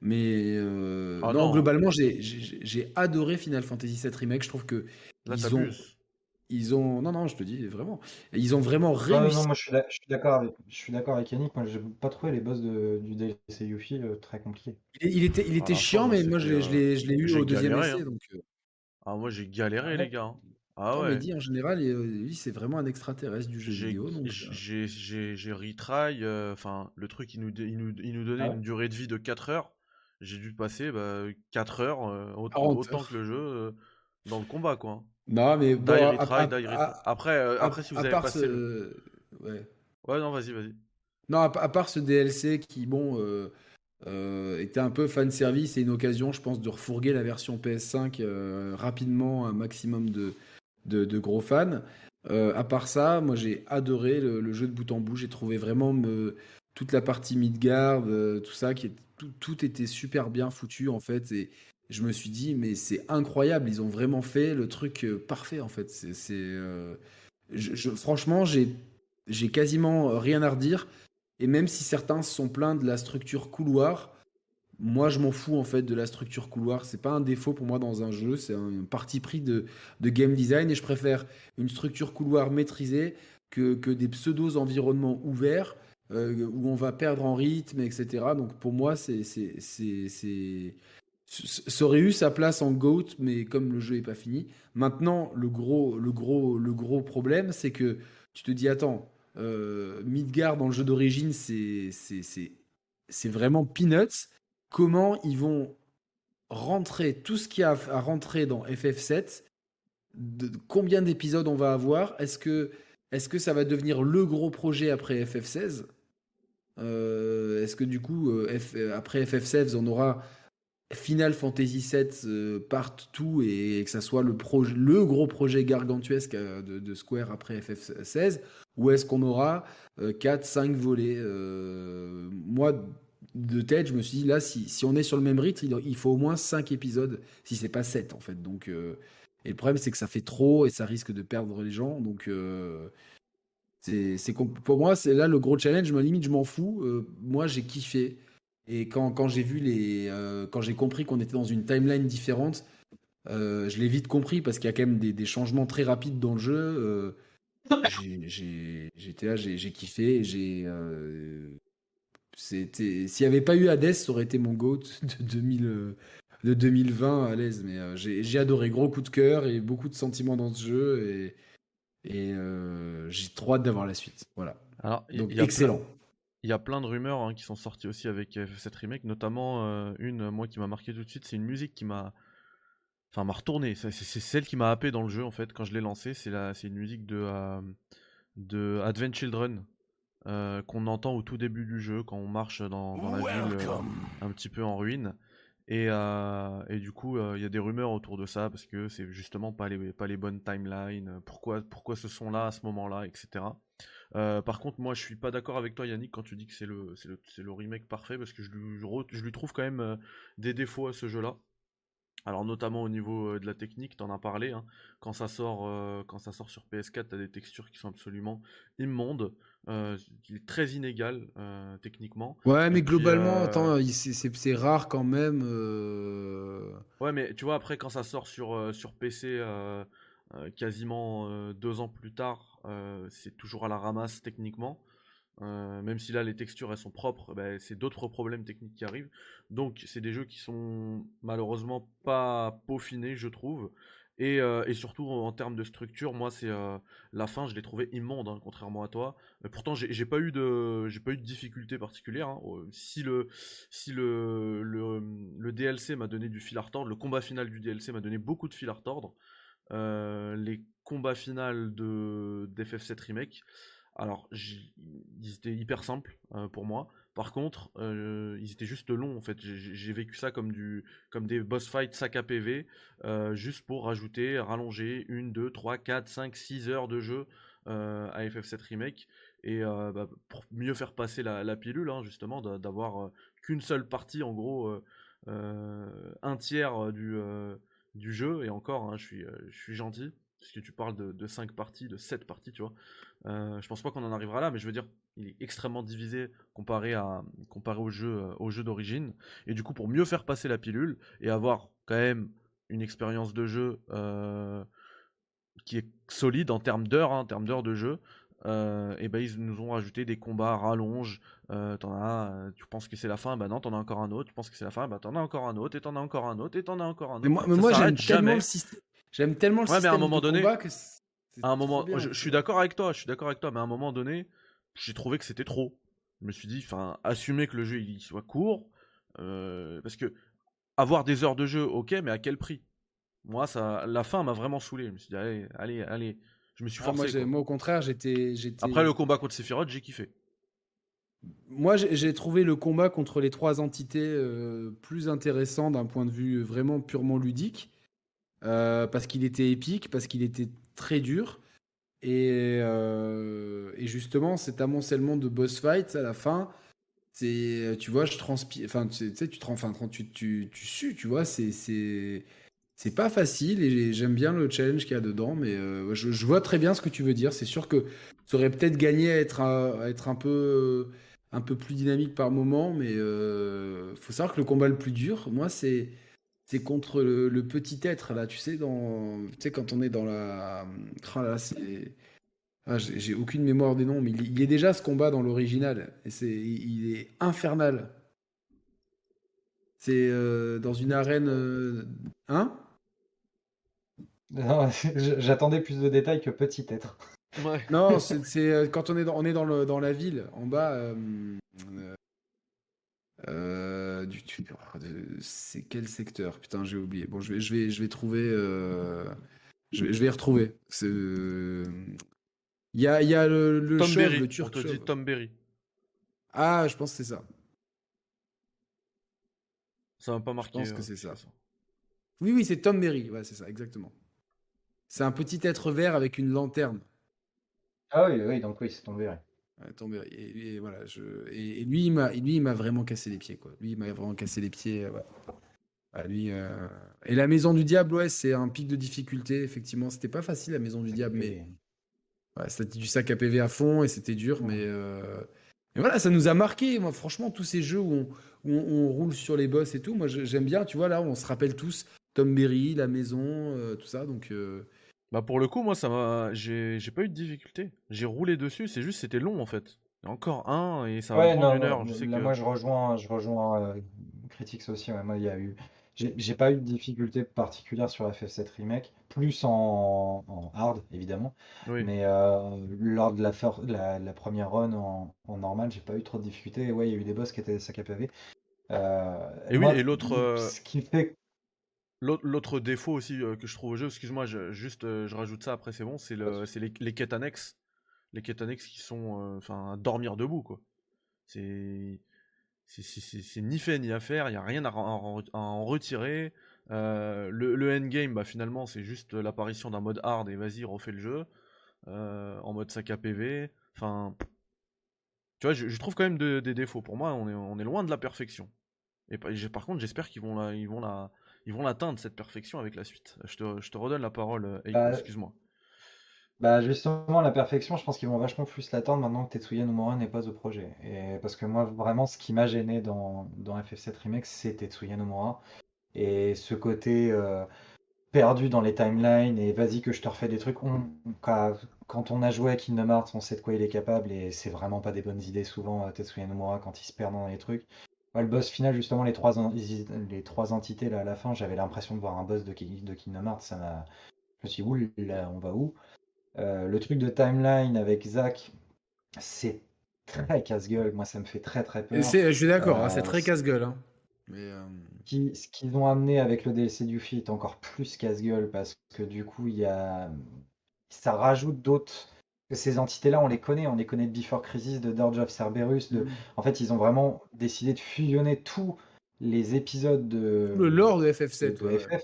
mais euh, Ah non, non. globalement, j'ai adoré Final Fantasy VII Remake. Je trouve que Là, ils ont. Ils ont, non, non, je te dis vraiment, ils ont vraiment Ah, réussi. non, moi je suis d'ac- je suis d'accord avec, je suis d'accord avec Yannick. Moi, j'ai pas trouvé les boss de, du DLC Yuffie euh, très compliqués. Il, il était, il était fin, chiant, mais moi, je l'ai- je l'ai eu j'ai au deuxième galéré, essai. hein. Donc, euh, Ah, moi, j'ai galéré, Ah ouais. les gars. hein. Ah non, ouais. mais dit en général, lui, c'est vraiment un extraterrestre du jeu J'ai vidéo. Donc, euh, j'ai- j'ai- j'ai retry, euh, enfin, le truc, il nous, il nous, il nous donnait Ah ouais une durée de vie de 4 heures. J'ai dû passer bah, 4 heures, euh, autant, 40 autant heures. que le jeu, euh, dans le combat, quoi. Non, mais bon, à- Après, euh, après, si vous avez part passé ce- le... ouais. Ouais, non, vas-y, vas-y. Non, à, part ce DLC qui, bon, euh, euh, était un peu fan service et une occasion, je pense, de refourguer la version PS5 euh, rapidement, un maximum de, de, de gros fans. À part ça, moi j'ai adoré le, le jeu de bout en bout. J'ai trouvé vraiment me- toute la partie Midgard, tout ça, qui est, tout, tout était super bien foutu en fait. Et je me suis dit, mais c'est incroyable, ils ont vraiment fait le truc euh, parfait en fait. C'est, euh, franchement, j'ai, j'ai quasiment rien à redire. Et même si certains se sont plaints de la structure couloir, moi je m'en fous en fait de la structure couloir. C'est pas un défaut pour moi dans un jeu, c'est un parti pris de, de game design et je préfère une structure couloir maîtrisée que, que des pseudos environnements ouverts euh, où on va perdre en rythme, etc. Donc pour moi, c'est, c'est, c'est, ça aurait eu sa place en GOAT, mais comme le jeu est pas fini. Maintenant, le gros, le gros, le gros problème, c'est que tu te dis, attends, euh, Midgard dans le jeu d'origine, c'est, vraiment peanuts. Comment ils vont rentrer tout ce qu'il y a à rentrer dans FF7 de- combien d'épisodes on va avoir? Est-ce que, est que ça va devenir le gros projet après FF16 Euh, Est-ce que du coup, euh, euh, après FF16, on aura Final Fantasy VII euh, Part 2 et que ça soit le, gros projet gargantuesque euh, de, Square après FF16 Ou est-ce qu'on aura 4-5 volets Euh, Moi, de tête, je me suis dit, là, si, on est sur le même rythme, il, faut au moins 5 épisodes, si c'est pas 7 en fait. Donc, euh, et le problème, c'est que ça fait trop et ça risque de perdre les gens. Donc, euh, c'est, pour moi, c'est là le gros challenge. Limite, je m'en fous. Euh, moi, j'ai kiffé. Et quand, quand j'ai vu les, euh, quand j'ai compris qu'on était dans une timeline différente, euh, je l'ai vite compris parce qu'il y a quand même des, des changements très rapides dans le jeu. Euh, j'étais là, j'ai, kiffé. s'il n'y avait pas eu Hades, ça aurait été mon GOAT de 2000, euh, de 2020 à l'aise. Mais j'ai, adoré, gros coup de cœur et beaucoup de sentiments dans ce jeu. Et, et euh, j'ai trop hâte d'avoir la suite. Voilà. Alors, Donc il y a excellent. plein- Il y a plein de rumeurs hein, qui sont sorties aussi avec FF7 Remake, notamment euh, une, euh, moi, qui m'a marqué tout de suite, c'est une musique qui m'a... Enfin, m'a retourné. C'est celle qui m'a happé dans le jeu, en fait, quand je l'ai lancé. C'est la... c'est une musique de, euh, de Advent Children, euh, qu'on entend au tout début du jeu, quand on marche dans, dans la ville euh, un petit peu en ruine. Et, euh, et du coup, euh, il y a des rumeurs autour de ça, parce que c'est justement pas les, pas les bonnes timelines, euh, pourquoi, pourquoi ce sont-là à ce moment-là, etc. Euh, par contre, moi, je suis pas d'accord avec toi, Yannick, quand tu dis que c'est le, c'est le, c'est le remake parfait, parce que je lui, je trouve quand même euh, des défauts à ce jeu-là. Alors notamment au niveau de la technique, t'en as parlé. Hein. Quand ça sort, quand ça sort sur PS4, t'as des textures qui sont absolument immondes. Euh, très inégal techniquement. Ouais, mais globalement, attends, c'est rare quand même. Ouais, mais tu vois, après, quand ça sort sur, sur PC quasiment deux ans plus tard, c'est toujours à la ramasse techniquement. Euh, même si là les textures elles sont propres, bah, c'est d'autres problèmes techniques qui arrivent. Donc c'est des jeux qui sont malheureusement pas peaufinés, je trouve. Et, euh, surtout en termes de structure, moi c'est euh, la fin, je l'ai trouvé immonde, hein, contrairement à toi. Pourtant j'ai pas eu de j'ai pas eu de difficulté particulière. Hein. Si le si le, le, DLC m'a donné du fil à retordre, le combat final du DLC m'a donné beaucoup de fil à retordre. les combats finaux de d'FF7 Remake, alors, ils étaient hyper simples euh, pour moi. Par contre, euh, ils étaient juste longs en fait. J'ai vécu ça comme, du, comme des boss fights sac à PV, euh, juste pour rajouter, rallonger une, deux, trois, quatre, cinq, six heures de jeu à FF7 Remake. Et bah, pour mieux faire passer la, pilule, hein, justement, d'avoir qu'une seule partie, en gros, un tiers du, du jeu. Et encore, hein, je, suis, je suis gentil puisque tu parles de, de 5 parties, de 7 parties, tu vois. Euh, je pense pas qu'on en arrivera là, mais je veux dire, il est extrêmement divisé comparé, à, comparé au jeu, euh, au jeu d'origine. Et du coup, pour mieux faire passer la pilule et avoir quand même une expérience de jeu euh, qui est solide en termes d'heures, hein, en termes d'heures de jeu, euh, et ben ils nous ont rajouté des combats rallonges. t'en as, tu penses que c'est la fin, bah non, t'en as encore un autre. Tu penses que c'est la fin, bah t'en as encore un autre, et t'en as encore un autre, et t'en as encore un autre. Mais moi, j'aime tellement le système. J'aime tellement le ouais, système mais à un moment donné, combat que à un moment, je, suis d'accord avec toi, je suis d'accord avec toi, mais à un moment donné, j'ai trouvé que c'était trop. Je me suis dit, enfin, assumer que le jeu il soit court, euh, parce que avoir des heures de jeu, ok, mais à quel prix? Moi, ça, la fin m'a vraiment saoulé. Je me suis dit, allez, allez, allez. Je me suis ah, forcé. moi, au contraire, j'étais, Après le combat contre Sephiroth, j'ai kiffé. Moi, j'ai trouvé le combat contre les trois entités euh, plus intéressant d'un point de vue vraiment purement ludique. Euh, parce qu'il était épique, parce qu'il était très dur. Et, euh, et, justement, cet amoncellement de boss fights à la fin, c'est, tu vois, je transpire, enfin, tu sais, tu, tu, tu, tu sues, tu vois, c'est, c'est, c'est pas facile et j'aime bien le challenge qu'il y a dedans, mais euh, je, vois très bien ce que tu veux dire. C'est sûr que ça aurait peut-être gagné à être, à, être un peu, un peu plus dynamique par moment, mais il faut savoir que le combat le plus dur, moi, c'est c'est contre le, petit être, là, tu sais, dans, tu sais quand on est dans la... Ah, là, c'est... Ah, j'ai aucune mémoire des noms, mais il, est déjà ce combat dans l'original, et c'est, il est infernal. C'est euh, dans une arène... Euh, hein? J'attendais plus de détails que petit être. Non, c'est euh, quand on est dans, on est dans, le, dans la ville, en bas, euh, du, c'est quel secteur? Putain, j'ai oublié. Bon, je vais, je vais, je vais trouver. Euh, je, vais, je vais y retrouver. Il y a, y a le, le Tom Berry, le turc. On te dit Tom Berry. Ah, je pense que c'est ça. Ça va pas marquer. Je pense que euh, c'est ça. Oui, oui, c'est Tom Berry. Ouais, c'est ça, exactement. C'est un petit être vert avec une lanterne. Ah oui, oui, donc oui, c'est Tom Berry. Et, voilà, je... et, lui, il m'a, lui, il m'a vraiment cassé les pieds, quoi. Lui, il m'a vraiment cassé les pieds. Ouais. lui, euh, Et la Maison du Diable, ouais, c'est un pic de difficulté, effectivement. C'était pas facile, la Maison du Diable, mais ouais, c'était du sac à PV à fond et c'était dur, mais. Euh... voilà, ça nous a marqué. Moi, franchement, tous ces jeux où on, on, roule sur les boss et tout, moi, j'aime bien. Tu vois, là, on se rappelle tous Tom Berry, la maison, euh, tout ça. Donc, euh, bah pour le coup, moi ça m'a, j'ai, pas eu de difficulté. J'ai roulé dessus, c'est juste c'était long en fait. encore un et ça va prendre une heure. Je sais là, que... moi je rejoins, je rejoins euh, Critics aussi. Moi il y a eu, j'ai, pas eu de difficulté particulière sur FF7 remake, plus en, hard évidemment. Mais euh, lors de la, la, la, première run en, en normal, j'ai pas eu trop de difficultés. ouais, il y a eu des boss qui étaient sac à pavé. Euh, et oui, et l'autre. Ce qui fait L'autre défaut aussi euh, que je trouve au jeu, excuse-moi, je, juste euh, je rajoute ça après c'est bon, c'est le, les, les, quêtes annexes. Les quêtes annexes qui sont euh, enfin à dormir debout quoi. C'est c'est ni fait ni à faire, il n'y a rien à, en retirer. le, le, endgame, bah, finalement, c'est juste l'apparition d'un mode hard et vas-y, refais le jeu. en mode sac à PV. Enfin, tu vois, je, trouve quand même des défauts. Pour moi, on est, on est loin de la perfection. Et par contre, j'espère qu'ils vont la, ils vont la, ils vont l'atteindre cette perfection avec la suite. Je te, je te redonne la parole, euh, Bah, excuse-moi. Bah justement, la perfection, je pense qu'ils vont vachement plus l'attendre maintenant que Tetsuya Nomura n'est pas au projet. Et parce que moi, vraiment, ce qui m'a gêné dans, dans FF7 Remake, c'est Tetsuya Nomura. Et ce côté euh, perdu dans les timelines et vas-y que je te refais des trucs. On- quand, quand on a joué à Kingdom Hearts, on sait de quoi il est capable et c'est vraiment pas des bonnes idées souvent, euh, Tetsuya Nomura, quand il se perd dans les trucs. Ouais, le boss final, justement, les trois, en- les trois entités là à la fin, j'avais l'impression de voir un boss de, Ki- de Kingdom Hearts. Ça m'a... Je me suis dit, ouh là, on va où? Euh, le truc de timeline avec Zach, c'est très casse-gueule. Moi, ça me fait très très Et peur. c'est- je suis d'accord, hein, Euh, c'est très c'est- casse-gueule. hein. Mais, euh, Qui- ce qu'ils ont amené avec le DLC du est encore plus casse-gueule parce que du coup, il y a... ça rajoute d'autres. Que Ces entités-là, on les connaît, on les connaît de Before Crisis, de Dirge of Cerberus. De... En fait, ils ont vraiment décidé de fusionner tous les épisodes de, le lore de FF7. de ouais. FF.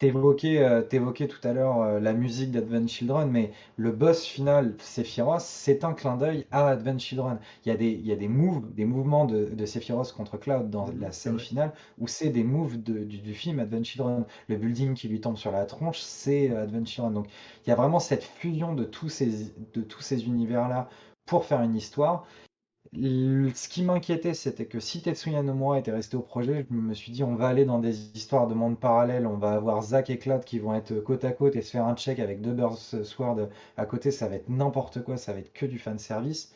T'évoquais, euh, t'évoquais tout à l'heure euh, la musique d'Advent Children, mais le boss final, Sephiroth, c'est un clin d'œil à Advent Children. Il y a des, il y a des moves, des mouvements de, de Sephiroth contre Cloud dans la scène finale, où c'est des moves de- du, du film Advent Children. Le building qui lui tombe sur la tronche, c'est euh, Advent Children. Donc il y a vraiment cette fusion de tous ces, de tous ces univers-là pour faire une histoire. Le- Ce qui m'inquiétait, c'était que si Tetsuya Nomura était resté au projet, je me suis dit on va aller dans des histoires de mondes parallèles, on va avoir Zack et Cloud qui vont être côte à côte et se faire un check avec deux Burst Sword à côté, ça va être n'importe quoi, ça va être que du fan service.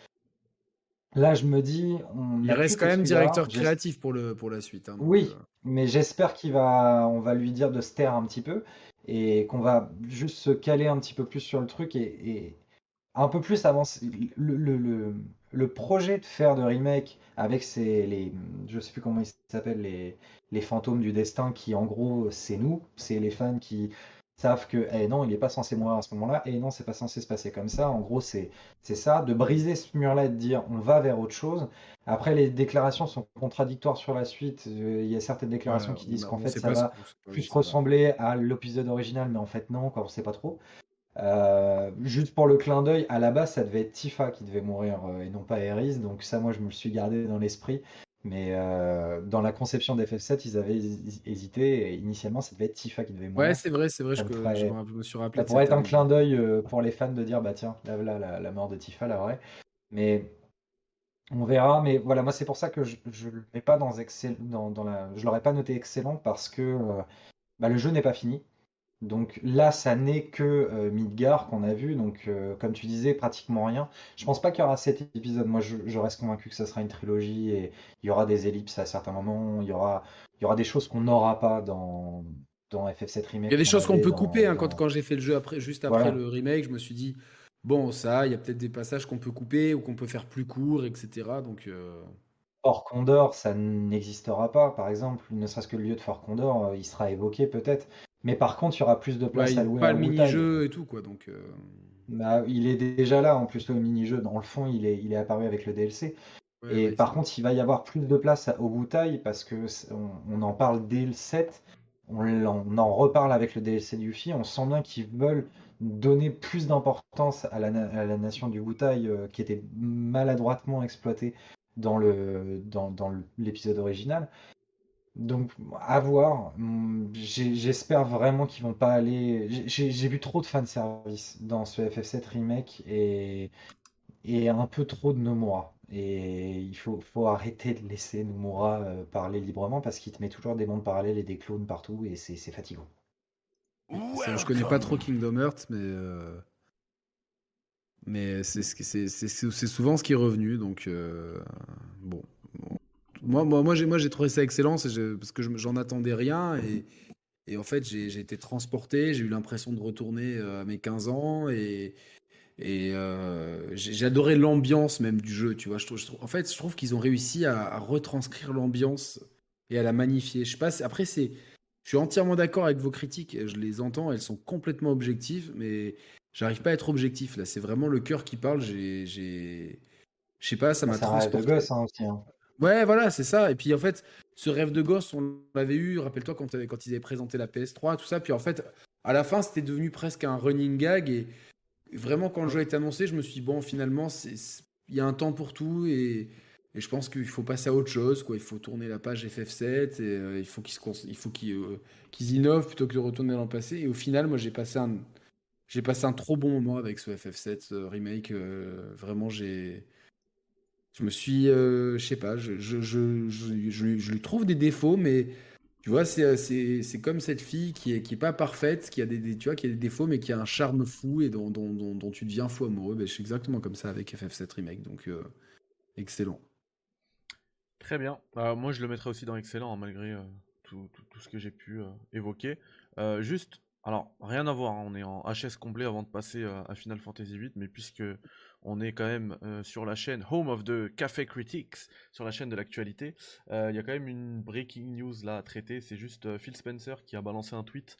Là, je me dis, on Il reste quand même directeur créatif pour, le, pour la suite. hein, Oui, euh, mais j'espère qu'il va, on va lui dire de se taire un petit peu et qu'on va juste se caler un petit peu plus sur le truc et, et un peu plus avancer. Le, le, le, le projet de faire de remake avec ces, les, je sais plus comment ils s'appellent, les, les fantômes du destin qui en gros c'est nous, c'est les fans qui savent que eh non, il n'est pas censé mourir à ce moment-là, et non, c'est pas censé se passer comme ça. En gros, c'est c'est ça, de briser ce mur-là et de dire on va vers autre chose. Après, les déclarations sont contradictoires sur la suite. Euh, Il y a certaines déclarations ouais, qui disent a- qu'en fait ça va plus ressembler à l'épisode original, mais en fait non, quoi, on sait pas trop. Euh, juste pour le clin d'œil, à la base ça devait être Tifa qui devait mourir euh, et non pas Eris, donc ça moi je me le suis gardé dans l'esprit. Mais euh, dans la conception d'FF7, ils avaient hési- hésité et initialement ça devait être Tifa qui devait mourir. Ouais, c'est vrai, c'est vrai, je, pourrait- me suis rappelé. Ça pourrait être un clin d'œil pour les fans de dire bah tiens, là, là, la, la mort de Tifa, la vraie. Mais on verra. Mais voilà, moi c'est pour ça que je je le mets pas dans dans, dans la, je l'aurais pas noté excellent parce que bah, le jeu n'est pas fini. Donc là, ça n'est que euh, Midgar qu'on a vu. Donc euh, comme tu disais, pratiquement rien. Je pense pas qu'il y aura sept épisodes. Moi, je, je reste convaincu que ça sera une trilogie et il y aura des ellipses à certains moments. Il y aura, il y aura des choses qu'on n'aura pas dans dans FF7 Remake. Il y a des choses qu'on peut dans- couper. hein, dans- quand quand j'ai fait le jeu après, juste après Voilà. le remake, je me suis dit, bon, ça, il y a peut-être des passages qu'on peut couper ou qu'on peut faire plus courts, etc. Donc, euh, Fort Condor, ça n'existera pas, par exemple, ne serait-ce que le lieu de Fort Condor, euh, il sera évoqué peut-être, mais par contre, il y aura plus de place à a louer pas à le mini-jeu et tout, quoi. Donc, euh, Bah, il est déjà là, en plus, le mini-jeu, dans le fond, il est, il est apparu avec le DLC. ouais, Et ouais, par contre, il va y avoir plus de place au Wu-Tai parce que on, on en parle dès le 7, on, en reparle avec le DLC du Yuffie, on sent bien qu'ils veulent donner plus d'importance à la, na- à la nation du Wu-Tai euh, qui était maladroitement exploitée dans le, dans, dans le- l'épisode original. Donc, à voir. J'espère vraiment qu'ils vont pas aller. j'ai- vu trop de fanservice dans ce FF7 remake et, et un peu trop de Nomura. Et il faut, faut arrêter de laisser Nomura euh, parler librement parce qu'il te met toujours des mondes parallèles et des clones partout et c'est fatigant. je connais pas trop Kingdom Hearts, mais. euh, Mais c'est- c'est souvent ce qui est revenu, donc euh, bon. Moi, moi, moi, j'ai moi, j'ai trouvé ça excellent, je- parce que je- j'en attendais rien et, et en fait j'ai été transporté, j'ai eu l'impression de retourner euh, à mes 15 ans et, et euh, j'ai j'ai adoré l'ambiance même du jeu, tu vois. Je trouve, je trouve- en fait, je trouve qu'ils ont réussi à, à retranscrire l'ambiance et à la magnifier. Je sais pas, après c'est, je suis entièrement d'accord avec vos critiques, je les entends, elles sont complètement objectives, mais j'arrive pas à être objectif là. C'est vraiment le cœur qui parle. J'ai, j'ai, je sais pas, ça m'a rêve de transporté. gosse hein, aussi. hein. Ouais, voilà, c'est ça. Et puis en fait, ce rêve de gosse, on l'avait eu, rappelle-toi, quand, quand ils avaient présenté la PS3, tout ça. Puis en fait, à la fin, c'était devenu presque un running gag. Et vraiment, quand le jeu a été annoncé, je me suis dit, bon, finalement, il y a un temps pour tout. Et, je pense qu'il faut passer à autre chose, quoi. Il faut tourner la page FF7 et il faut faut qu'ils innovent plutôt que de retourner dans le passé. Et au final, moi, j'ai passé un, j'ai passé un trop bon moment avec ce FF7 remake. vraiment, j'ai, je me suis, je sais pas, je, je, je, lui trouve des défauts, mais tu vois, c'est, c'est, comme cette fille qui est, qui est pas parfaite, qui a des, qui a des défauts, mais qui a un charme fou et dont, tu deviens fou amoureux. Ben, je suis exactement comme ça avec FF7 remake, donc excellent. Très bien. Euh, moi, je le mettrais aussi dans excellent, hein, malgré euh, tout, ce que j'ai pu euh, évoquer. juste, alors, rien à voir, hein, on est en HS complet avant de passer à Final Fantasy VIII, mais puisque on est quand même sur la chaîne Home of the Café Critics, sur la chaîne de l'actualité, il y a quand même une breaking news là à traiter. C'est juste Phil Spencer qui a balancé un tweet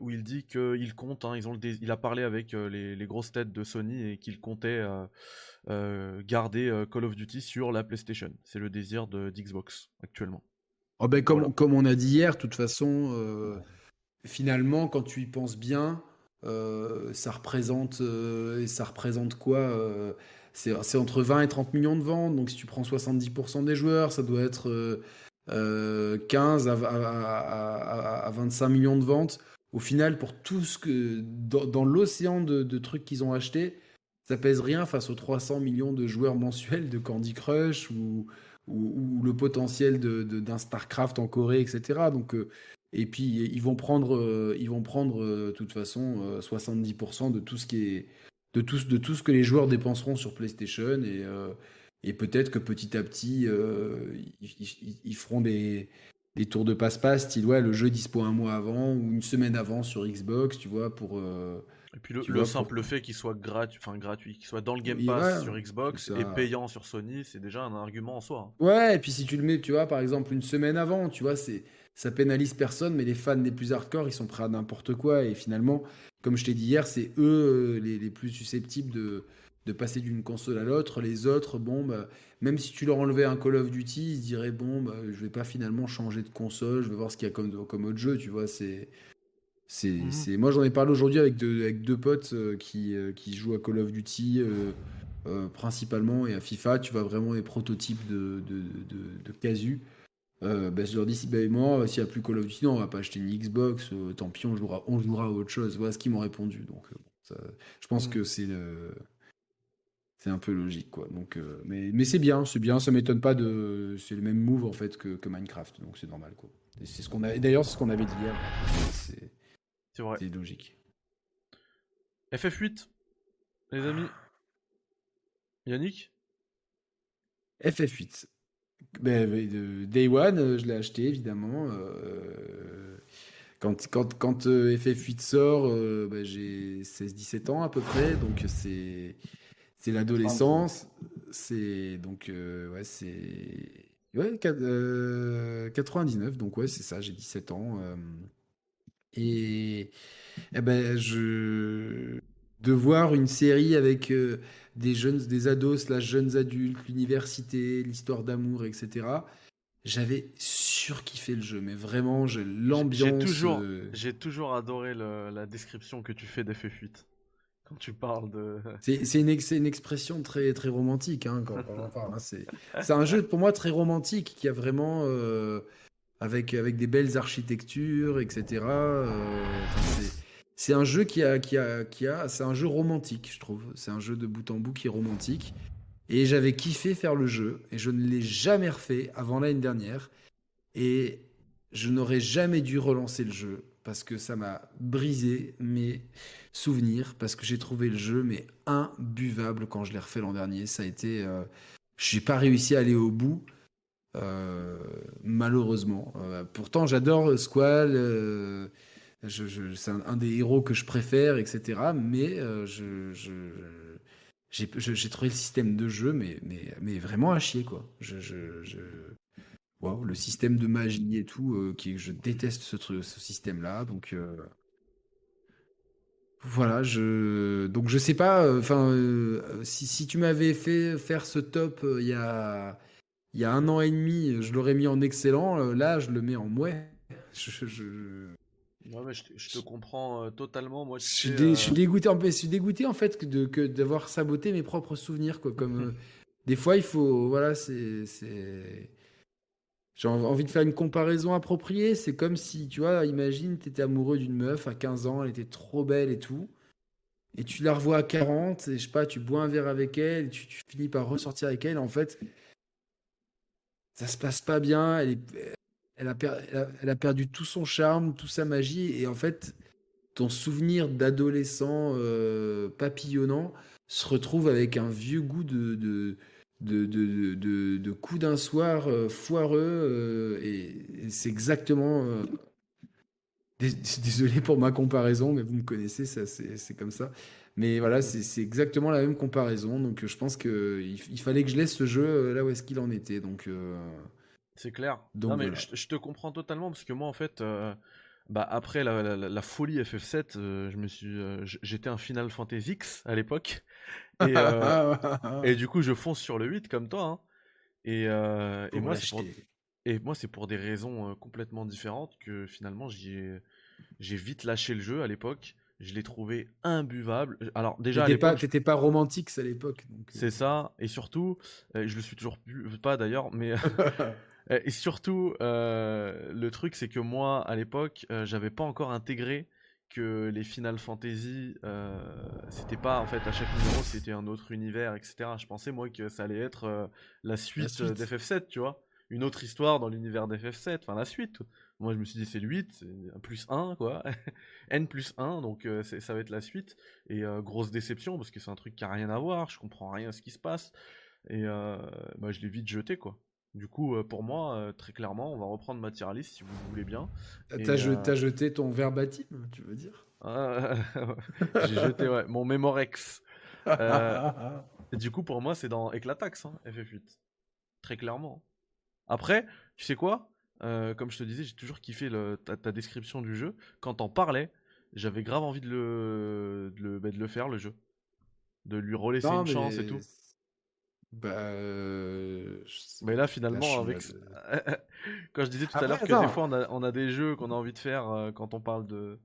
où il dit qu'il compte, hein, ils ont il a parlé avec les, les, grosses têtes de Sony et qu'il comptait euh, garder euh, Call of Duty sur la PlayStation. C'est le désir de d'Xbox actuellement. Oh ben comme, comme on a dit hier, de toute façon, euh, finalement, quand tu y penses bien, ça représente et ça représente quoi C'est entre 20 et 30 millions de ventes. Donc si tu prends 70% des joueurs, ça doit être 15 à, 25 millions de ventes. Au final, pour tout ce que dans, l'océan de, de, trucs qu'ils ont achetés, ça pèse rien face aux 300 millions de joueurs mensuels de Candy Crush ou, ou, le potentiel d'un StarCraft en Corée, etc. Donc, euh, et puis ils vont prendre, euh, ils vont prendre euh, de toute façon 70% de tout ce qui est de tout, de tout ce que les joueurs dépenseront sur PlayStation et, et peut-être que petit à petit ils, ils, feront des, des tours de passe-passe, style ouais le jeu dispo un mois avant ou une semaine avant sur Xbox, tu vois, pour et puis le, simple fait qu'il soit gratuit, enfin gratuit, qu'il soit dans le Game Pass sur Xbox et payant sur Sony, c'est déjà un argument en soi. Hein. Ouais, et puis si tu le mets, tu vois, par exemple une semaine avant, tu vois, c'est ça pénalise personne, mais les fans les plus hardcore, ils sont prêts à n'importe quoi. Et finalement, comme je t'ai dit hier, c'est eux euh, les, les, plus susceptibles de, de passer d'une console à l'autre. Les autres, bon, bah, même si tu leur enlevais un Call of Duty, ils se diraient, bon, bah, je vais pas finalement changer de console, je vais voir ce qu'il y a comme, comme autre jeu, tu vois. C'est Mmh c'est, Moi, j'en ai parlé aujourd'hui avec deux, avec deux potes euh, qui, euh, qui jouent à Call of Duty euh, principalement et à FIFA. Tu vois vraiment les prototypes de, de, de, casu. Bah, je leur dis si ben, moi, s'il n'y a plus Call of Duty, non, on va pas acheter une Xbox. tant pis, on jouera, on jouera à autre chose. Voilà ce qu'ils m'ont répondu. Donc, je pense mmh. que c'est c'est un peu logique quoi donc mais, mais c'est bien c'est bien ça m'étonne pas de c'est le même move en fait que, que Minecraft donc c'est normal quoi c'est ce qu'on a d'ailleurs c'est ce qu'on avait dit hier c'est vrai. C'est logique. FF8, les amis. Yannick? FF8. Ben, Day One, euh, je l'ai acheté évidemment. Euh, quand, quand, quand euh, FF8 sort, ben, j'ai 16-17 ans à peu près, donc c'est c'est l'adolescence. C'est donc ouais, c'est ouais, 99, donc ouais, c'est ça, j'ai 17 ans. Et, eh ben, je de voir une série avec euh, des jeunes, des ados, là, jeunes adultes, l'université, l'histoire d'amour, etc. J'avais surkiffé le jeu, mais vraiment, l'ambiance. J'ai toujours, euh, j'ai toujours adoré la description que tu fais d'FF8 quand tu parles de. C'est une, une, expression très, très romantique hein, quand on en parle. Hein. C'est un jeu pour moi très romantique qui a vraiment. Euh, avec, avec des belles architectures, etc. Euh, c'est un jeu qui a, qui a, qui a, c'est un jeu romantique, je trouve. C'est un jeu de bout en bout qui est romantique. Et j'avais kiffé faire le jeu, et je ne l'ai jamais refait avant l'année dernière. Et je n'aurais jamais dû relancer le jeu parce que ça m'a brisé mes souvenirs, parce que j'ai trouvé le jeu mais imbuvable quand je l'ai refait l'an dernier. Ça a été, euh, j'ai pas réussi à aller au bout. Euh, malheureusement. Euh, pourtant, j'adore Squall. Euh, c'est un, des héros que je préfère, etc. Mais je, j'ai trouvé le système de jeu, mais, vraiment à chier, quoi. Le système de magie et tout, qui, je déteste ce, système-là. Donc, voilà, je. Donc, je sais pas, enfin, si, tu m'avais fait faire ce top il y a y a un an et demi, je l'aurais mis en excellent. Euh, là, je le mets en mouais. Je, je... mais je, te, comprends euh, totalement. Moi, je, suis, je suis dégoûté. En je suis dégoûté en fait de que d'avoir saboté mes propres souvenirs, quoi. Comme des fois, il faut. Voilà, c'est. J'ai envie de faire une comparaison appropriée. C'est comme si, tu vois, imagine, tu étais amoureux d'une meuf à 15 ans, elle était trop belle et tout. Et tu la revois à 40, et je sais pas, tu bois un verre avec elle, et tu, finis par ressortir avec elle. En fait, ça se passe pas bien. Elle, elle, a, perdu tout son charme, toute sa magie. Et en fait, ton souvenir d'adolescent euh, papillonnant se retrouve avec un vieux goût de, coups d'un soir euh, foireux. Euh, et, c'est exactement. Désolé pour ma comparaison, mais vous me connaissez, ça, c'est comme ça. Mais voilà, c'est exactement la même comparaison. Donc je pense qu'il il fallait que je laisse ce jeu là où est-ce qu'il en était. Donc. C'est clair. Donc, non, mais je, te comprends totalement parce que moi, en fait, bah, après la, folie FF7, je me suis, j'étais un Final Fantasy X à l'époque. Euh, et, du coup, je fonce sur le 8 comme toi. Hein. Et, euh, et, moi, pour... et, moi, c'est pour des raisons euh, complètement différentes que finalement, j'ai vite lâché le jeu à l'époque. Je l'ai trouvé imbuvable. Alors déjà, t'étais pas, pas romantique à l'époque. C'est ça. Et surtout, je le suis toujours pas d'ailleurs, mais et surtout, le truc, c'est que moi, à l'époque, j'avais pas encore intégré que les Final Fantasy, euh, c'était pas en fait à chaque numéro c'était un autre univers, etc. Je pensais moi que ça allait être euh, la suite, euh, d'FF7, tu vois, une autre histoire dans l'univers d'FF7, enfin la suite. Moi je me suis dit c'est le 8, c'est plus 1 quoi, N plus 1, donc ça va être la suite. Et grosse déception parce que c'est un truc qui a rien à voir, je comprends rien à ce qui se passe. Et bah, je l'ai vite jeté quoi. Du coup, pour moi, très clairement, on va reprendre ma tier list si vous voulez bien. T'as jeté ton verbatim, tu veux dire? Ah, J'ai jeté ouais, mon Memorex. Euh, du coup, pour moi, c'est dans Eclatax, hein, FF8. Très clairement. Après, tu sais quoi? Comme je te disais, j'ai toujours kiffé le, ta, description du jeu. Quand t'en parlais, j'avais grave envie de le, de le, bah, de le faire, le jeu. De lui relaisser une chance et tout. Bah, euh, mais là, finalement, avec. quand je disais tout à l'heure que des fois on a, on a des jeux qu'on a envie de faire euh, quand on parle de.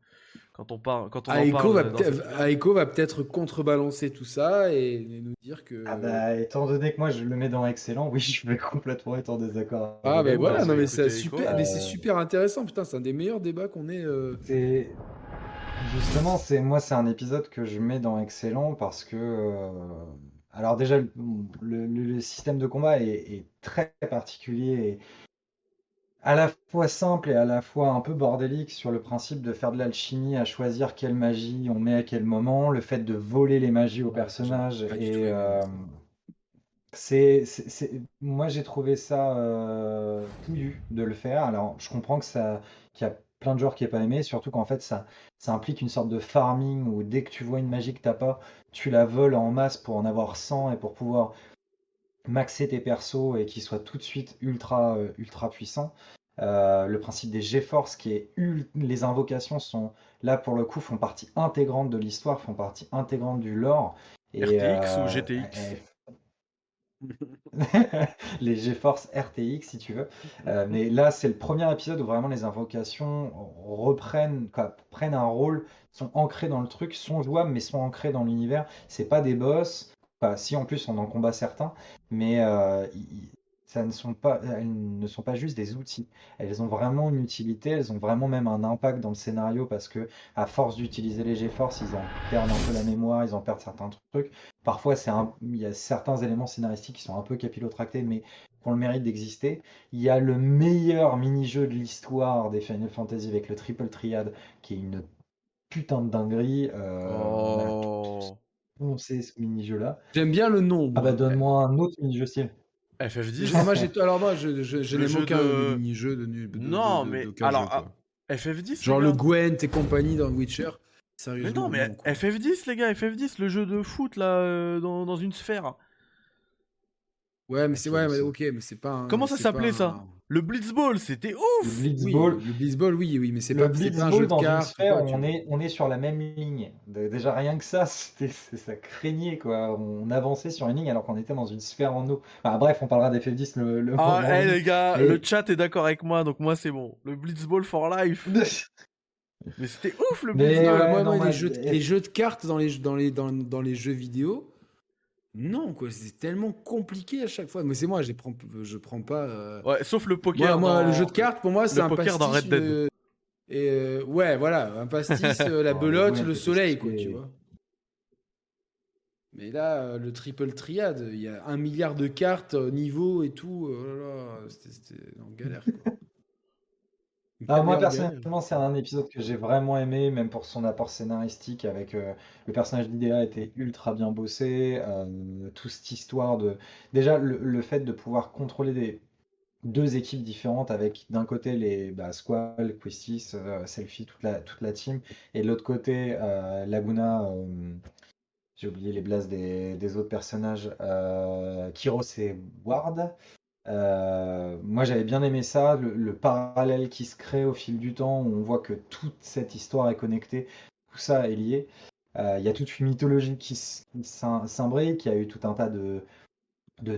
Quand on parle. Quand on Aiko, va Aiko va peut-être contrebalancer tout ça et, nous dire que. Ah bah, étant donné que moi je le mets dans excellent, oui, je vais complètement être en désaccord. Ah, mais voilà, non, mais c'est super, mais c'est super intéressant, putain, c'est un des meilleurs débats qu'on ait. Euh. C'est. Justement, c'est moi, c'est un épisode que je mets dans excellent parce que. Alors déjà, le, système de combat est, très particulier et à la fois simple et à la fois un peu bordélique sur le principe de faire de l'alchimie, à choisir quelle magie on met à quel moment, le fait de voler les magies aux personnages. Et euh, c'est, moi j'ai trouvé ça euh, de le faire. Alors je comprends que ça, qu'il y a plein de joueurs qui n'ont pas aimé, surtout qu'en fait ça, ça implique une sorte de farming où dès que tu vois une magie que t'as pas, tu la voles en masse pour en avoir 100 et pour pouvoir maxer tes persos et qu'ils soient tout de suite ultra, euh, ultra puissants. Euh, le principe des GeForce qui est les invocations sont là pour le coup font partie intégrante de l'histoire, font partie intégrante du lore. Et, RTX ou euh, GTX les GeForce RTX si tu veux. mais là, c'est le premier épisode où vraiment les invocations reprennent, prennent un rôle sont ancrés dans le truc, sont jouables, mais sont ancrés dans l'univers. C'est pas des boss. Enfin, si en plus on en combat certains, mais euh, ça ne sont pas, elles ne sont pas juste des outils. Elles ont vraiment une utilité, elles ont vraiment même un impact dans le scénario parce que à force d'utiliser les GeForce, ils en perdent un peu la mémoire, ils en perdent certains trucs. Parfois, c'est il y a certains éléments scénaristiques qui sont un peu capillotractés, mais qui ont le mérite d'exister. Il y a le meilleur mini-jeu de l'histoire des Final Fantasy avec le Triple Triad, qui est une putain de dinguerie. Euh, oh. On sait ce mini-jeu-là. J'aime bien le nom. Ah bah donne-moi un autre mini-jeu style. FF10 moi, j'ai... Alors moi, je, je, n'aime aucun de... mini-jeu de, de, Non, mais alors, FF10 Genre le Gwent et compagnie dans Witcher. Sérieusement. Mais non, mais FF10, les gars, FF10, le jeu de foot là, euh, dans, dans une sphère. Ouais, mais c'est ouais, mais ok, mais c'est pas. Comment ça s'appelait ça? Le Blitzball, c'était ouf. Le Blitzball, oui, le Blitzball, oui, oui, mais c'est pas, pas, un jeu de cartes. on est, on est sur la même ligne. Déjà rien que ça, ça craignait quoi. On avançait sur une ligne alors qu'on était dans une sphère en eau. bref, on parlera des 10 le. le ah, hey, les gars, le chat est d'accord avec moi, donc moi c'est bon. Le Blitzball for life. mais c'était ouf le Blitzball. moi, les, jeux, les, jeux, de cartes dans les, dans les, dans, dans les jeux vidéo Non, quoi, c'est tellement compliqué à chaque fois. Mais c'est moi, je prends, je prends pas. euh, Ouais, sauf le poker. Moi, moi, dans- le jeu de cartes, pour moi, c'est le un poker dans pastis. Red Dead. euh, et euh, ouais, voilà, un pastis, euh, la Ouais, belote, ouais, le c'est soleil, quoi, tu vois. Mais là, euh, le triple triade, il y a un milliard de cartes, euh, niveau et tout. oh là là, c'était c'était en galère, quoi. Ah, moi, galère. personnellement, c'est un épisode que j'ai vraiment aimé, même pour son apport scénaristique, avec euh, le personnage d'Idea était ultra bien bossé, euh, toute cette histoire de... Déjà, le, le fait de pouvoir contrôler des deux équipes différentes avec d'un côté les bah, Squall, Questis, euh, Selfie, toute la, toute la team, et de l'autre côté euh, Laguna, euh, j'ai oublié les blases des, des autres personnages, euh, Kiros et Ward. Euh, moi j'avais bien aimé ça, le, le parallèle qui se crée au fil du temps, où on voit que toute cette histoire est connectée, tout ça est lié. Euh, Il y a toute une mythologie qui s'imbrique, il y a eu tout un tas de,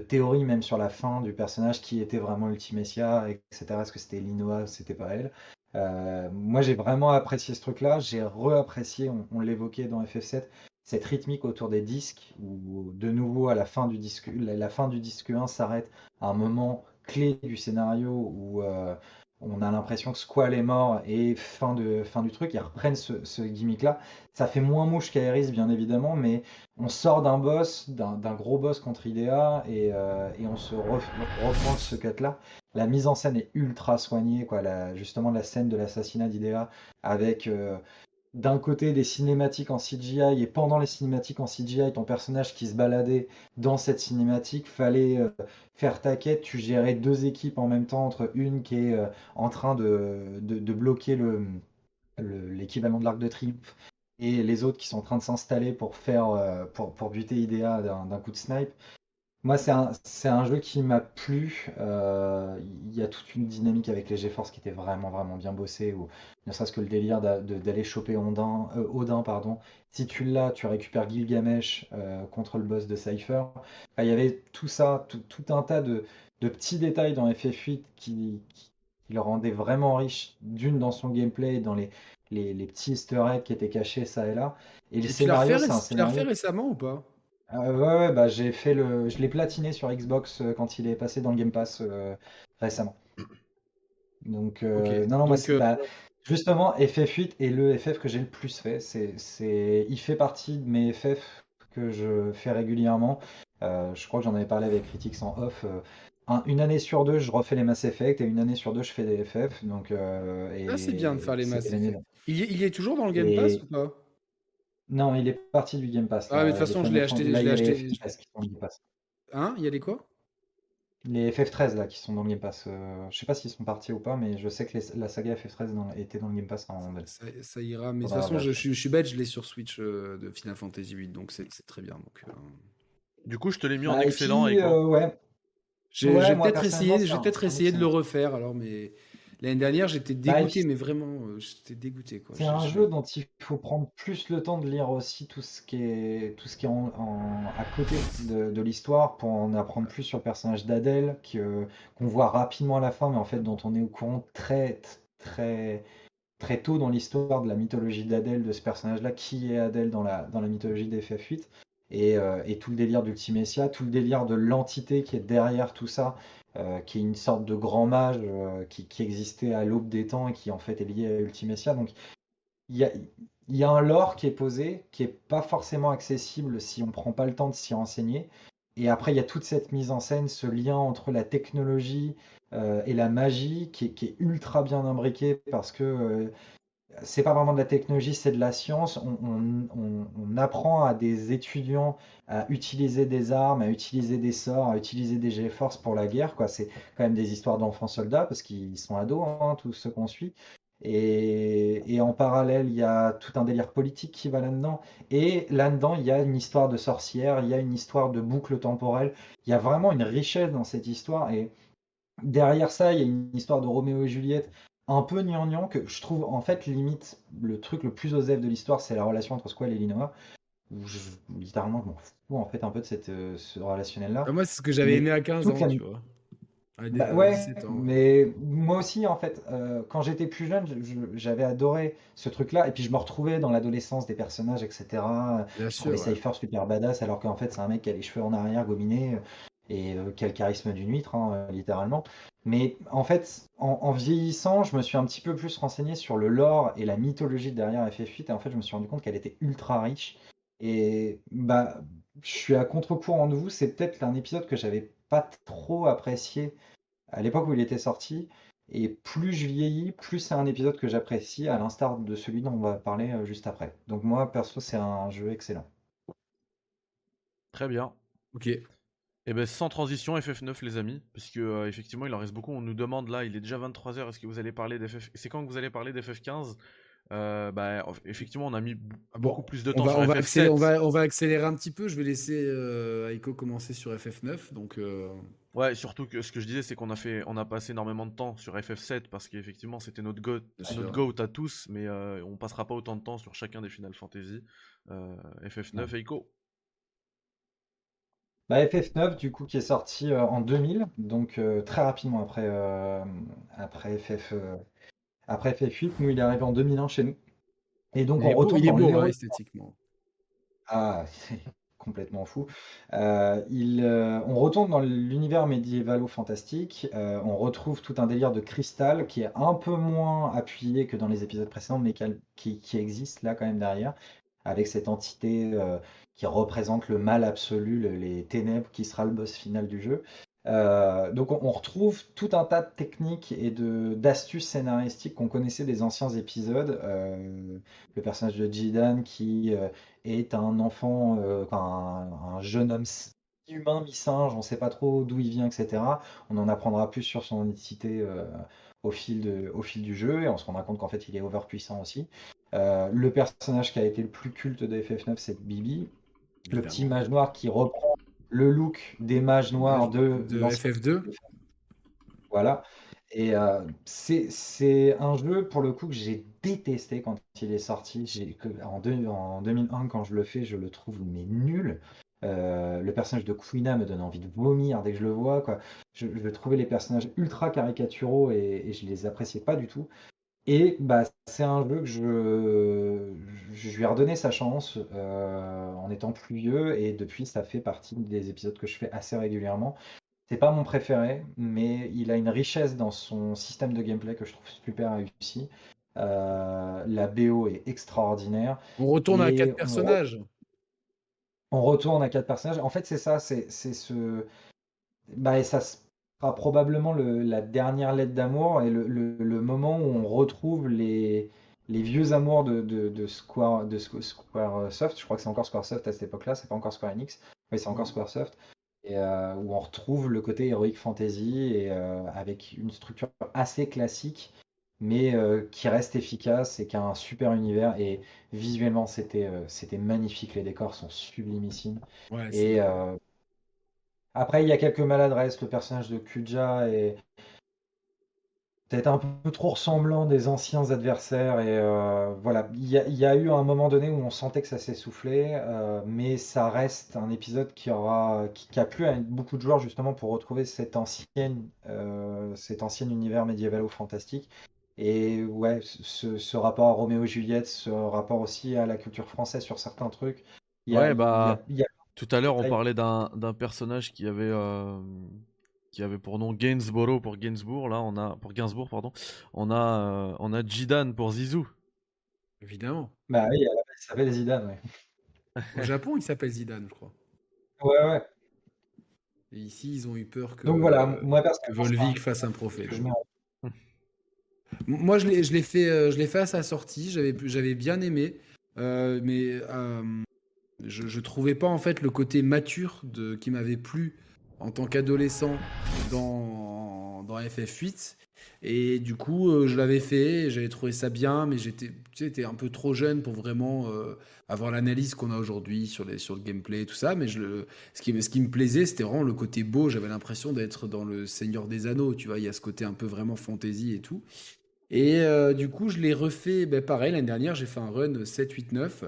théories même sur la fin du personnage, qui était vraiment Ultimessia, etc. Est-ce que c'était Linoa, c'était pas elle? Euh, moi j'ai vraiment apprécié ce truc-là, j'ai re-apprécié, on, on l'évoquait dans FF7, cette rythmique autour des disques, où de nouveau à la fin du disque, la, fin du disque 1 s'arrête à un moment clé du scénario où euh, on a l'impression que Squall est mort et fin, de, fin du truc, ils reprennent ce, gimmick-là. Ça fait moins mouche qu'Aeris, bien évidemment, mais on sort d'un boss, d'un gros boss contre Idea, et, euh, et on se reprend ce cut-là. La mise en scène est ultra soignée, quoi. Justement, la scène de l'assassinat d'Idea avec euh, d'un côté des cinématiques en CGI et pendant les cinématiques en CGI, ton personnage qui se baladait dans cette cinématique, fallait euh, faire ta quête, tu gérais deux équipes en même temps, entre une qui est euh, en train de, bloquer le, le- l'équivalent de l'Arc de Triomphe et les autres qui sont en train de s'installer pour faire euh, pour, pour buter Idea d'un coup de snipe. Moi, c'est un, c'est un jeu qui m'a plu. Euh, Il y a toute une dynamique avec les GeForce qui était vraiment, vraiment bien bossée. Ou ne serait-ce que le délire d'a- de- d'aller choper Odin, euh, Odin, pardon. Si tu l'as, tu récupères Gilgamesh euh, contre le boss de Cypher. Enfin, il y avait tout ça, tout, tout un tas de, de petits détails dans FF8 qui, qui, qui le rendaient vraiment riche. D'une, dans son gameplay, dans les, les, les petits easter eggs qui étaient cachés ça et là. Et le Et tu l'as refait, scénario, c'est un réc- tu l'as refait récemment ou pas? Euh, ouais, ouais, bah j'ai fait le, je l'ai platiné sur Xbox euh, quand il est passé dans le Game Pass euh, récemment. Donc, euh, non, non, moi, donc, c'est- euh, bah, justement, FF8 est le FF que j'ai le plus fait. C'est, c'est, il fait partie de mes FF que je fais régulièrement. Je crois que j'en avais parlé avec Critics en off. un- une année sur deux, je refais les Mass Effect et une année sur deux, je fais des FF. Donc, et Ah, c'est bien de faire les Mass Effect. Il, il est toujours dans le Game Et- Pass ou pas? Non, il est parti du Game Pass. Ah, là, mais de toute façon, je l'ai acheté- là, je il y l'ai a les acheté- FF13 qui sont dans le Game Pass. Hein Il y a des quoi? Les FF13 là qui sont dans le Game Pass, euh, je sais pas s'ils sont partis ou pas, mais je sais que les- la saga FF13 dans- était dans le Game Pass à un moment donné. ça, ça ira, mais de toute façon, je, suis- je suis bête, je l'ai sur Switch euh, de Final Fantasy VIII, donc c'est très bien. Donc, euh, Du coup, je te l'ai mis en Bah, et excellent. puis, et quoi? euh, ouais. J'ai Ouais, peut-être essayé, un essayé de le refaire, alors, mais l'année dernière, j'étais Bah, dégoûté, mais vraiment, euh, j'étais dégoûté. quoi. C'est un jeu dont il faut prendre plus le temps de lire aussi tout ce qui est, tout ce qui est en, en- à côté de, de l'histoire pour en apprendre plus sur le personnage d'Adèle qui, euh, qu'on voit rapidement à la fin, mais en fait dont on est au courant très très très tôt dans l'histoire de la mythologie d'Adèle, de ce personnage-là, qui est Adèle dans la, dans la mythologie des FF8, et, euh, et tout le délire d'Ultimessia, tout le délire de l'entité qui est derrière tout ça, euh, qui est une sorte de grand mage euh, qui, existait à l'aube des temps et qui en fait est lié à Ultimessia. Donc il y a, un lore qui est posé, qui est pas forcément accessible si on prend pas le temps de s'y renseigner. Et après, il y a toute cette mise en scène, ce lien entre la technologie euh, et la magie qui est, qui est ultra bien imbriqué parce que c'est pas vraiment de la technologie, c'est de la science. On, apprend à des étudiants à utiliser des armes, à utiliser des sorts, à utiliser des G-Force pour la guerre. C'est quand même des histoires d'enfants soldats parce qu'ils sont ados, hein, tous ceux qu'on suit. Et, et en parallèle, il y a tout un délire politique qui va là-dedans. Et là-dedans, il y a une histoire de sorcière, il y a une histoire de boucle temporelle. Il y a vraiment une richesse dans cette histoire. Et derrière ça, il y a une histoire de Roméo et Juliette un peu gnangnan que je trouve en fait limite le truc le plus osef de l'histoire, c'est la relation entre Squall et Linoa. Où je, littéralement, je m'en fous en fait un peu de cette, euh, ce relationnel-là. Ah, Moi, c'est ce que j'avais aimé à 15 toute ans, la- tu vois. Ah, des- Bah ouais, 17 ans, ouais. mais moi aussi, en fait, euh, quand j'étais plus jeune, je- je- j'avais adoré ce truc-là, et puis je me retrouvais dans l'adolescence des personnages, etc. Bien Je trouvais sûr. ouais. Cypher super badass, alors qu'en fait, c'est un mec qui a les cheveux en arrière gominés, euh, et euh, le charisme d'une huître, hein, euh, littéralement. Mais en fait, en, en vieillissant, je me suis un petit peu plus renseigné sur le lore et la mythologie derrière FF8, et en fait, je me suis rendu compte qu'elle était ultra riche. Et bah, je suis à contre-courant de vous, c'est peut-être un épisode que j'avais pas trop apprécié à l'époque où il était sorti. Et plus je vieillis, plus c'est un épisode que j'apprécie, à l'instar de celui dont on va parler euh, juste après. Donc moi, perso, c'est un jeu excellent. Très bien. Ok. Et ben sans transition FF9 les amis, parce que euh, effectivement il en reste beaucoup. On nous demande là, il est déjà 23h, est-ce que vous allez parler d'FF C'est quand que vous allez parler d'FF15 euh, bah, en- effectivement, on a mis Ah bon, beaucoup plus de On temps va, sur on, va FF7. accélérer, on, va, on va accélérer un petit peu. Je vais laisser euh, Aiko commencer sur FF9. Donc, euh, Ouais, surtout que ce que je disais, c'est qu'on a fait, on a passé énormément de temps sur FF7 parce qu'effectivement c'était notre goat, Bien notre à tous, mais on passera pas autant de temps sur chacun des Final Fantasy. Euh, FF9, Eiko. Bah, FF9, du coup, qui est sorti euh, en 2000, donc euh, très rapidement après, euh, après FF, euh, après FF8. Nous, il est arrivé en 2001 chez nous. Et donc, il on beau, retourne il est dans beau, l'héro- esthétiquement. Ah, c'est complètement fou. Euh, il, euh, on retourne dans l'univers médiévalo-fantastique. Euh, on retrouve tout un délire de cristal qui est un peu moins appuyé que dans les épisodes précédents, mais qui, qui- qui existe là quand même derrière, avec cette entité euh, qui représente le mal absolu, le- les ténèbres, qui sera le boss final du jeu. Euh, donc on, retrouve tout un tas de techniques et d'astuces scénaristiques qu'on connaissait des anciens épisodes. Euh, le personnage de Jidan qui est un enfant, un, un jeune homme humain, mi-singe, on ne sait pas trop d'où il vient, etc. On en apprendra plus sur son identité au fil de, au fil du jeu et on se rendra compte qu'en fait il est overpuissant aussi. Euh, le personnage qui a été le plus culte de FF9, c'est Bibi, le petit mage noir qui reprend le look des mages noirs de, de l'ancien FF2. voilà. Et euh, c'est un jeu, pour le coup, que j'ai détesté quand il est sorti. Que, en, deux- en 2001, quand je le fais, je le trouve mais nul. Euh, le personnage de Quina me donne envie de vomir dès que je le vois, quoi. Je, je trouvais les personnages ultra caricaturaux et, et je les appréciais pas du tout. Et bah, c'est un jeu que je, lui ai redonné sa chance euh, en étant plus vieux et depuis ça fait partie des épisodes que je fais assez régulièrement. C'est pas mon préféré, mais il a une richesse dans son système de gameplay que je trouve super réussi. Euh, la BO est extraordinaire. On retourne à quatre on personnages. On retourne à quatre personnages. En fait, c'est ça, c'est c'est ce. Bah, et ça sera probablement le- la dernière lettre d'amour et le, le- le moment où on retrouve les, les vieux amours de, de, de Square, de Squ- Squaresoft. Je crois que c'est encore Squaresoft à cette époque-là, c'est pas encore Square Enix. Oui, c'est encore Squaresoft. Et euh, où on retrouve le côté Heroic Fantasy et euh, avec une structure assez classique, mais euh, qui reste efficace et qui a un super univers. Et visuellement, c'était euh, c'était magnifique. Les décors sont sublimissimes. Ouais, Et euh, après, il y a quelques maladresses. Le personnage de Kuja est peut-être un peu trop ressemblant des anciens adversaires. Et voilà, il y a, il y a eu un moment donné où on sentait que ça s'essoufflait, mais ça reste un épisode qui aura, qui, qui a plu à beaucoup de joueurs justement pour retrouver cette ancienne, cet ancien univers médiévalo-fantastique. Et ouais, ce, ce rapport à Roméo et Juliette, ce rapport aussi à la culture française sur certains trucs. Il y a- Ouais, bah, il y a- il y a- Tout à l'heure, on parlait d'un d'un personnage qui avait euh, qui avait pour nom Gainsborough pour Gainsbourg. Là, on a pour Gainsbourg, pardon. On a euh, on a Jidan pour Zizou. Évidemment. Bah oui, il s'appelle Zidane, ouais. Au Japon, il s'appelle Zidane, je crois. Ouais, ouais. Et ici, ils ont eu peur que, Donc voilà, euh, moi que Volvic fasse un prophète. que je mets en- Moi, je l'ai, fait, euh, je l'ai fait à sa sortie. J'avais, bien aimé, euh, mais euh, je, je trouvais pas en fait le côté mature qui m'avait plu en tant qu'adolescent dans dans FF8. Et du coup, je l'avais fait, j'avais trouvé ça bien, mais j'étais, un peu trop jeune pour vraiment avoir l'analyse qu'on a aujourd'hui sur le gameplay et tout ça. Mais ce qui, ce qui me plaisait, c'était vraiment le côté beau. J'avais l'impression d'être dans le Seigneur des Anneaux, tu vois. Il y a ce côté un peu vraiment fantasy et tout. Et euh, du coup, je l'ai refait, ben, pareil, l'année dernière, j'ai fait un run 7, 8, 9.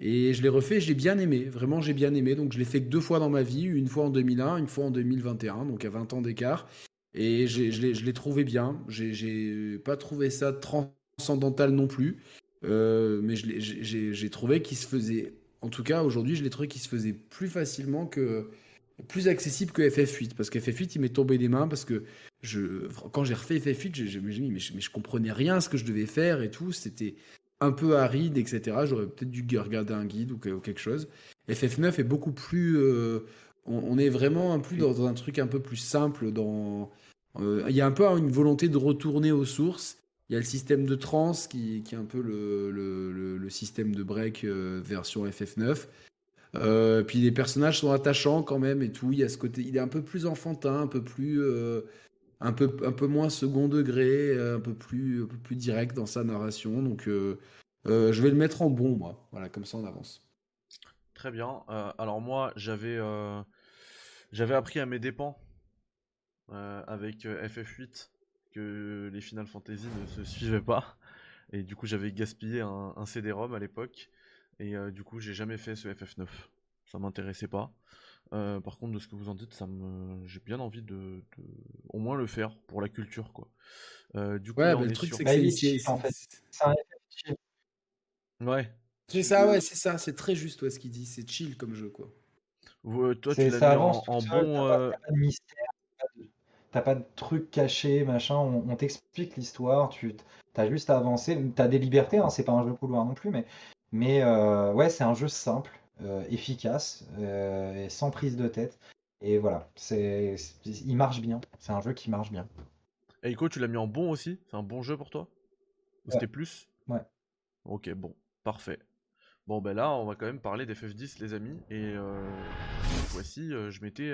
Et je l'ai refait, j'ai bien aimé, vraiment j'ai bien aimé. Donc je l'ai fait que deux fois dans ma vie, une fois en 2001, une fois en 2021, donc à 20 ans d'écart. Et je l'ai trouvé bien. J'ai- pas trouvé ça transcendantal non plus. Euh, mais j'ai trouvé qu'il se faisait, en tout cas aujourd'hui, je l'ai trouvé qu'il se faisait plus facilement que, plus accessible que FF8. Parce que FF8, il m'est tombé des mains parce que quand j'ai refait FF8, j'ai j'ai- dit, mais je, mais je comprenais rien ce que je devais faire et tout. C'était un peu aride, etc. J'aurais peut-être dû regarder un guide ou que- ou quelque chose. FF9 est beaucoup plus. euh, on, est vraiment un plus dans un truc un peu plus simple. Dans, euh, il y a un peu une volonté de retourner aux sources. Il y a le système de trans qui, est un peu le système de break euh, version FF9. Euh, puis les personnages sont attachants quand même et tout. Il a ce côté, il est un peu plus enfantin, un peu plus, euh, un peu, un peu moins second degré, euh, un peu plus, un peu plus direct dans sa narration. Donc, je vais le mettre en bon, moi. Voilà, comme ça on avance. Très bien. Alors moi, j'avais j'avais appris à mes dépens avec euh, FF8 que les Final Fantasy ne se suivaient pas. Et du coup, j'avais gaspillé un, un CD-ROM à l'époque. Et euh, du coup, j'ai jamais fait ce FF9. Ça m'intéressait pas. Euh, par contre, de ce que vous en dites, ça me... j'ai bien envie de, de au moins le faire pour la culture, quoi. Euh, du coup, Ouais, là, mais on le est truc sur- c'est que Bah, c'est est c'est- cheap, en fait. c'est- C'est un FF chill. Ouais. c'est ça, ouais, c'est ça, c'est très juste ouais, ce qu'il dit. C'est chill comme jeu, quoi. Toi, tu l'as ça mis en, seul, bon. t'as pas, t'as pas de mystère, t'as pas de- t'as pas de trucs cachés, machin. On, on t'explique l'histoire, tu as juste à avancer. T'as des libertés, hein, c'est pas un jeu couloir non plus, mais, mais euh, ouais, c'est un jeu simple, euh, efficace, euh, et sans prise de tête. Et voilà, c'est, il marche bien. C'est un jeu qui marche bien. Eiko, tu l'as mis en bon aussi? C'est un bon jeu pour toi? Ou Ouais. c'était plus? Ouais. Ok, bon, parfait. Bon, ben là, on va quand même parler d'FF10, les amis. Et euh, cette fois-ci, je m'étais.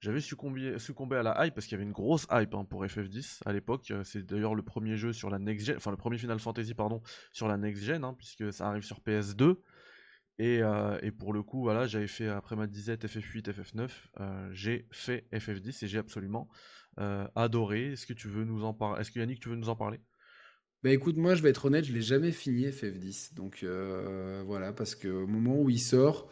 J'avais succombé, succombé à la hype parce qu'il y avait une grosse hype hein, pour FF10 à l'époque. Euh, C'est d'ailleurs le premier jeu sur la next gen, enfin le premier Final Fantasy, pardon, sur la next gen, hein, puisque ça arrive sur PS2. Et, euh, et pour le coup, voilà, j'avais fait après ma disette FF8, FF9, euh, j'ai fait FF10 et j'ai absolument adoré. Est-ce que tu veux nous en parler Est-ce que Yannick, tu veux nous en parler? Bah écoute, moi je vais être honnête, je l'ai jamais fini FF10. Donc voilà, parce qu'au moment où il sort,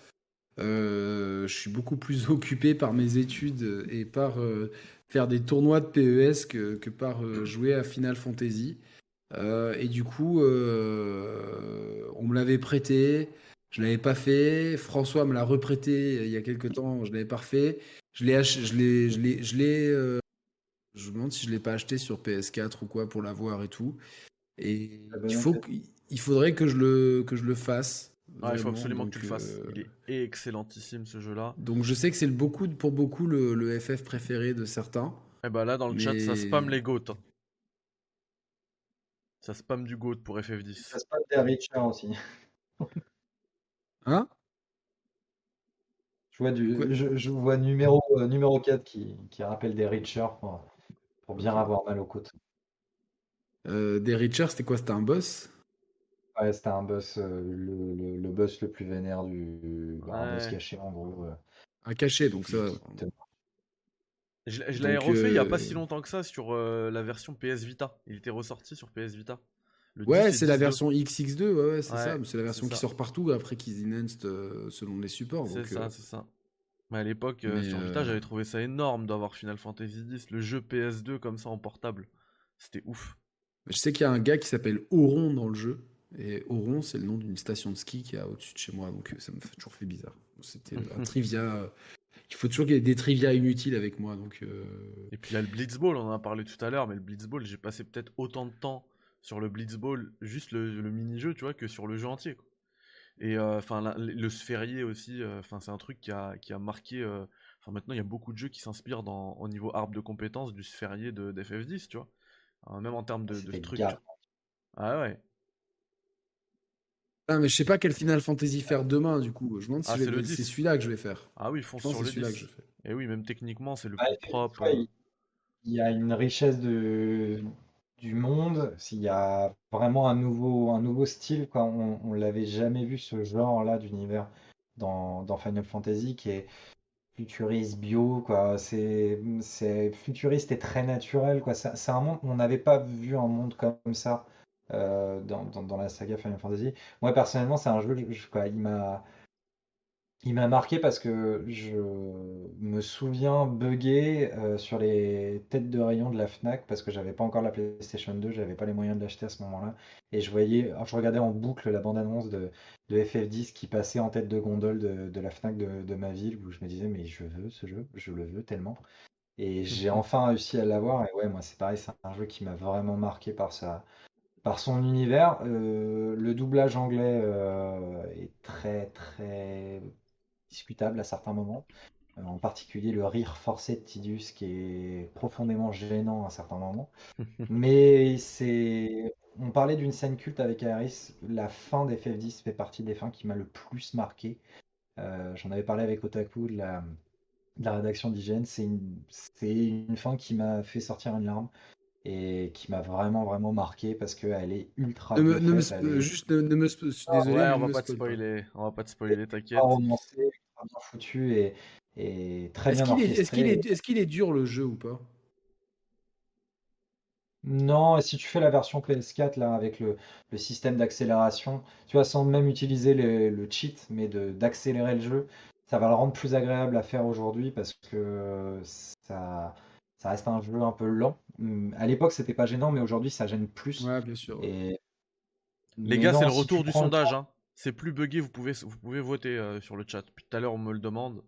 euh, je suis beaucoup plus occupé par mes études et par euh, faire des tournois de PES que, que par euh, jouer à Final Fantasy. Et du coup, on me l'avait prêté, je l'avais pas fait. François me l'a reprêté il y a quelques temps, je l'avais pas refait. Je l'ai, je l'ai, je l'ai, je l'ai, je me demande si je l'ai pas acheté sur PS4 ou quoi pour l'avoir et tout. Et Ah bah il faut, il faudrait que je le, que je le fasse. Il faut absolument Donc, que tu le fasses. euh, Il est excellentissime ce jeu-là. Donc je sais que c'est beaucoup, pour beaucoup le, le FF préféré de certains. Et bah là, dans le chat, ça spam les goats. hein. Ça spam du goat pour FF10. Ça passe des Richard aussi. Hein? Je vois, du, je, je vois numéro, euh, numéro 4 qui, qui rappelle des Richard pour, pour bien avoir mal aux côtes. euh, Des Richards, c'était quoi? C'était un boss? Ouais, c'était un boss, euh, le, le, le boss le plus vénère du. bah, Un boss Ouais. caché en gros. euh, Un cachet, donc ça. qui te- Je, l'ai- je l'avais Donc, refait il y a euh, pas si longtemps que ça sur euh, la version PS Vita. Il était ressorti sur PS Vita. Le 10 Ouais, c'est la 19. version XX2, ouais, ouais c'est Ouais, ça. mais C'est la version c'est qui ça. sort partout après qu'ils enhanced euh, selon les supports. C'est donc, ça, euh, c'est ça. Mais à l'époque, euh, mais, sur Vita, euh, j'avais trouvé ça énorme d'avoir Final Fantasy X, le jeu PS2 comme ça en portable. C'était ouf. Je sais qu'il y a un gars qui s'appelle Oron dans le jeu. Et Oron, c'est le nom d'une station de ski qui est au-dessus de chez moi. Donc euh, ça me fait toujours fait bizarre. C'était un trivia. euh, Il faut toujours qu'il y ait des trivia inutiles avec moi. Donc, euh, Et puis il y a le Blitzball, on en a parlé tout à l'heure, mais le Blitzball, j'ai passé peut-être autant de temps sur le Blitzball, juste le, le mini-jeu, tu vois, que sur le jeu entier. quoi. Et enfin, le sphérié aussi, euh, c'est un truc qui a, qui a marqué. Enfin, maintenant, il y a beaucoup de jeux qui s'inspirent au niveau arbre de compétences du sphérié de, d'FF10, tu vois. Même en termes de, structure. gars. Ah ouais. Ah, mais je sais pas quel Final Fantasy faire demain, du coup. Je me demande si Ah, c'est vais- le c'est 10. celui-là que je vais faire. Ah oui, fonce pense sur le celui-là 10. que je fais. Et oui, même techniquement, c'est le Ouais, plus propre. ouais, euh. il- il y a une richesse de, du monde, s'il y a vraiment un nouveau, un nouveau style, quoi. On, on l'avait jamais vu ce genre-là d'univers dans, dans Final Fantasy qui est futuriste, bio, quoi. C'est, c'est futuriste et très naturel, quoi. C'est c'est un monde, on n'avait pas vu un monde comme ça euh, dans, dans, dans la saga Final Fantasy. Moi, personnellement, c'est un jeu, je- quoi, il m'a, il m'a marqué parce que je me souviens bugger euh, sur les têtes de rayon de la Fnac parce que j'avais pas encore la PlayStation 2, j'avais pas les moyens de l'acheter à ce moment-là. Et je voyais, je regardais en boucle la bande-annonce de, de FF10 qui passait en tête de gondole de, de la Fnac de, de ma ville où je me disais, mais je veux ce jeu, je le veux tellement. Et j'ai enfin réussi à l'avoir. Et ouais, moi, c'est pareil, c'est un jeu qui m'a vraiment marqué par sa, par son univers. Euh, le doublage anglais euh, est très, très discutable à certains moments. Euh, en particulier le rire forcé de Tidus qui est profondément gênant à certains moments. Mais c'est. On parlait d'une scène culte avec Aris. La fin d'FF10 fait partie des fins qui m'a le plus marqué. J'en avais parlé avec Otaku de la, de la rédaction d'hygiène. C'est une, une fin qui m'a fait sortir une larme et qui m'a vraiment vraiment marqué parce qu'elle est ultra Ne me, bien ne me faite, sp- elle est juste ne, ne me Ah, désolé, Ouais, on ne va me pas te spoiler, on va pas te spoiler, t'inquiète. ultra bien foutue et, et très Est-ce bien qu'il est, est-ce qu'il est, est-ce qu'il est dur le jeu ou pas? Non, et si tu fais la version PS4 là avec le, le système d'accélération, tu vois, sans même utiliser le, le cheat, mais de d'accélérer le jeu, ça va le rendre plus agréable à faire aujourd'hui parce que ça, ça reste un jeu un peu lent. Hum, À l'époque, c'était pas gênant, mais aujourd'hui, ça gêne plus. Ouais, bien sûr. ouais. Et Les mais gars, c'est le retour du sondage. temps, Hein. C'est plus buggé, vous pouvez, vous pouvez voter euh, sur le chat. Depuis tout à l'heure, on me le demande.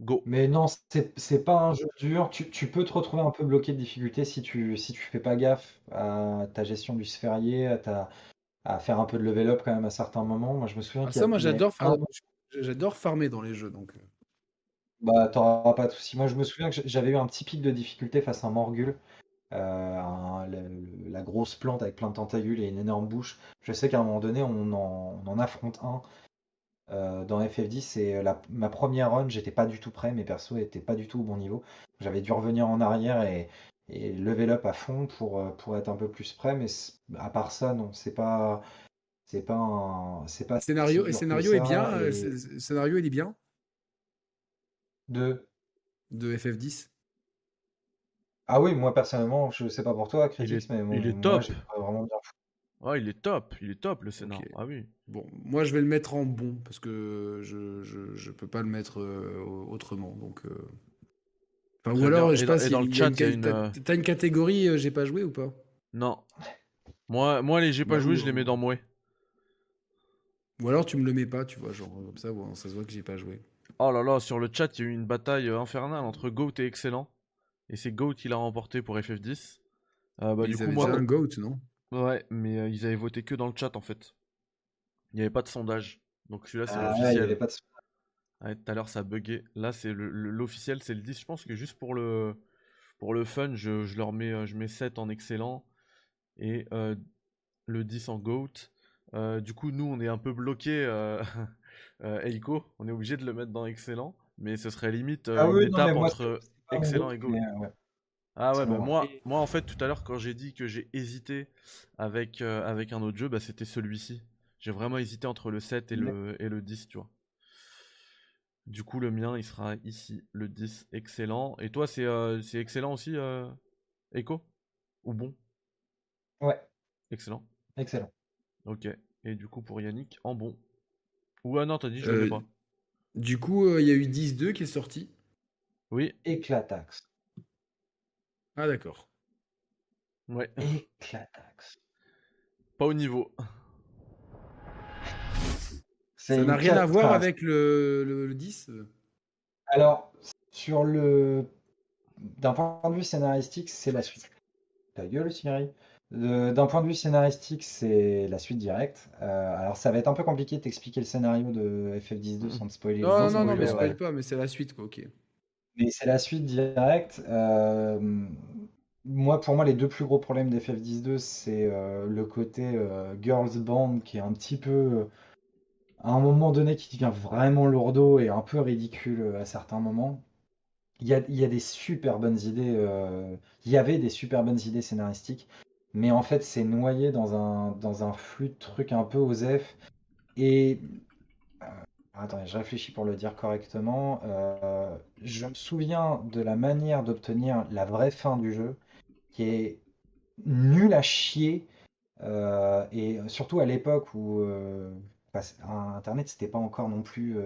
Go. mais non, c'est pas un jeu dur. Tu, tu peux te retrouver un peu bloqué de difficulté si tu si tu fais pas gaffe à ta gestion du sphérié, à ta à faire un peu de level up quand même à certains moments. Moi, je me souviens Ah, ça, moi, j'adore faire, j'adore farmer dans les jeux, donc. Bah, t'auras pas de soucis. Moi, je me souviens que j'avais eu un petit pic de difficulté face à un Morgul, euh, un- le- le- la grosse plante avec plein de tentacules et une énorme bouche. Je sais qu'à un moment donné, on en, on en affronte un euh, dans FF10 et la, ma première run, j'étais pas du tout prêt, mes persos étaient pas du tout au bon niveau. J'avais dû revenir en arrière et, et level up à fond pour, euh, pour être un peu plus prêt, mais c- à part ça, non, c'est pas, c'est pas un, c'est pas si Scénario, et dur que scénario est ça. bien, euh, scénario il est bien de de FF10. Ah oui, moi personnellement, je sais pas pour toi, Il est, Critics, mais il est moi top. vraiment bien fou. Ah, il est top. Il est top, le scénar. Ok. Ah oui. Bon, moi je vais le mettre en bon parce que je je, je peux pas le mettre euh, autrement. Donc, euh, enfin, ou alors bien. je sais Et pas si dans le chat, une une, t'as- euh, t'as une catégorie euh, j'ai pas joué ou pas? Non. Moi, moi les j'ai pas Bah, joué, ou, je les mets euh, dans Mouais. ou alors tu me le mets pas, tu vois, genre comme ça, ça se voit que j'ai pas joué. Oh là là, sur le chat, il y a eu une bataille euh, infernale entre Goat et Excellent. Et c'est Goat qui l'a remporté pour FF10. Euh, bah, Mais du ils coup, avaient moi. déjà un goat, non? Ouais, mais euh, ils avaient voté que dans le chat en fait. Il n'y avait pas de sondage. Donc celui-là, c'est Ah ouais, il y l'officiel. avait pas de... Ouais, tout à l'heure, ça a bugué. Là, c'est le- le- l'officiel, c'est le 10. Je pense que juste pour le, pour le fun, je, je leur mets, je mets 7 en excellent et euh, le 10 en GOAT. Euh, du coup, nous, on est un peu bloqué, euh, Eiko. On est obligé de le mettre dans excellent. Mais ce serait limite euh, Ah une oui, non, mais étape moi, entre excellent et mais, euh, ouais. Ah ouais, bah moi, moi en fait tout à l'heure quand j'ai dit que j'ai hésité avec, euh, avec un autre jeu, bah c'était celui-ci. J'ai vraiment hésité entre le 7 et le, et le 10, tu vois. Du coup le mien il sera ici, le 10, excellent. Et toi c'est euh, excellent aussi, Echo Ou bon? Ouais, Excellent. excellent. Ok. Et du coup pour Yannick, en bon. Ou ah non, t'as dit je le Euh, pas. Du coup, euh, il y a eu 10-2 qui est sorti. Oui, Éclatax. Ah d'accord. ouais. Éclatax. Pas au niveau. C'est Ça n'a rien à voir avec le, le, le 10. euh. Alors, sur le... D'un point de vue scénaristique, c'est la suite. Ta gueule, Siri. D'un point de vue scénaristique, c'est la suite directe. Euh, alors, ça va être un peu compliqué de t'expliquer le scénario de FF12 sans te spoiler. Non, non, non, spoiler, mais spoil ouais. pas, mais c'est la suite, quoi, ok. Mais c'est la suite directe. Euh, moi, pour moi, les deux plus gros problèmes d'FF10-2, c'est euh, le côté Girls Band qui est un petit peu, à un moment donné, qui devient vraiment lourdeau et un peu ridicule à certains moments. Il y a, il y a des super bonnes idées, il y avait des super bonnes idées scénaristiques, mais en fait, c'est noyé dans un, dans un flux de trucs un peu osef. Et euh, Attendez, je réfléchis pour le dire correctement. Euh, je me souviens de la manière d'obtenir la vraie fin du jeu, qui est nulle à chier, euh, et surtout à l'époque où, Internet, c'était pas encore non plus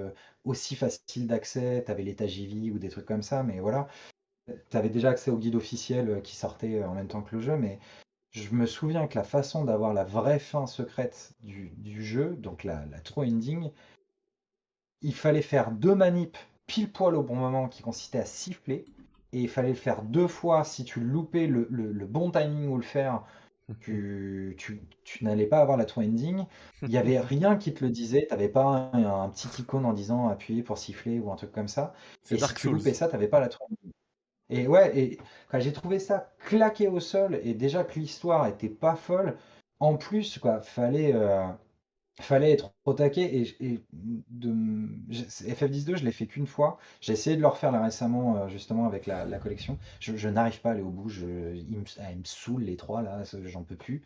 aussi facile d'accès. Tu avais l'état ou des trucs comme ça, mais voilà. Tu avais déjà accès au guide officiel qui sortait en même temps que le jeu, mais je me souviens que la façon d'avoir la vraie fin secrète du, jeu, donc la, la true ending, il fallait faire deux manips pile poil au bon moment qui consistait à siffler. Et il fallait le faire deux fois. Si tu loupais le, bon timing où le faire, tu, tu, n'allais pas avoir la true ending. Il n'y avait rien qui te le disait. Tu n'avais pas un, petit icône en disant appuyer pour siffler ou un truc comme ça. Et si tu loupais ça, tu n'avais pas la true ending. Et ouais, et j'ai trouvé ça claqué au sol, et déjà que l'histoire était pas folle, en plus, quoi, fallait, euh, fallait être au taquet et, de FF12 je l'ai fait qu'une fois. J'ai essayé de le refaire là récemment euh, justement avec la, collection. Je, n'arrive pas à aller au bout je, il, me, ah, saoule les trois là j'en peux plus.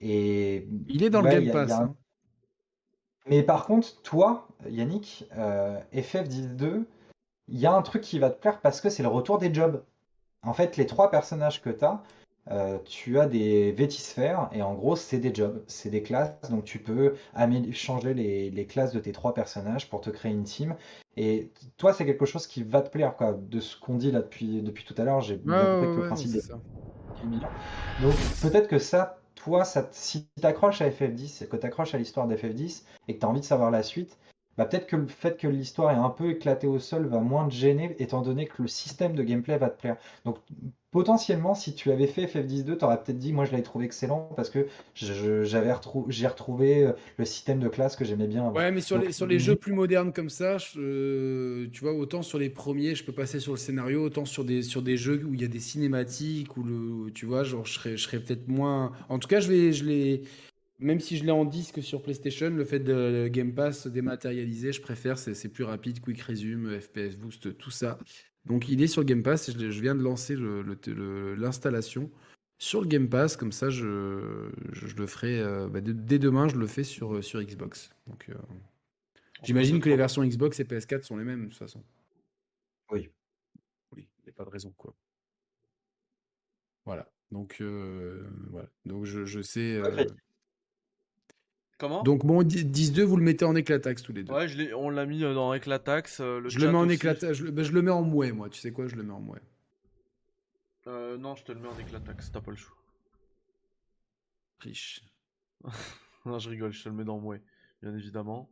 Et il est dans le Game Pass. hein. mais par contre toi Yannick euh, FF12 il y a un truc qui va te plaire parce que c'est le retour des jobs en fait les trois personnages que tu as euh, tu as des vétisphères et en gros c'est des jobs, c'est des classes, donc tu peux changer les, classes de tes trois personnages pour te créer une team. Et toi c'est quelque chose qui va te plaire quoi. De ce qu'on dit là depuis, depuis tout à l'heure, j'ai bien compris que le principe des... Donc peut-être que ça, toi, ça, si tu t'accroches à FF10, que tu t'accroches à l'histoire d'FF10 et que tu as envie de savoir la suite, bah, peut-être que le fait que l'histoire est un peu éclatée au sol va moins te gêner, étant donné que le système de gameplay va te plaire. Donc potentiellement, si tu avais fait FF10-2, tu aurais peut-être dit, moi je l'avais trouvé excellent parce que j'avais j'ai retrouvé euh, le système de classe que j'aimais bien. Ouais, mais sur, les, sur les jeux plus modernes comme ça, tu vois, autant sur les premiers, je peux passer sur le scénario, autant sur des, sur des jeux où il y a des cinématiques, où le, tu vois, genre, je serais, je serais peut-être moins. En tout cas, je vais, je les. Même si je l'ai en disque sur PlayStation, le fait de Game Pass dématérialisé, je préfère, c'est plus rapide, Quick Resume, FPS Boost, tout ça. Donc il est sur Game Pass, je, viens de lancer l'installation sur le Game Pass, comme ça je, le ferai, euh, bah, dès demain je le fais sur, sur Xbox. Donc euh, j'imagine que les versions Xbox et PS4 sont les mêmes de toute façon. Oui. Oui, il n'y a pas de raison quoi. Voilà. Donc euh, voilà. Donc je, je sais. Comment? Donc bon, 10-2, vous le mettez en éclataxe tous les deux. Ouais, je on l'a mis euh, dans éclataxe. Euh, je le mets en éclataxe. Je, ben, je, le mets en mouet, moi. Tu sais quoi, je le mets en mouet. Euh, non, je te le mets en éclataxe. T'as pas le choix. Riche. non, je rigole. Je te le mets dans mouet, bien évidemment.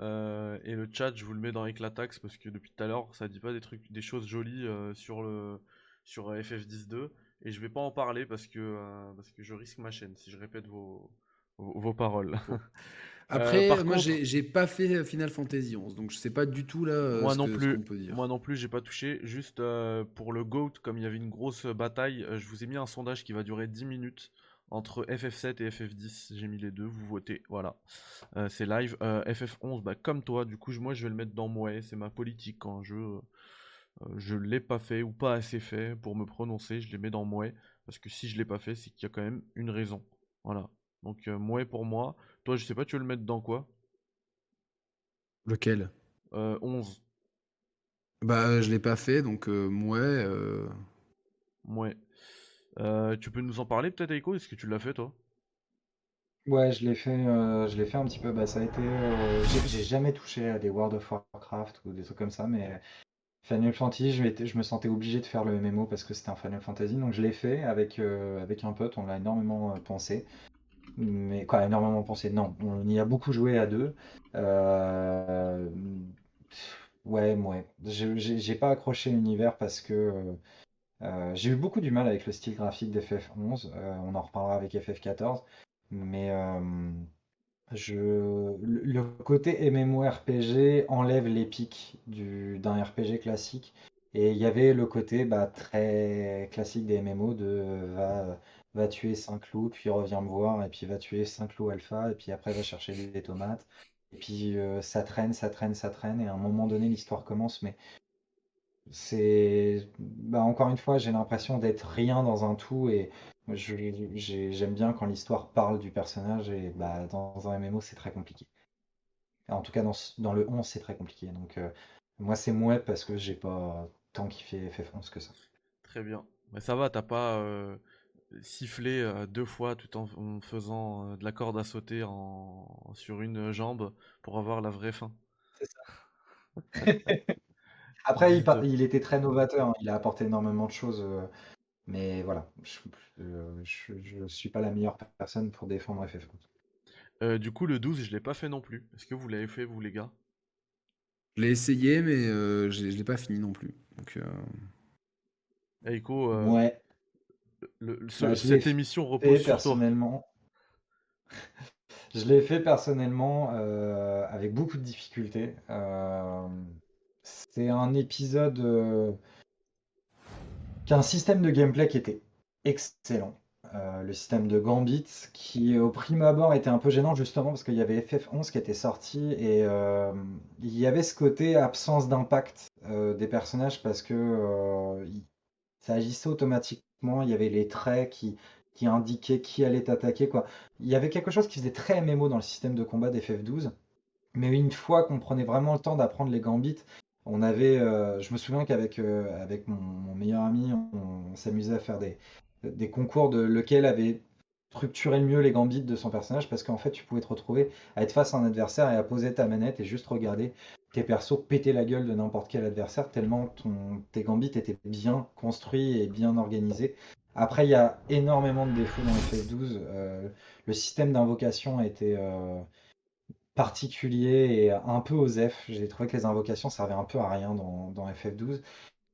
Euh, et le chat, je vous le mets dans éclataxe parce que depuis tout à l'heure, ça dit pas des trucs, des choses jolies sur le sur FF10.2 et je vais pas en parler parce que parce que je risque ma chaîne si je répète vos vos, paroles. Après, euh, moi, j'ai pas fait euh, Final Fantasy 11, donc je sais pas du tout là. Euh, moi, non plus, moi non plus, j'ai pas touché. Juste pour le GOAT, comme il y avait une grosse bataille, je vous ai mis un sondage qui va durer 10 minutes entre FF7 et FF10. J'ai mis les deux, vous votez. Voilà, c'est live. FF11, bah, comme toi, du coup, moi je vais le mettre dans moi. C'est ma politique quand je je l'ai pas fait ou pas assez fait pour me prononcer. Je les mets dans moi parce que si je l'ai pas fait, c'est qu'il y a quand même une raison. Voilà. Donc, euh, moi pour moi. Toi, je sais pas, tu veux le mettre dans quoi? Lequel? Euh, 11. Bah, je l'ai pas fait, donc euh, mouais. Euh... euh tu peux nous en parler peut-être, Eiko Est-ce que tu l'as fait, toi? Ouais, je l'ai fait, je l'ai fait un petit peu. Bah, ça a été. J'ai jamais touché à des World of Warcraft ou des trucs comme ça, mais Final Fantasy, je, je me sentais obligé de faire le MMO parce que c'était un Final Fantasy, donc je l'ai fait avec, avec un pote, on l'a énormément pensé mais quoi, énormément pensé. Non, on y a beaucoup joué à deux. Euh, ouais, ouais. J'ai pas accroché l'univers parce que euh, j'ai eu beaucoup du mal avec le style graphique d'FF11. Euh, on en reparlera avec FF14. Mais je, le côté MMORPG enlève l'épique d'un RPG classique. Et il y avait le côté bah, très classique des MMO de va va tuer 5 loups, puis revient me voir, et puis va tuer 5 loups alpha, et puis après va chercher des tomates. Et puis euh, ça traîne, ça traîne, ça traîne, et à un moment donné, l'histoire commence, mais c'est. Bah, encore une fois, j'ai l'impression d'être rien dans un tout, et j'aime bien quand l'histoire parle du personnage, et bah, dans un MMO, c'est très compliqué. En tout cas, dans, dans le 11, c'est très compliqué. Donc, euh, moi, c'est mouais parce que j'ai pas tant kiffé FF11 que ça. Très bien. Mais ça va, t'as pas. Euh, siffler euh, deux fois tout en, en faisant euh, de la corde à sauter en, sur une jambe pour avoir la vraie fin. Après, il, Juste, par- euh, il était très novateur, hein, il a apporté énormément de choses, euh, mais voilà, je, je suis pas la meilleure personne pour défendre FF11. euh, du coup, le 12, je l'ai pas fait non plus. Est-ce que vous l'avez fait, vous, les gars? Je l'ai essayé, mais euh, je je l'ai pas fini non plus. Donc, euh, Eiko, euh, Ouais, le- le- ce- bah, cette émission repose sur toi. Je l'ai fait personnellement euh, avec beaucoup de difficultés. Euh, c'est un épisode euh, qui a un système de gameplay qui était excellent. Le système de Gambit qui au prime abord était un peu gênant justement parce qu'il y avait FF11 qui était sorti et il y avait ce côté absence d'impact des personnages parce que ça agissait automatiquement, il y avait les traits qui, indiquaient qui allait t'attaquer quoi. Il y avait quelque chose qui faisait très MMO dans le système de combat d'FF12 mais une fois qu'on prenait vraiment le temps d'apprendre les gambits, on avait, euh, je me souviens qu'avec euh, mon, meilleur ami, on, on s'amusait à faire des, des concours de lequel avait structuré le mieux les gambits de son personnage, parce qu'en fait, tu pouvais te retrouver à être face à un adversaire et à poser ta manette et juste regarder tes persos péter la gueule de n'importe quel adversaire, tellement tes gambits étaient bien construits et bien organisés. Après, il y a énormément de défauts dans FF12. euh, le système d'invocation était, euh, particulier et un peu osef. J'ai trouvé que les invocations servaient un peu à rien dans FF12.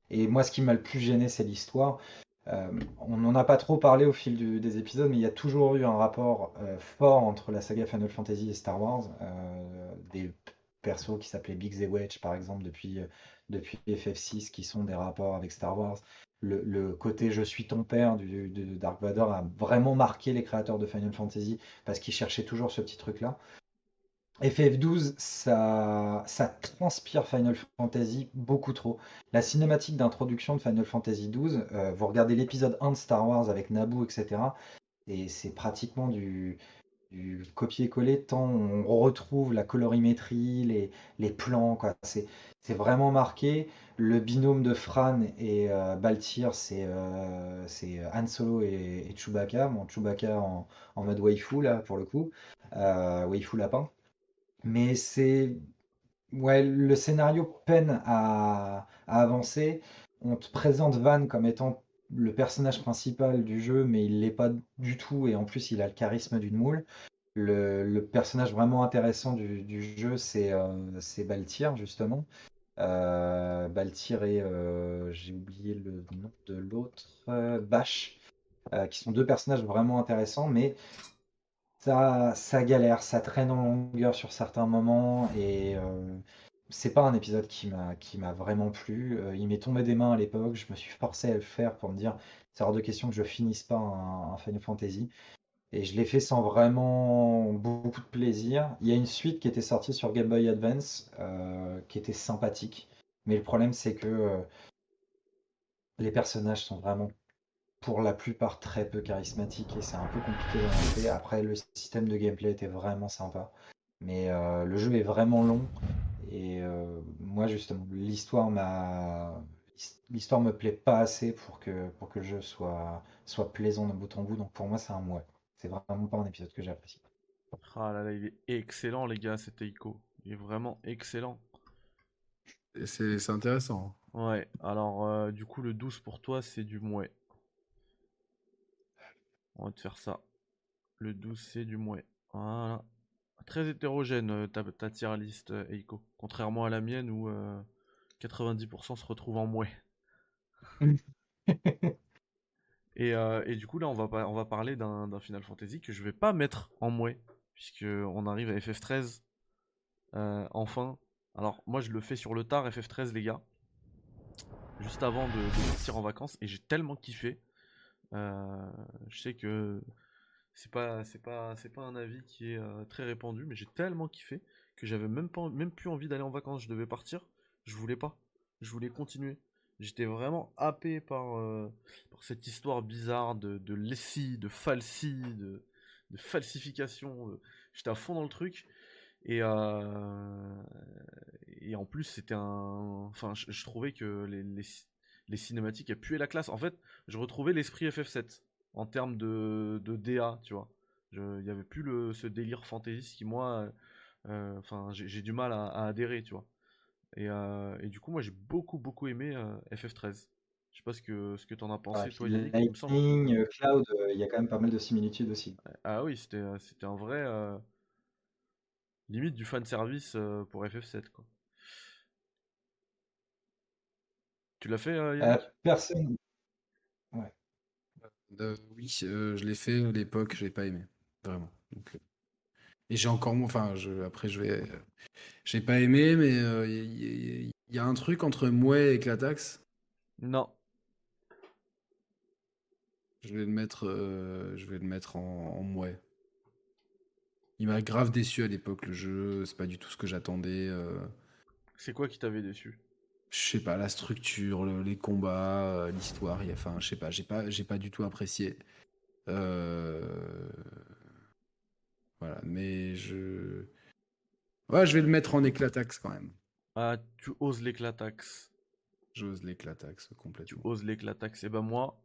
Et moi, ce qui m'a le plus gêné, c'est l'histoire. Euh, on n'en a pas trop parlé au fil des épisodes, mais il y a toujours eu un rapport euh, fort entre la saga Final Fantasy et Star Wars. Euh, des persos qui s'appelaient Biggs et Wedge, par exemple, depuis, euh, depuis FF6, qui sont des rapports avec Star Wars. Le, côté je suis ton père de Dark Vador a vraiment marqué les créateurs de Final Fantasy parce qu'ils cherchaient toujours ce petit truc-là. FF12, ça, ça transpire Final Fantasy beaucoup trop. La cinématique d'introduction de Final Fantasy XII, euh, vous regardez l'épisode 1 de Star Wars avec Naboo, etc. Et c'est pratiquement du, copier-coller tant on retrouve la colorimétrie, les, plans, quoi. C'est, c'est vraiment marqué. Le binôme de Fran et euh, Baltir, c'est euh, Han Solo et, Chewbacca. Chewbacca en, en mode waifu, là, pour le coup. Euh, waifu lapin. Mais c'est. Ouais, le scénario peine à, à avancer. On te présente Van comme étant le personnage principal du jeu, mais il l'est pas du tout. Et en plus, il a le charisme d'une moule. Le, le personnage vraiment intéressant du, du jeu, c'est euh, c'est Baltyr, justement. Euh, Baltyr et euh, j'ai oublié le nom de l'autre, euh, Bash, euh, qui sont deux personnages vraiment intéressants, mais ça, galère, ça traîne en longueur sur certains moments et euh, c'est pas un épisode qui m'a vraiment plu. Euh, il m'est tombé des mains à l'époque, je me suis forcé à le faire pour me dire c'est hors de question que je finisse pas un, un Final Fantasy. Et je l'ai fait sans vraiment beaucoup de plaisir. Il y a une suite qui était sortie sur Game Boy Advance euh, qui était sympathique. Mais le problème c'est que les personnages sont vraiment pour la plupart très peu charismatique et c'est un peu compliqué d'avancer. Après, le système de gameplay était vraiment sympa, mais euh, le jeu est vraiment long et euh, moi justement, l'histoire m'a l'histoire me plaît pas assez pour que pour que le jeu soit soit plaisant de bout en bout. Donc pour moi, c'est un mouais. C'est vraiment pas un épisode que j'apprécie. Ah là là, il est excellent, les gars, cet Eiko. Il est vraiment excellent. c'est c'est intéressant. Ouais, alors euh, du coup, le 12 pour toi, c'est du mouais. On va te faire ça. Le 12, c'est du mouais. Voilà. Très hétérogène euh, ta, ta tier list, euh, Eiko. Contrairement à la mienne où euh, 90% se retrouvent en mouais. Et, euh, et du coup, là, on va, on va parler d'un Final Fantasy que je vais pas mettre en mouais. Puisque on arrive à FF13. euh, enfin. Alors, moi, je le fais sur le tard, FF13, les gars. Juste avant de, de partir en vacances. Et j'ai tellement kiffé. Euh, je sais que c'est pas, c'est pas, c'est pas un avis qui est euh, très répandu, mais j'ai tellement kiffé que j'avais même pas, même plus envie d'aller en vacances. Je devais partir, je voulais pas, je voulais continuer. J'étais vraiment happé par, euh, par cette histoire bizarre de, de lessie, de falsi, de, de falsification. J'étais à fond dans le truc. Et, et en plus, c'était un. Enfin, je, trouvais que les, les cinématiques elles puaient la classe. En fait, je retrouvais l'esprit FF7. en termes de, de DA, tu vois. Il n'y avait plus le, ce délire fantasy qui, moi, euh, enfin, j'ai du mal à, adhérer, tu vois. Et, euh, et, du coup, moi, j'ai beaucoup, beaucoup aimé FF13. Je sais pas ce que, ce que tu en as pensé, toi, Yannick. Lightning, Cloud, il y a quand même pas mal de similitudes aussi. Ah oui, c'était un vrai. limite du fan service pour FF7, quoi. Tu l'as fait, Yannick? Personne. Ouais. oui, je l'ai fait à l'époque, je l'ai pas aimé. Vraiment. Donc, et j'ai encore moins. Enfin, je, après, je vais. J'ai pas aimé, mais il y, a un truc entre Mouais et Clatax? Non. Je vais le mettre, je vais le mettre en, en Mouais. Il m'a grave déçu à l'époque, le jeu. C'est pas du tout ce que j'attendais. C'est quoi qui t'avait déçu? Je sais pas, la structure, les combats, l'histoire. Enfin, je sais pas, j'ai pas, j'ai pas du tout apprécié. Euh voilà, mais je. Ouais, je vais le mettre en éclataxe quand même. Ah, tu oses l'éclataxe. J'ose l'éclataxe complètement. Tu oses l'éclataxe. Et ben moi,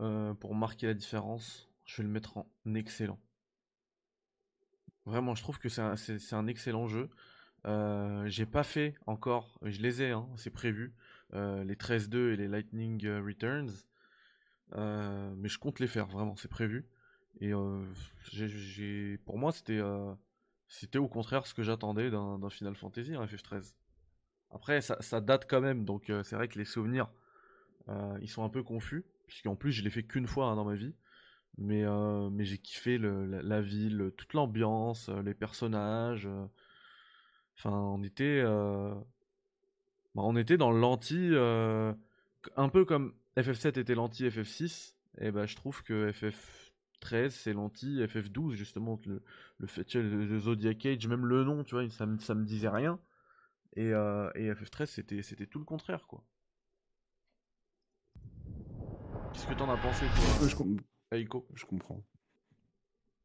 euh, pour marquer la différence, je vais le mettre en excellent. Vraiment, je trouve que c'est un, excellent jeu. Euh, j'ai pas fait encore, je les ai, hein, c'est prévu, euh, les 13-2 et les Lightning Returns. mais je compte les faire, vraiment, c'est prévu. Et pour moi, c'était, c'était au contraire ce que j'attendais d'un, Final Fantasy, un FF13. Après, ça, date quand même, donc c'est vrai que les souvenirs, ils sont un peu confus, puisqu'en plus, je l'ai fait qu'une fois hein, dans ma vie. Mais j'ai kiffé la, ville, toute l'ambiance, les personnages. Enfin, on était, bah, on était dans l'anti, un peu comme FF7 était l'anti FF6. Et ben, je trouve que FF 13, c'est l'anti FF12 justement le, le fait le, Zodiac Age, même le nom, tu vois, ça me, ça me disait rien. Et, euh, et FF13 c'était c'était tout le contraire quoi. Qu'est-ce que t'en as pensé toi? Je, je comprends.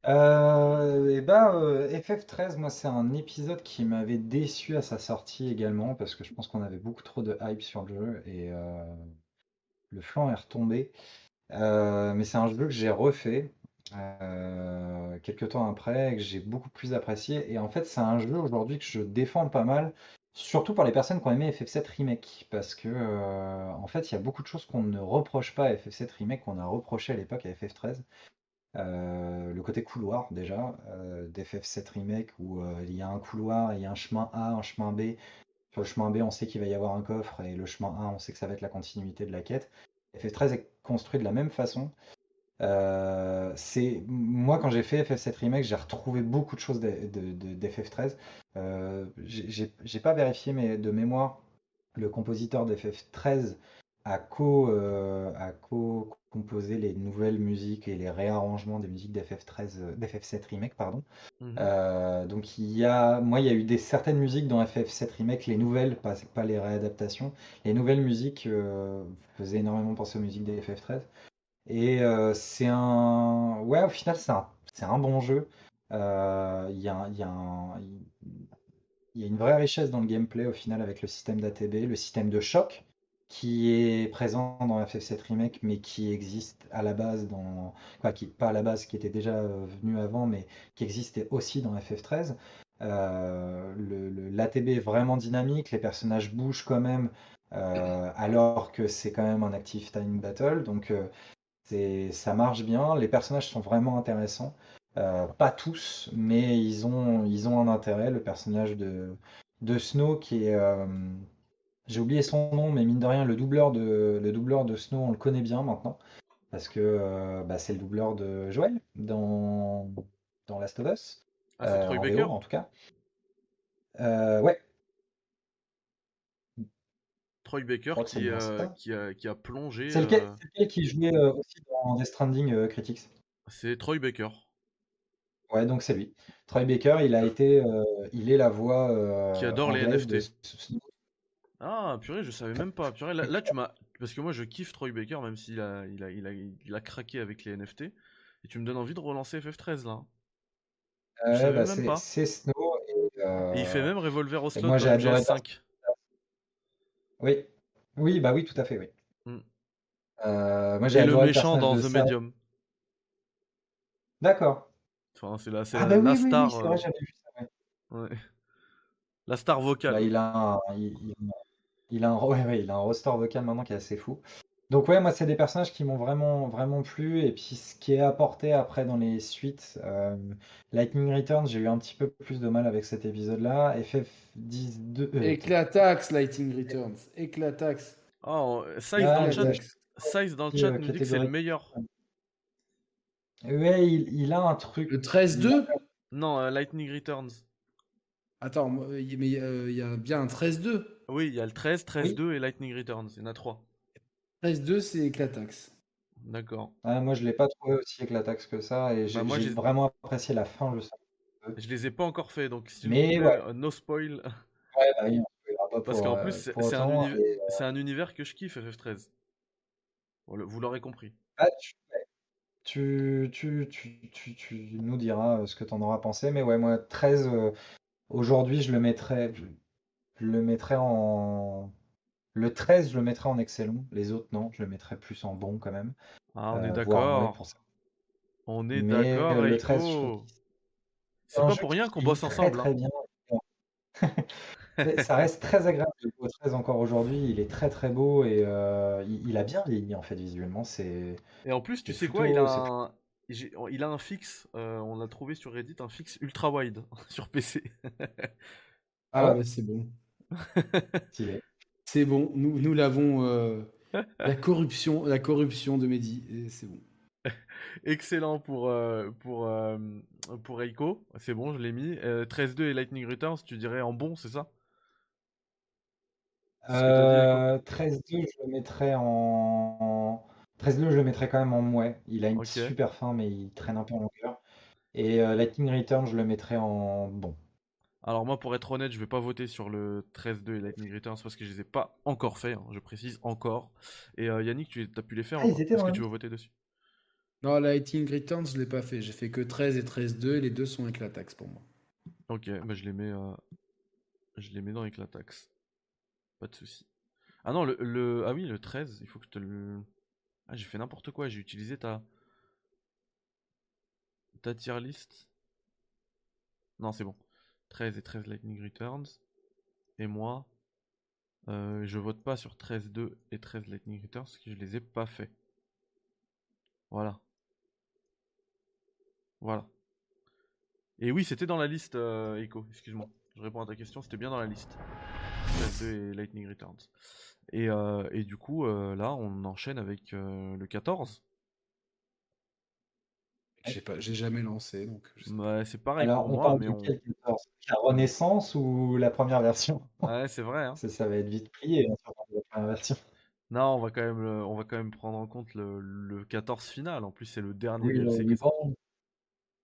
Euh, et bah euh, FF13 moi c'est un épisode qui m'avait déçu à sa sortie également parce que je pense qu'on avait beaucoup trop de hype sur le jeu et euh, le flanc est retombé. mais c'est un jeu que j'ai refait euh, quelques temps après, que j'ai beaucoup plus apprécié. Et en fait, c'est un jeu aujourd'hui que je défends pas mal, surtout pour les personnes qui ont aimé FF7 Remake, parce que euh, en fait, il y a beaucoup de choses qu'on ne reproche pas à FF7 Remake, qu'on a reproché à l'époque à FF13. Euh, le côté couloir déjà d'FF7 Remake où il y a un couloir, il y a un chemin A, un chemin B. Sur le chemin B, on sait qu'il va y avoir un coffre et le chemin A, on sait que ça va être la continuité de la quête. FF13 est construit de la même façon. Euh, c'est moi quand j'ai fait FF7 Remake, j'ai retrouvé beaucoup de choses d'FF13. Euh, j'ai pas vérifié, mais de mémoire, le compositeur d'FF13 a co, euh, a co composé les nouvelles musiques et les réarrangements des musiques d'FF13, d'FF7 Remake, pardon. Mhm. donc il y a, moi il y a eu des certaines musiques dans FF7 Remake, les nouvelles, pas, pas les réadaptations. Les nouvelles musiques faisaient énormément penser aux musiques des FF13. Et euh, c'est un. Ouais, au final, c'est un, c'est un bon jeu. Euh, il y a, y, a y a une vraie richesse dans le gameplay au final avec le système d'ATB, le système de choc qui est présent dans FF7 Remake mais qui existe à la base dans. Quoi, qui, pas à la base, qui était déjà euh, venu avant, mais qui existait aussi dans FF13. le, L'ATB est vraiment dynamique, les personnages bougent quand même, alors que c'est quand même un active time battle. Donc ça marche bien, les personnages sont vraiment intéressants. Euh, pas tous, mais ils ont, ils ont un intérêt. Le personnage de, de Snow qui est. Euh, j'ai oublié son nom, mais mine de rien, le doubleur de, le doubleur de Snow, on le connaît bien maintenant. Parce que euh, bah, c'est le doubleur de Joel dans, dans Last of Us. Ah, c'est Troy Baker En tout cas. ouais, Troy Baker qui, euh, qui, a, qui, a, plongé. C'est lequel, euh, qui jouait euh, aussi dans Death Stranding Critics? C'est Troy Baker. Ouais, donc c'est lui. Troy Baker, il a été, il est la voix. qui adore les NFT. Ah, purée, je savais même pas. Purée, là, tu m'as. Parce que moi, je kiffe Troy Baker, même s'il a, il a, il a, il a craqué avec les NFT. Et tu me donnes envie de relancer FF13 là. Euh, bah, c'est Snow. Et, et, il fait même Revolver au slot moi, dans GS5. Oui, oui, bah oui, tout à fait, oui. Mm. Euh, moi, j'ai Et le méchant dans The Medium. D'accord. Enfin, c'est la, c'est Ah la, bah oui, oui, oui, star. c'est euh, vrai, j'avais vu ça. ouais. ouais. La star vocale. Bah, il a un, il, il- il a un, ouais, ouais, il a un roster vocal maintenant qui est assez fou. Donc ouais, moi c'est des personnages qui m'ont vraiment vraiment plu et puis ce qui est apporté après dans les suites, euh, Lightning Returns, j'ai eu un petit peu plus de mal avec cet épisode-là. FF10 euh, Éclatax, Lighting Returns. Éclatax. Oh, Size Ah, dans le chat. Size dans le chat euh, nous dit que c'est le meilleur. ouais, il, il a un truc. Le 13-2 Non, euh, Lightning Returns. Attends, mais euh, il y a bien un 13-2. Oui, il y a le 13, 13-2 et Lightning Returns. Il y en a trois. 13-2, c'est Éclatax. D'accord. Ah, moi je l'ai pas trouvé aussi éclataxe que ça et j'ai Bah, j'ai j'ai- vraiment apprécié la fin, je sais. Je les ai pas encore fait, donc vous Mais plaît, ouais. euh, no spoil. Ouais, bah spoilera pas Parce qu'en euh, plus, c'est un, et, euh, un univers que je kiffe, FF13. Bon, le- Vous l'aurez compris. ah, tu, tu, tu, tu, tu, tu nous diras euh, ce que tu en auras pensé, mais ouais, moi 13, euh, aujourd'hui je le mettrais, je, le mettrais en. Le 13, je le mettrais en excellent, les autres non, je le mettrais plus en bon quand même. Ah, on est Euh, d'accord. pour ça. On est Mais d'accord, euh, le Eiko. 13, je trouve qu'il- C'est pas pour rien qu'on bosse ensemble. Très hein. bien. Ça reste très agréable de jouer au 13 encore aujourd'hui. Il est très très beau et euh, il, il a bien vieilli en fait visuellement. C'est Et en plus, tu sais quoi, il a un, il a un fixe, euh, on l'a trouvé sur Reddit, un fixe ultra wide sur PC. Ah, Ouais. ouais, c'est bon. C'est bon. Nous, nous l'avons. euh, la corruption, la corruption de Mehdi. C'est bon. Excellent pour, euh, pour, euh, pour Eiko, c'est bon, je l'ai mis. Euh, 13-2 et Lightning Returns, tu dirais en bon, c'est ça? C'est ce que t'as dit, Eiko Euh, 13-2, je le mettrais en. 13-2, je le mettrais quand même en mouais. Il a une super fin, mais il traîne un peu en longueur. Et euh, Lightning Return, je le mettrais en bon. Alors moi, pour être honnête, je vais pas voter sur le 13-2 et Lightning Returns parce que je les ai pas encore fait, hein, je précise encore. Et euh, Yannick, tu as pu les faire Ah, encore Est-ce que la tu veux voter dessus? Non, Lighting Returns, je l'ai pas fait. J'ai fait que 13 et 13-2 et les deux sont Éclatax pour moi. Ok, bah je les mets, euh, je les mets dans Eclatax. Pas de souci. Ah non, le, le- ah oui, le 13, il faut que je te le. Ah, j'ai fait n'importe quoi, j'ai utilisé ta ta tier list. Non, c'est bon. 13 et 13 Lightning Returns. Et moi, euh, je vote pas sur 13-2 et 13 Lightning Returns parce que je les ai pas fait. Voilà. Voilà. Et oui, c'était dans la liste, euh, Echo, excuse-moi. Je réponds à ta question, c'était bien dans la liste. 13-2 et Lightning Returns. Et, euh, et du coup, euh, là, on enchaîne avec euh, le 14. J'ai pas, j'ai jamais lancé donc. Bah, c'est pareil Alors, pour on moi, parle mais de on. quel 14? La Renaissance ou la première version? Ouais, c'est vrai, hein. Ça, ça va être vite plié, hein, la première version. Non, on va quand même, le- on va quand même prendre en compte le, le 14 final. En plus, c'est le dernier Oui, DLC le.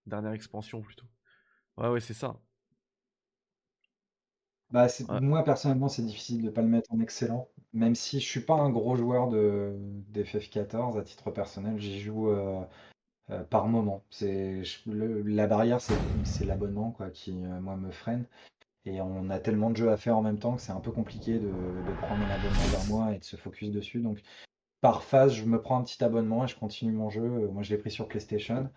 Dernière expansion plutôt. Ouais, ouais, c'est ça. Bah, c'est- Ouais. moi, personnellement, c'est difficile de pas le mettre en excellent. Même si je suis pas un gros joueur de d'FF14 à titre personnel, j'y joue euh, euh, par moment. C'est la barrière, c'est l'abonnement quoi qui euh, moi me freine. Et on a tellement de jeux à faire en même temps que c'est un peu compliqué de, prendre un abonnement d'un mois et de se focus dessus. Donc par phase, je me prends un petit abonnement et je continue mon jeu. Euh, Moi, je l'ai pris sur PlayStation.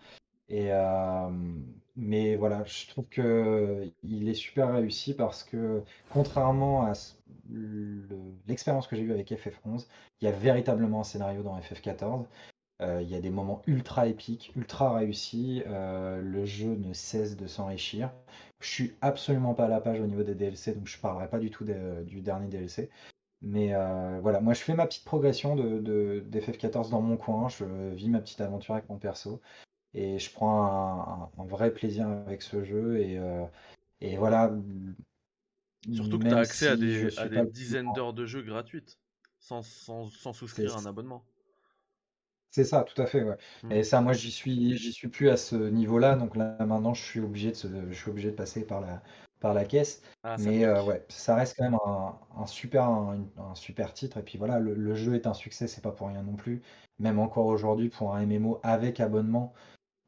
Mais voilà, je trouve que il est super réussi parce que contrairement à ce- le- l'expérience que j'ai eue avec FF11, il y a véritablement un scénario dans FF14. Euh, il y a des moments ultra épiques, ultra réussis. euh, le jeu ne cesse de s'enrichir. Je suis absolument pas à la page au niveau des DLC, donc je parlerai pas du tout des- du dernier DLC. Mais euh, voilà, moi je fais ma petite progression de, de, d'FF14 dans mon coin, je vis ma petite aventure avec mon perso. Et je prends un, un- un vrai plaisir avec ce jeu. Et, euh, et voilà. Surtout que tu as accès à si des, à dizaines d'heures de jeu gratuites. Sans, sans, sans souscrire à un abonnement. C'est ça, tout à fait, ouais. Mm. Et ça, moi, j'y suis, j'y suis plus à ce niveau-là. Donc là, maintenant, je suis obligé de, se- je suis obligé de passer par la, par la caisse. Ah, Mais euh, ouais, ça reste quand même un, un super, un, un super titre. Et puis voilà, le, le jeu est un succès, c'est pas pour rien non plus. Même encore aujourd'hui, pour un MMO avec abonnement,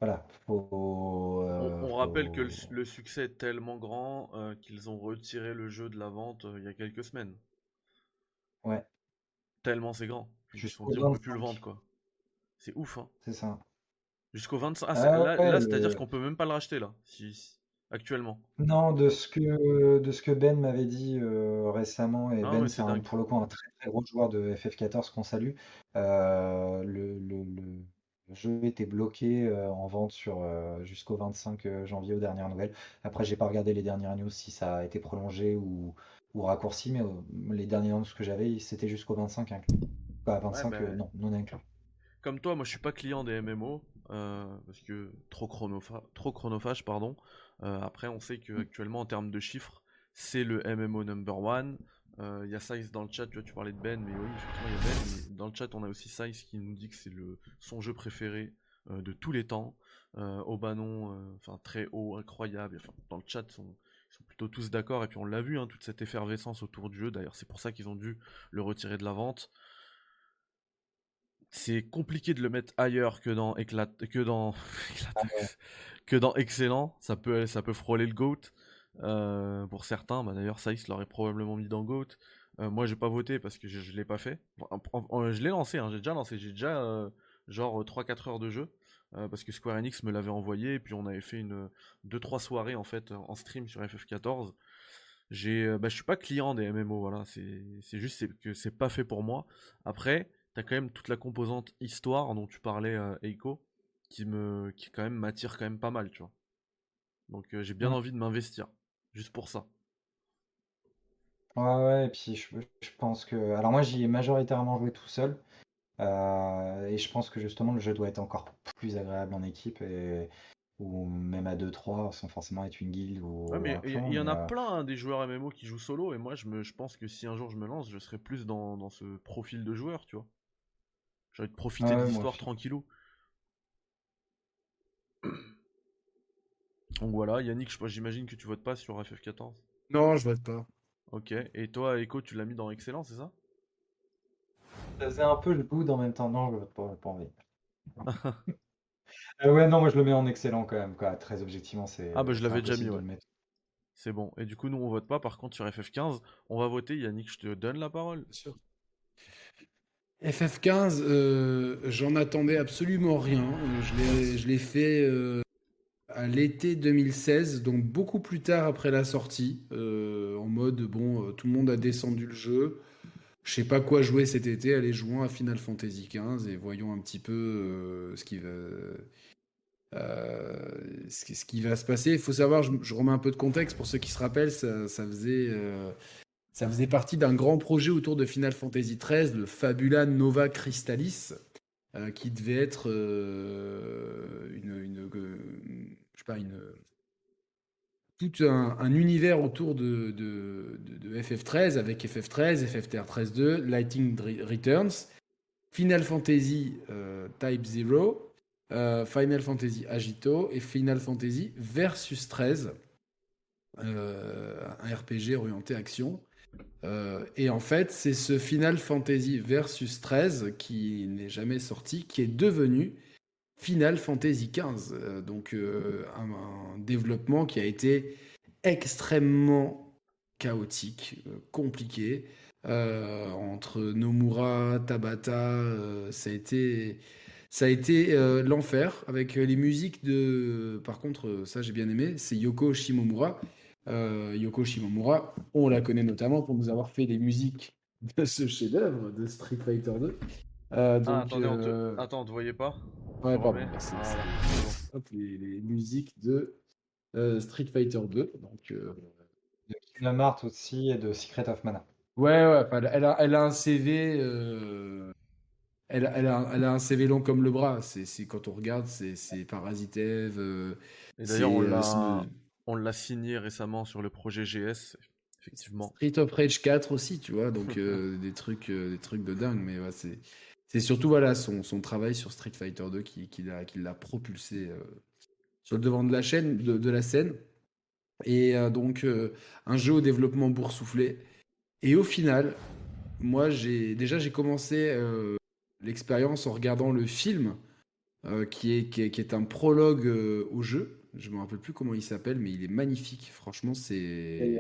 voilà, faut, euh, on rappelle que le, succès est tellement grand euh, qu'ils ont retiré le jeu de la vente il y a quelques semaines. Ouais, Tellement c'est grand. Ils se sont dit on peut plus le 25. vendre quoi. C'est ouf hein. c'est ça. Jusqu'au 25. Ah, Ah c'est- là, ouais, là, c'est-à-dire le- qu'on peut même pas le racheter là, si, actuellement. Non, de ce que, de ce que Ben m'avait dit euh, récemment, et Ah Ben ouais, c'est pour le coup un très très gros joueur de FF14 qu'on salue, euh, le, le- le- jeu était bloqué euh, en vente sur, euh, jusqu'au 25 janvier aux dernières nouvelles. Après, j'ai pas regardé les dernières news si ça a été prolongé ou, ou raccourci, mais euh, les dernières news que j'avais, c'était jusqu'au 25 inclus. Pas 25, bah, euh, non, non inclus. Comme toi, moi je suis pas client des MMO euh, parce que trop, chronopha- trop chronophage, pardon. Euh, après, on sait qu'actuellement en termes de chiffres, c'est le MMO number one. Euh, Il y a Size dans le chat, tu vois, tu parlais de Ben, mais oui, effectivement, il y a Ben. mais dans le chat, on a aussi Size qui nous dit que c'est le son jeu préféré de tous les temps. Au banon, enfin très haut, incroyable. Enfin, dans le chat, ils sont, ils sont plutôt tous d'accord. Et puis on l'a vu, hein, toute cette effervescence autour du jeu. D'ailleurs, c'est pour ça qu'ils ont dû le retirer de la vente c'est compliqué de le mettre ailleurs que dans éclat que dans Éclatax, que dans excellent. Ça peut ça peut frôler le goat Euh, pour certains. Bah d'ailleurs Saïs l'aurait probablement mis dans goat. Euh, moi j'ai pas voté parce que je, je l'ai pas fait. Je l'ai lancé hein, j'ai déjà lancé. J'ai déjà euh, genre 3-4 heures de jeu euh, parce que Square Enix me l'avait envoyé. Et puis on avait fait une 2-3 soirées en fait en stream sur FF14 j'ai euh, bah, je suis pas client des MMO voilà. C'est juste que c'est pas fait pour moi. Après t'as quand même toute la composante histoire dont tu parlais euh, Eiko qui me qui quand même m'attire quand même pas mal tu vois donc euh, j'ai bien envie de m'investir juste pour ça Ouais, ouais, et puis je, je pense que. Alors, moi, j'y ai majoritairement joué tout seul. euh, et je pense que justement, le jeu doit être encore plus agréable en équipe. Et, ou même à deux trois sans forcément être une guilde ou ouais mais il y, en a euh, plein hein, des joueurs MMO qui jouent solo et moi je me je pense que si un jour je me lance je serai plus dans, dans ce profil de joueur tu vois j'ai envie de profiter Ouais, de l'histoire tranquillou donc voilà Yannick je- j'imagine que tu votes pas sur FF14 Non, je vote pas. ok et toi Echo tu l'as mis dans excellent c'est ça? Ça faisait un peu le good en même temps. Non, je vote pas, j'ai pas envie. Euh, ouais, non, moi je le mets en excellent quand même. Quoi. Très objectivement, c'est Ah bah, je c'est l'avais déjà mis, ouais. le mettre. C'est bon. Et du coup, nous, on vote pas. Par contre, sur FF15, on va voter. Yannick, je te donne la parole. Bien sûr. FF15, euh, j'en attendais absolument rien. Euh, Je l'ai, fait euh, à l'été 2016, donc beaucoup plus tard après la sortie, en mode bon, tout le monde a descendu le jeu. Je sais pas quoi jouer cet été, allez jouons à Final Fantasy XV et voyons un petit peu ce qui va. se passer. Il faut savoir, je, remets un peu de contexte pour ceux qui se rappellent, ça, faisait ça faisait partie d'un grand projet autour de Final Fantasy XIII, le Fabula Nova Crystallis, euh, qui devait être euh, euh, tout un, un univers autour de, de, de- de FF13 avec FF13, FF13-2, Lighting Returns, Final Fantasy euh, Type 0, euh, Final Fantasy Agito et Final Fantasy Versus 13, euh, un RPG orienté action. Euh, et en fait, c'est ce Final Fantasy Versus 13 qui n'est jamais sorti, qui est devenu Final Fantasy XV. Euh, donc euh, un, un développement qui a été extrêmement chaotique, euh, compliqué. Entre Nomura, Tabata, ça a été, ça a été l'enfer avec les musiques de. Par contre, ça j'ai bien aimé, c'est Yoko Shimomura. Euh, Yoko Shimomura, on la connaît notamment pour nous avoir fait les musiques de ce chef-d'œuvre de Street Fighter 2. Euh, Ah, attendez, on te... euh, Attends, on te voyait pas ouais, pardon, bah, c'est- Ah, bon. les, les musiques de euh, Street Fighter 2. Donc, euh, De Kingdom Hearts aussi et de Secret of Mana. ouais, ouais, elle, a, elle a un CV. euh, Elle, a- elle, a, elle a un CV long comme le bras. C'est, quand on regarde, c'est, euh, Et d'ailleurs, on l'a on l'a signé récemment sur le projet GS, effectivement. Street of Rage 4 aussi, tu vois, donc euh, des trucs, euh, des trucs de dingue, mais ouais, c'est, c'est surtout voilà son, son travail sur Street Fighter 2 qui, qui l'a, qui l'a propulsé euh, sur le devant de la chaîne, de, de la scène, et donc un jeu au développement boursouflé. Et au final, moi j'ai déjà j'ai commencé l'expérience en regardant le film qui est, qui est qui est un prologue au jeu. Je me rappelle plus comment il s'appelle, mais il est magnifique. Franchement, c'est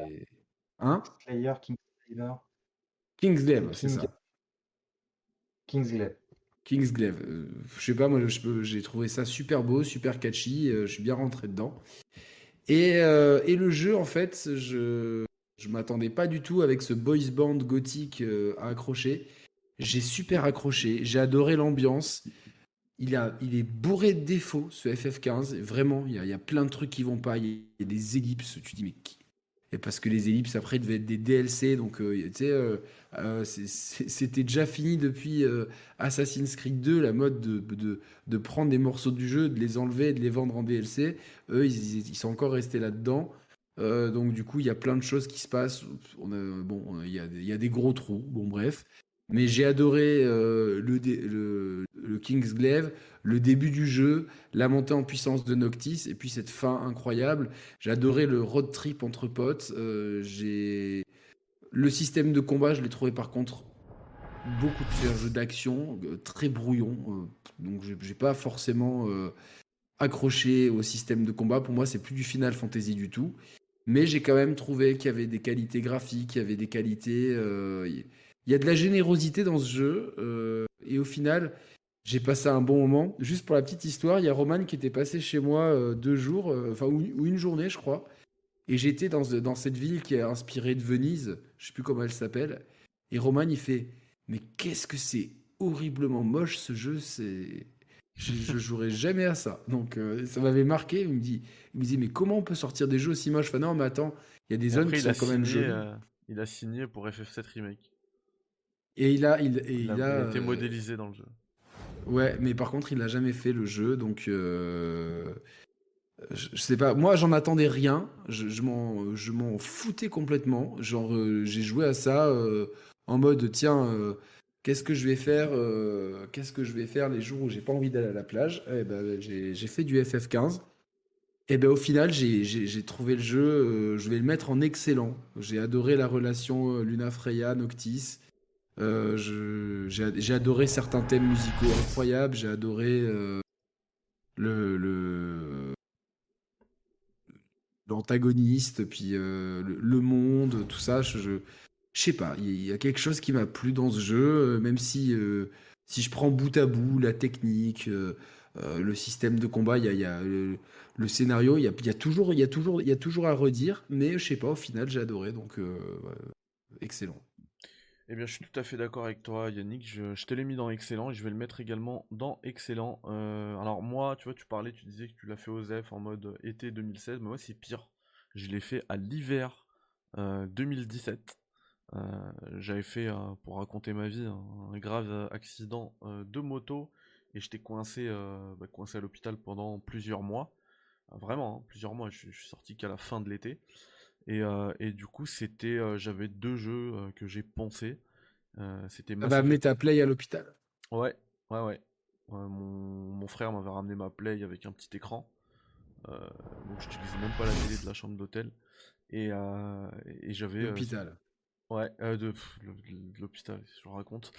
hein? Slayer, King Slayer, Kingsley, C'est King- ça. Kingsley. Kingsglaive. Euh, je sais pas, moi, j'ai trouvé ça super beau, super catchy. je suis bien rentré dedans. Et, et, le jeu, en fait, je je m'attendais pas du tout avec ce boys band gothique à accrocher. J'ai super accroché. J'ai adoré l'ambiance. Il, est bourré de défauts, ce FF15. Vraiment, il y, a, plein de trucs qui vont pas. Il y a des ellipses. Tu dis, mais qui? Et parce que les ellipses après devaient être des DLC, donc euh, tu sais, euh, euh, c'était déjà fini depuis Assassin's Creed 2, la mode de, prendre des morceaux du jeu, de les enlever et de les vendre en DLC. Eux, ils, sont encore restés là-dedans. donc du coup, il y a plein de choses qui se passent. Bon, il y, a, il y a des gros trous. Bon, bref. Mais j'ai adoré le, le, le Kingsglaive le début du jeu, la montée en puissance de Noctis, et puis cette fin incroyable. J'ai adoré le road trip entre potes. Euh, le système de combat, je l'ai trouvé par contre beaucoup de un jeu d'action, euh, très brouillon. Euh, donc j'ai pas forcément accroché au système de combat. Pour moi, c'est plus du Final Fantasy du tout. Mais j'ai quand même trouvé qu'il y avait des qualités graphiques, il y avait des qualités. Il y a de la générosité dans ce jeu. et au final, j'ai passé un bon moment. Juste pour la petite histoire, il y a Roman qui était passé chez moi euh, deux jours, euh, enfin, ou, une journée, je crois. Et j'étais dans, dans cette ville qui est inspirée de Venise, je sais plus comment elle s'appelle. Et Roman, il fait Mais qu'est-ce que c'est horriblement moche ce jeu, c'est. Je, je jouerai jamais à ça. Donc euh, ça m'avait marqué. Il me dit, il me dit mais comment on peut sortir des jeux aussi moches? Enfin non, mais attends, il y a des zones qui sont quand même jolies. il a signé pour FF7 remake. Et il a, il, il, a, été modélisé dans le jeu. Ouais, mais par contre, il n'a jamais fait le jeu, donc euh, je, sais pas. Moi, j'en attendais rien. Je, je m'en foutais complètement. Genre, euh, j'ai joué à ça euh, en mode tiens, qu'est-ce que je vais faire Qu'est-ce que je vais faire les jours où j'ai pas envie d'aller à la plage? Eh ben, j'ai fait du FF15. Et ben au final, j'ai trouvé le jeu. je vais le mettre en excellent. J'ai adoré la relation Luna Freya Noctis. Euh, j'ai adoré certains thèmes musicaux incroyables. J'ai adoré euh, le l'antagoniste, puis euh, le, monde, tout ça. Je, je, sais pas. Il y a quelque chose qui m'a plu dans ce jeu, même si si je prends bout à bout la technique. le système de combat, il y a, le, scénario, il y a, y a, toujours, il y y a toujours à redire, mais je sais pas. Au final, j'ai adoré, donc excellent. Eh bien, je suis tout à fait d'accord avec toi, Yannick. Je, te l'ai mis dans excellent et je vais le mettre également dans excellent. Euh, alors, moi, tu vois, tu parlais, tu disais que tu l'as fait au ZEF en mode été 2016. Mais moi, c'est pire. Je l'ai fait à l'hiver 2017. Euh, euh, j'avais fait, pour raconter ma vie, un, grave accident de moto et j'étais coincé, bah, coincé à l'hôpital pendant plusieurs mois. Vraiment, hein, plusieurs mois. Je, je suis sorti qu'à la fin de l'été. Euh, et, du coup, c'était, euh, j'avais deux jeux euh, que j'ai pensé. c'était Ah bah, mets ta Play à l'hôpital. Ouais, ouais, ouais. mon, frère m'avait ramené ma Play avec un petit écran. donc j'utilisais même pas la télé de la chambre d'hôtel. Et, et j'avais. L'hôpital. Ouais, de, l'hôpital, je raconte.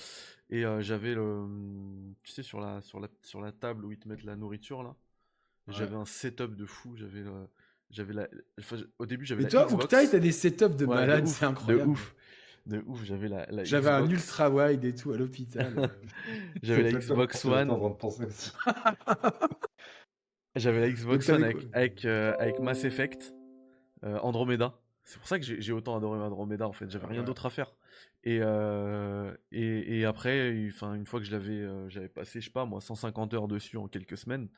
Et j'avais le, tu sais, sur la, sur la, sur la table où ils te mettent la nourriture là. J'avais un setup de fou. J'avais j'avais la. au début, j'avais. Mais toi, t'as des setups de malade, c'est incroyable. De ouf. De ouf, j'avais la. la j'avais un ultra wide et tout à l'hôpital. j'avais la Xbox One. j'avais la Xbox One avec, avec, euh, avec, Mass Effect, euh, Andromeda. C'est pour ça que j'ai autant adoré Andromeda en fait. J'avais rien d'autre à faire. Et, euh, et, et, après, enfin, une fois que je l'avais, j'avais passé, je sais pas moi, 150 heures dessus en quelques semaines,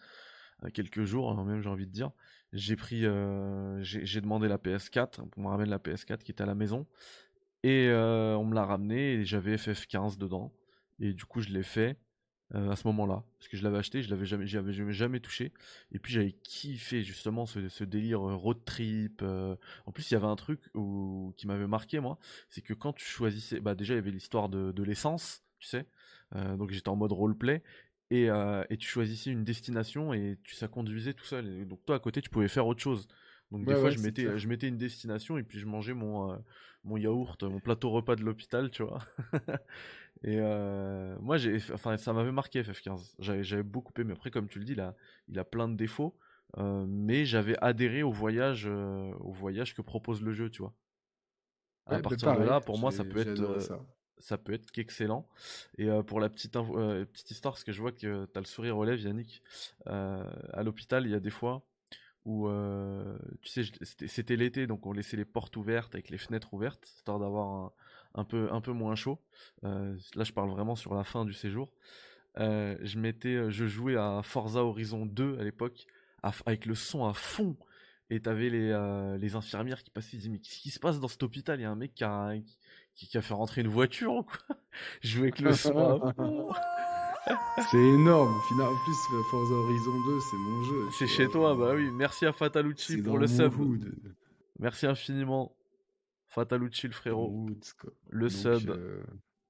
quelques jours, hein, même j'ai envie de dire j'ai pris, euh, j'ai demandé la PS4 pour me ramener la PS4 qui était à la maison et euh, on me l'a ramené et j'avais FF15 dedans et du coup je l'ai fait euh, à ce moment-là parce que je l'avais acheté, je l'avais jamais, jamais, touché et puis j'avais kiffé justement ce, délire road trip. en plus il y avait un truc qui m'avait marqué moi, c'est que quand tu choisissais, bah déjà il y avait l'histoire de, de l'essence, tu sais, donc j'étais en mode roleplay euh, et, tu choisissais une destination et tu ça conduisait tout seul. donc toi à côté tu pouvais faire autre chose. Donc des fois je mettais je mettais une destination et puis je mangeais mon euh, mon yaourt, mon plateau repas de l'hôpital, tu vois. et euh, moi j'ai enfin ça m'avait marqué FF15. J'avais j'avais beaucoup aimé. Après comme tu le dis là, il a plein de défauts, mais j'avais adhéré au voyage au voyage que propose le jeu, tu vois. À partir de là, pour moi, ça peut être ça peut être qu'excellent. Et pour la petite, petite histoire, parce que je vois que tu as le sourire aux lèvres, Yannick, à l'hôpital, il y a des fois où, tu sais, c'était l'été, donc on laissait les portes ouvertes avec les fenêtres ouvertes, histoire d'avoir un, peu, un peu moins chaud. là, je parle vraiment sur la fin du séjour. je mettais, je jouais à Forza Horizon 2 à l'époque, avec le son à fond. Et t'avais les, les infirmières qui passaient, ils disaient mais qu'est-ce qui se passe dans cet hôpital? Il y a un mec qui a, qui, a fait rentrer une voiture quoi. Je jouais avec le son. C'est énorme. En plus, Forza Horizon 2, c'est mon jeu. C'est chez toi, bah oui. Merci à Fatalucci pour le sub. Merci infiniment. Fatalucci, le frérot. Le sub. Euh...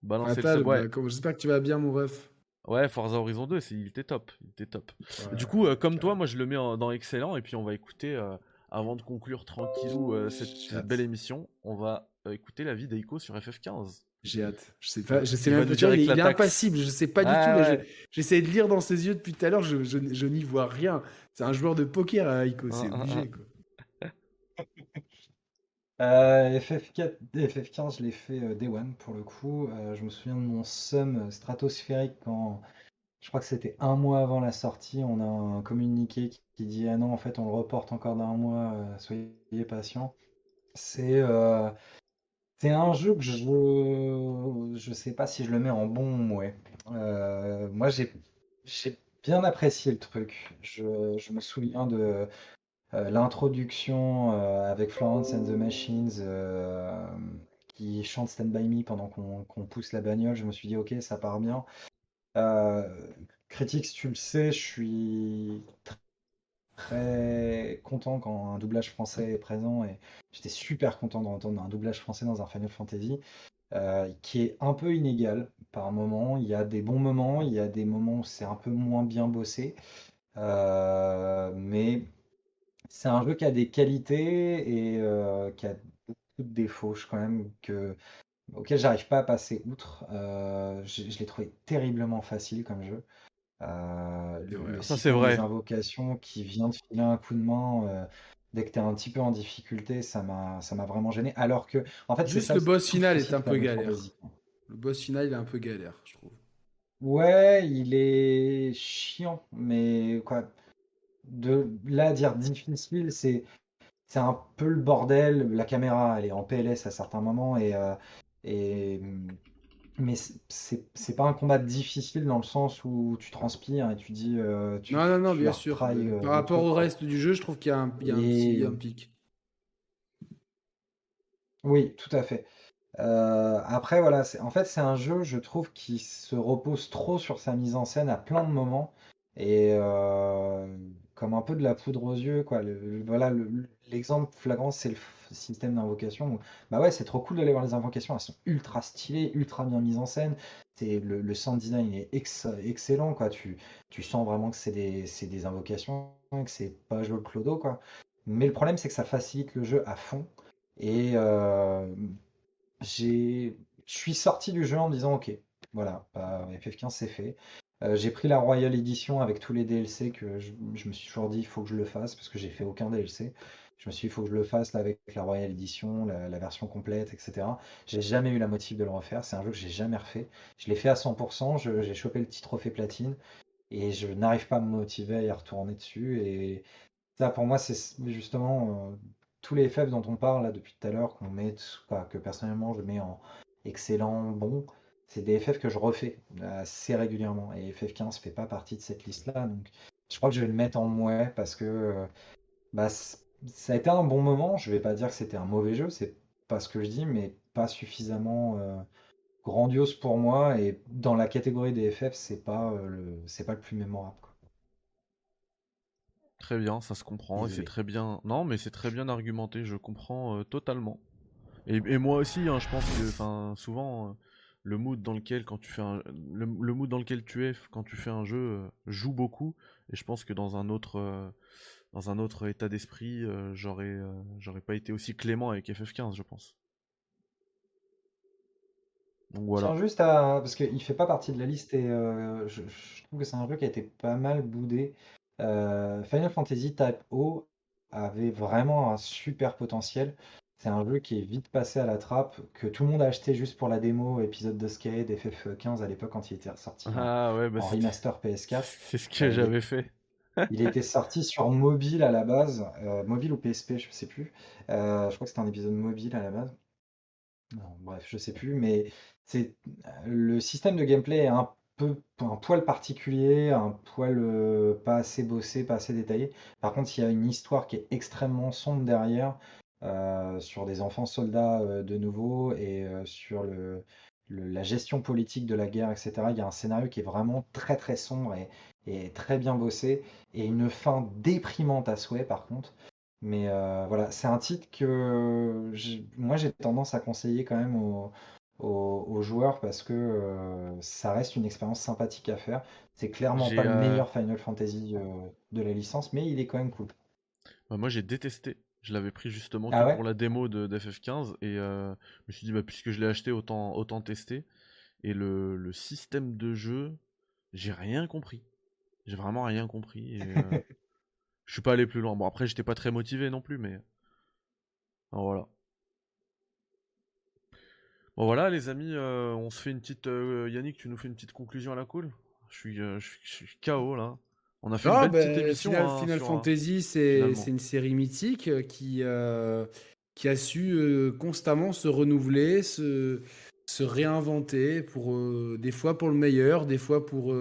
Balancez le sub. Ouais. Bah, j'espère que tu vas bien, mon ref. Ouais, Forza Horizon 2, il était top. Il était top. du coup, euh, comme toi, moi je le mets dans excellent et puis on va écouter, euh, avant de conclure tranquillou euh, cette, belle émission, on va écouter la vie d'Eiko sur FF15. J'ai hâte. Je sais pas, je sais même pas. Il, est impassible. Je sais pas du tout. J'essaie de lire dans ses yeux depuis tout à l'heure. Je, je, n'y vois rien. C'est un joueur de poker, à Ico. C'est ah, ah, obligé. Ah. Euh, FF4, FF15, je l'ai fait euh, Day One pour le coup. Euh, je me souviens de mon sum stratosphérique quand je crois que c'était un mois avant la sortie. On a un communiqué qui, dit Ah non, en fait, on le reporte encore d'un mois. soyez patients. C'est c'est un jeu que je je sais pas si je le mets en bon ou mauvais. Euh, moi j'ai j'ai bien apprécié le truc. Je, je me souviens de euh, l'introduction euh, avec Florence and the Machines qui chante Stand By Me pendant qu'on pousse la bagnole. Je me suis dit ok ça part bien. Critics, tu le sais, je suis très content quand un doublage français est présent et j'étais super content d'entendre un doublage français dans un Final Fantasy euh, qui est un peu inégal par moment. Il y a des bons moments, il y a des moments où c'est un peu moins bien bossé, euh, mais c'est un jeu qui a des qualités et euh, qui a beaucoup de défauts quand même que auquel j'arrive pas à passer outre. je, je l'ai trouvé terriblement facile comme jeu. Ça c'est vrai. Invocation qui vient de filer un coup de main euh, dès que tu es un petit peu en difficulté, ça m'a ça m'a vraiment gêné. Alors que en fait, juste le boss final est un peu galère. Le boss final il est un peu galère, je trouve. Ouais, il est chiant, mais quoi de là dire difficile, c'est c'est un peu le bordel. La caméra, elle est en PLS à certains moments et euh, et mais c'est pas un combat difficile dans le sens où tu transpires et tu dis. Euh, tu, non, non, non, bien sûr. Euh, Par rapport au reste du jeu, je trouve qu'il y a un, y a un, petit, un pic. Oui, tout à fait. Euh, après, voilà, en fait, c'est un jeu, je trouve, qui se repose trop sur sa mise en scène à plein de moments. Et comme un peu de la poudre aux yeux, quoi. voilà, l'exemple flagrant, c'est le système d'invocation. Bah ouais, c'est trop cool d'aller voir les invocations, elles sont ultra stylées, ultra bien mises en scène. C'est le, sound design est excellent, quoi. Tu, sens vraiment que c'est des, des, invocations, que c'est pas le clodo, quoi. Mais le problème, c'est que ça facilite le jeu à fond. Et euh, j'ai, je suis sorti du jeu en disant, ok, voilà, bah, FF15 c'est fait. Euh, j'ai pris la Royal Edition avec tous les DLC que je, me suis toujours dit il faut que je le fasse parce que j'ai fait aucun DLC. Je me suis dit il faut que je le fasse là, avec la Royal Edition, la, version complète, etc. J'ai jamais eu la motive de le refaire. C'est un jeu que j'ai jamais refait. Je l'ai fait à 100%. J'ai chopé le petit trophée platine et je n'arrive pas à me motiver à y retourner dessus. Et ça pour moi c'est justement euh, tous les FF dont on parle là depuis tout à l'heure que personnellement je mets en excellent, bon c'est des FF que je refais assez régulièrement. Et FF15 fait pas partie de cette liste-là. Donc je crois que je vais le mettre en mouet parce que euh, bah, ça a été un bon moment. Je vais pas dire que c'était un mauvais jeu, c'est pas ce que je dis, mais pas suffisamment euh, grandiose pour moi. Et dans la catégorie des FF, c'est pas, euh, le, c'est pas le plus mémorable. Très bien, ça se comprend et c'est très bien. Non, mais c'est très bien argumenté, je comprends totalement. Et, moi aussi, hein, je pense que, souvent, le mood dans lequel quand tu fais le, mood dans lequel tu es quand tu fais un jeu euh, joue beaucoup. Et je pense que dans un autre euh, dans un autre état d'esprit euh, j'aurais j'aurais pas été aussi clément avec FF15 je pense. Donc voilà. juste à parce qu'il fait pas partie de la liste et je, trouve que c'est un jeu qui a été pas mal boudé. Final Fantasy Type O avait vraiment un super potentiel C'est un jeu qui est vite passé à la trappe, que tout le monde a acheté juste pour la démo épisode de Skate FF15 à l'époque quand il était sorti ah, ouais, bah en remaster PS4. C'est ce que j'avais fait. il était sorti sur mobile à la base, euh, mobile ou PSP, je sais plus. Euh, je crois que c'était un épisode mobile à la base. Non, bref, je sais plus, mais c'est le système de gameplay est un peu un poil particulier, un poil euh, pas assez bossé, pas assez détaillé. Par contre, il y a une histoire qui est extrêmement sombre derrière, sur des enfants soldats de nouveau et sur le, la gestion politique de la guerre, etc. Il y a un scénario qui est vraiment très très sombre et, et très bien bossé et une fin déprimante à souhait par contre. Mais euh, voilà, c'est un titre que moi j'ai tendance à conseiller quand même aux, aux, joueurs parce que euh, ça reste une expérience sympathique à faire. C'est clairement pas le euh, meilleur Final Fantasy de la licence, mais il est quand même cool. Bah, moi j'ai détesté. Je l'avais pris justement ah pour la démo de, d'FF15 et je me suis dit bah, puisque je l'ai acheté autant, autant tester. Et le, le système de jeu, j'ai rien compris. J'ai vraiment rien compris. Et, Je suis pas allé plus loin. Bon, après, j'étais pas très motivé non plus, mais. voilà. Bon, voilà, les amis, euh, on se fait une petite. Euh, Yannick, tu nous fais une petite conclusion à la cool? Je suis, euh, je, suis, KO là. On a fait une belle petite ben, émission. Final, hein, Fantasy, c'est une série mythique qui, qui a su constamment se renouveler, se, se réinventer, pour, des fois pour le meilleur, des fois pour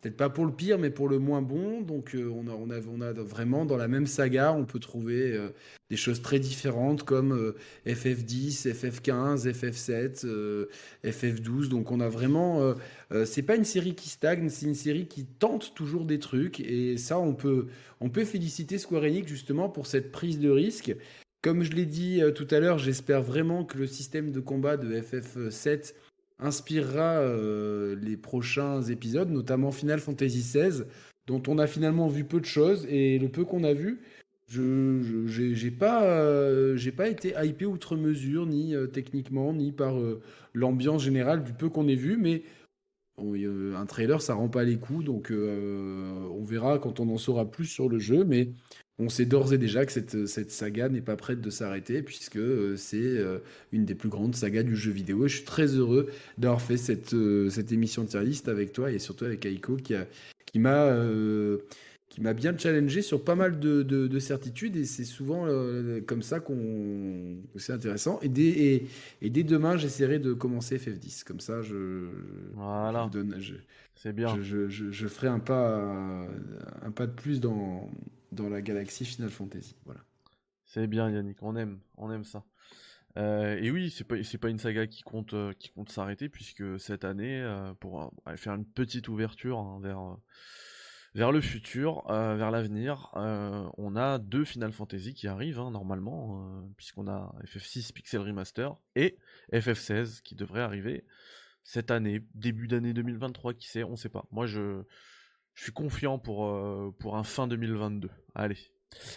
peut-être pas pour le pire, mais pour le moins bon. Donc euh, on, a, a, vraiment dans la même saga, on peut trouver euh, des choses très différentes comme FF10, FF15, FF7, FF12. Donc on a vraiment... Euh, c'est pas une série qui stagne, c'est une série qui tente toujours des trucs. Et ça, on peut, on peut féliciter Square Enix justement pour cette prise de risque. Comme je l'ai dit tout à l'heure, j'espère vraiment que le système de combat de FF7 inspirera euh, les prochains épisodes, notamment Final Fantasy XVI, dont on a finalement vu peu de choses et le peu qu'on a vu, je j'ai pas euh, pas été hypé outre mesure ni euh, techniquement ni par l'ambiance générale du peu qu'on ait vu, mais un trailer ça rend pas les coups, donc on verra quand on en saura plus sur le jeu, mais on sait d'ores et déjà que cette, cette saga n'est pas prête de s'arrêter puisque euh, c'est euh, une des plus grandes sagas du jeu vidéo. Et je suis très heureux d'avoir fait cette, euh, cette émission tier list avec toi et surtout avec Aiko qui, a, qui m'a qui m'a bien challengé sur pas mal de, de, certitudes. Et c'est souvent comme ça qu'on c'est intéressant. Et dès, et, dès demain j'essaierai de commencer FF10 comme ça je voilà. c'est bien. je, je, je, ferai un pas un pas de plus dans dans la galaxie Final Fantasy. Voilà. C'est bien Yannick, on aime, on aime ça. Euh, et oui, c'est pas pas une saga qui compte euh, qui compte s'arrêter puisque cette année, euh, pour faire une petite ouverture hein, vers vers le futur, vers l'avenir, on a deux Final Fantasy qui arrivent hein, normalement puisqu'on a FF6 Pixel Remaster et FF16 qui devrait arriver cette année, début d'année 2023, qui sait, on sait pas. Moi je je suis confiant pour, euh, pour un fin 2022. Allez.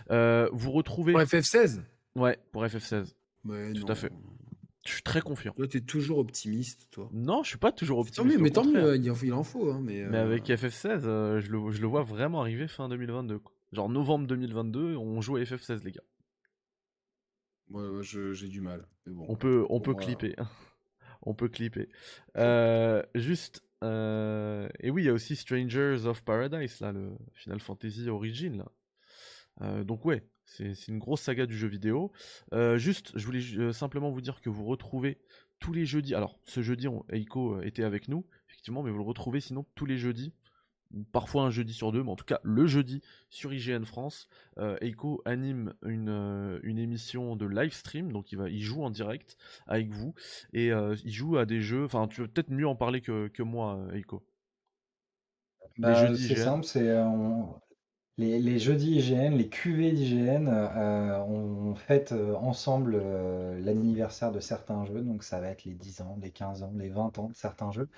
Euh, vous retrouvez. Pour FF16 Ouais, pour FF16. Tout à fait. Je suis très confiant. Toi, t'es toujours optimiste, toi. Non, je suis pas toujours optimiste. Mais tant mieux, il en faut. Hein, mais, mais euh, avec FF16, je, le, je, le, vois vraiment arriver fin 2022. Genre novembre 2022, on joue à FF16, les gars. Ouais, j'ai du mal. bon, on peut, on peut clipper. on peut clipper. juste euh, et oui, il y a aussi Strangers of Paradise, là, le Final Fantasy Origin. Là. Euh, donc ouais, c'est une grosse saga du jeu vidéo. Euh, juste, je voulais simplement vous dire que vous retrouvez tous les jeudis. Alors, ce jeudi, Eiko était avec nous, effectivement, mais vous le retrouvez sinon tous les jeudis parfois un jeudi sur deux, mais en tout cas le jeudi sur IGN France, euh, Eiko anime une, euh, une, émission de live stream, donc il, va, il joue en direct avec vous, et euh, il joue à des jeux, enfin tu veux peut-être mieux en parler que, que moi Eiko. Bah, c'est simple, c'est les, les, jeudis IGN, les QV d'IGN, on fête ensemble l'anniversaire de certains jeux, donc ça va être les 10 ans, les 15 ans, les 20 ans de certains jeux.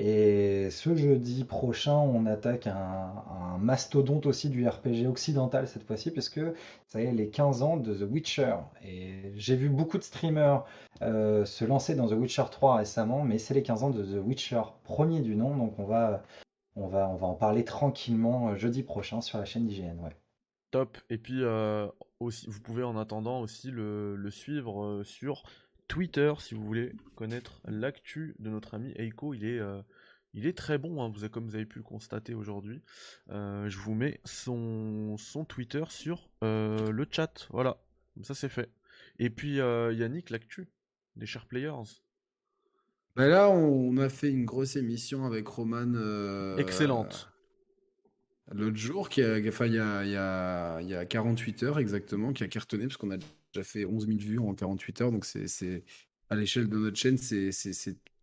Et ce jeudi prochain, on attaque un, mastodonte aussi du RPG occidental cette fois-ci, puisque ça y est, les 15 ans de The Witcher. Et j'ai vu beaucoup de streamers euh, se lancer dans The Witcher 3 récemment, mais c'est les 15 ans de The Witcher premier du nom, donc on va, on va, on va en parler tranquillement euh, jeudi prochain sur la chaîne d'IGN. Ouais. Top. Et puis, euh, aussi, vous pouvez en attendant aussi le, suivre sur Twitter si vous voulez connaître l'actu de notre ami Eiko. Il est, euh, il est très bon, hein, vous, comme vous avez pu le constater aujourd'hui. Euh, je vous mets son, son Twitter sur euh, le chat. Voilà, comme ça c'est fait. Et puis Yannick, l'actu des Chers Players. Bah là, on a fait une grosse émission avec Roman. Excellente. L'autre jour, qui a, enfin, il y a, il y, a, il y a 48 heures exactement, qui a cartonné, parce qu'on a déjà fait 11 000 vues en 48 heures. Donc, c'est, à l'échelle de notre chaîne, c'est,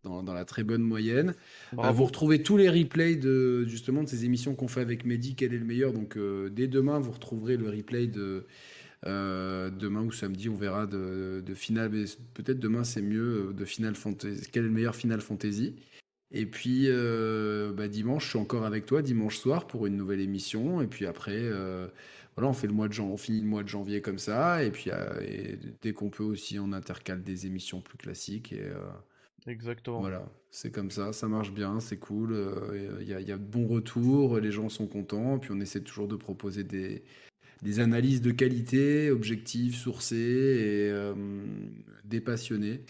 dans, dans la très bonne moyenne. Euh, vous retrouvez tous les replays de, justement, de ces émissions qu'on fait avec Mehdi, quel est le meilleur? Donc, euh, dès demain, vous retrouverez le replay de. euh, demain ou samedi, on verra de, de finale, mais peut-être demain c'est mieux euh, de Final Fantasy. Quel est le meilleur Final Fantasy? Et puis bah, dimanche, je suis encore avec toi dimanche soir pour une nouvelle émission. Et puis après, voilà, on fait le mois de jan- on finit le mois de janvier comme ça. Et puis euh, et dès qu'on peut aussi, on intercale des émissions plus classiques. Et euh, Exactement. voilà, c'est comme ça, ça marche bien, c'est cool. euh, Il y, a, il y a de bons retours, les gens sont contents. Puis on essaie toujours de proposer des, des analyses de qualité, objectives, sourcées et euh, dépassionnées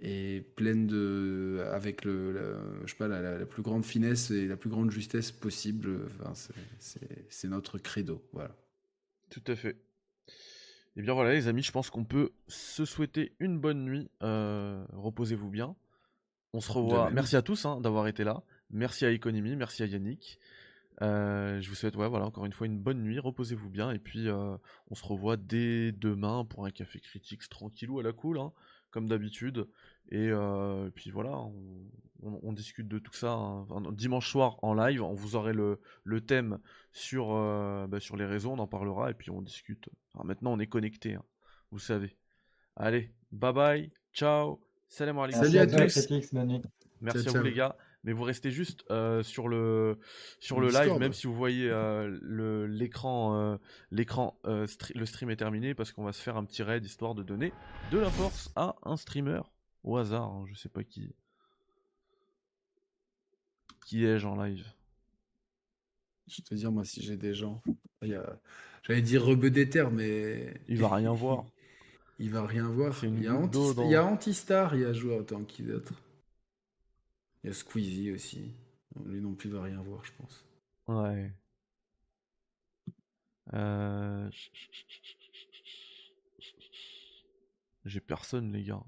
et pleine de avec le la, je sais pas la, la- la plus grande finesse et la plus grande justesse possible enfin, c'est notre credo voilà Tout à fait. Et bien voilà les amis, je pense qu'on peut se souhaiter une bonne nuit. Euh, Reposez-vous bien. On se revoit. Merci à tous hein, d'avoir été là. Merci à Economy, merci à Yannick. Euh, je vous souhaite ouais, voilà, encore une fois une bonne nuit, reposez-vous bien et puis euh, on se revoit dès demain pour un café critique tranquillou à la cool, hein, comme d'habitude. Et, et puis voilà, on, on- on discute de tout ça hein. Enfin, dimanche soir en live. On vous aurez le, le thème sur, euh, bah, sur les réseaux, on en parlera et puis on discute. Maintenant on est connecté, vous savez. Allez, bye bye, ciao, salam alaikum. Salut à Merci tous. Merci Ciao, à vous ciao. les gars. Mais vous restez juste euh, sur le sur Le le live, même si vous voyez euh, le l'écran euh, l'écran euh, le stream est terminé parce qu'on va se faire un petit raid histoire de donner de la force à un streamer au hasard. hein, je sais pas qui qui ai-je en live. je vais te dire moi si j'ai des gens a- j'allais dire rebeu d'éther mais Il va rien voir. il va rien voir il y a Anti- dans- il y a Antistar il y a joueur attends qui d'autre il y a Squeezie aussi lui non plus va rien voir je pense Ouais. Euh, J'ai personne les gars.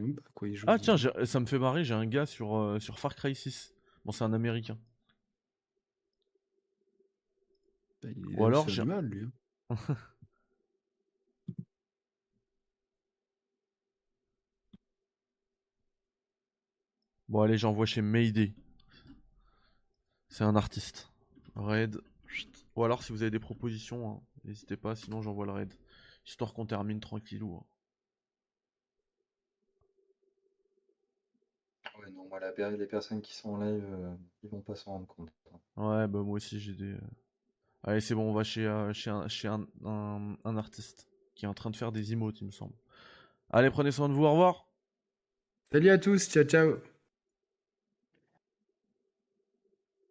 Même pas à quoi il joue Ah tiens, ça me fait marrer, j'ai un gars sur, euh, sur Far Cry 6. Bon, c'est un américain. il ou alors j'ai- mal lui hein. Bon, allez, j'envoie chez Mayday. C'est un artiste. Raid. Ou alors, si vous avez des propositions, hein, n'hésitez pas, sinon j'envoie le raid. Histoire qu'on termine tranquillou. hein. Ouais, non, moi, la les personnes qui sont en live, euh, ils vont pas s'en rendre compte. Ouais, bah moi aussi j'ai des. euh, Allez, c'est bon, on va chez, euh, chez, un, chez un, un- un artiste qui est en train de faire des emotes, il me semble. Allez, prenez soin de vous, au revoir. salut à tous ciao ciao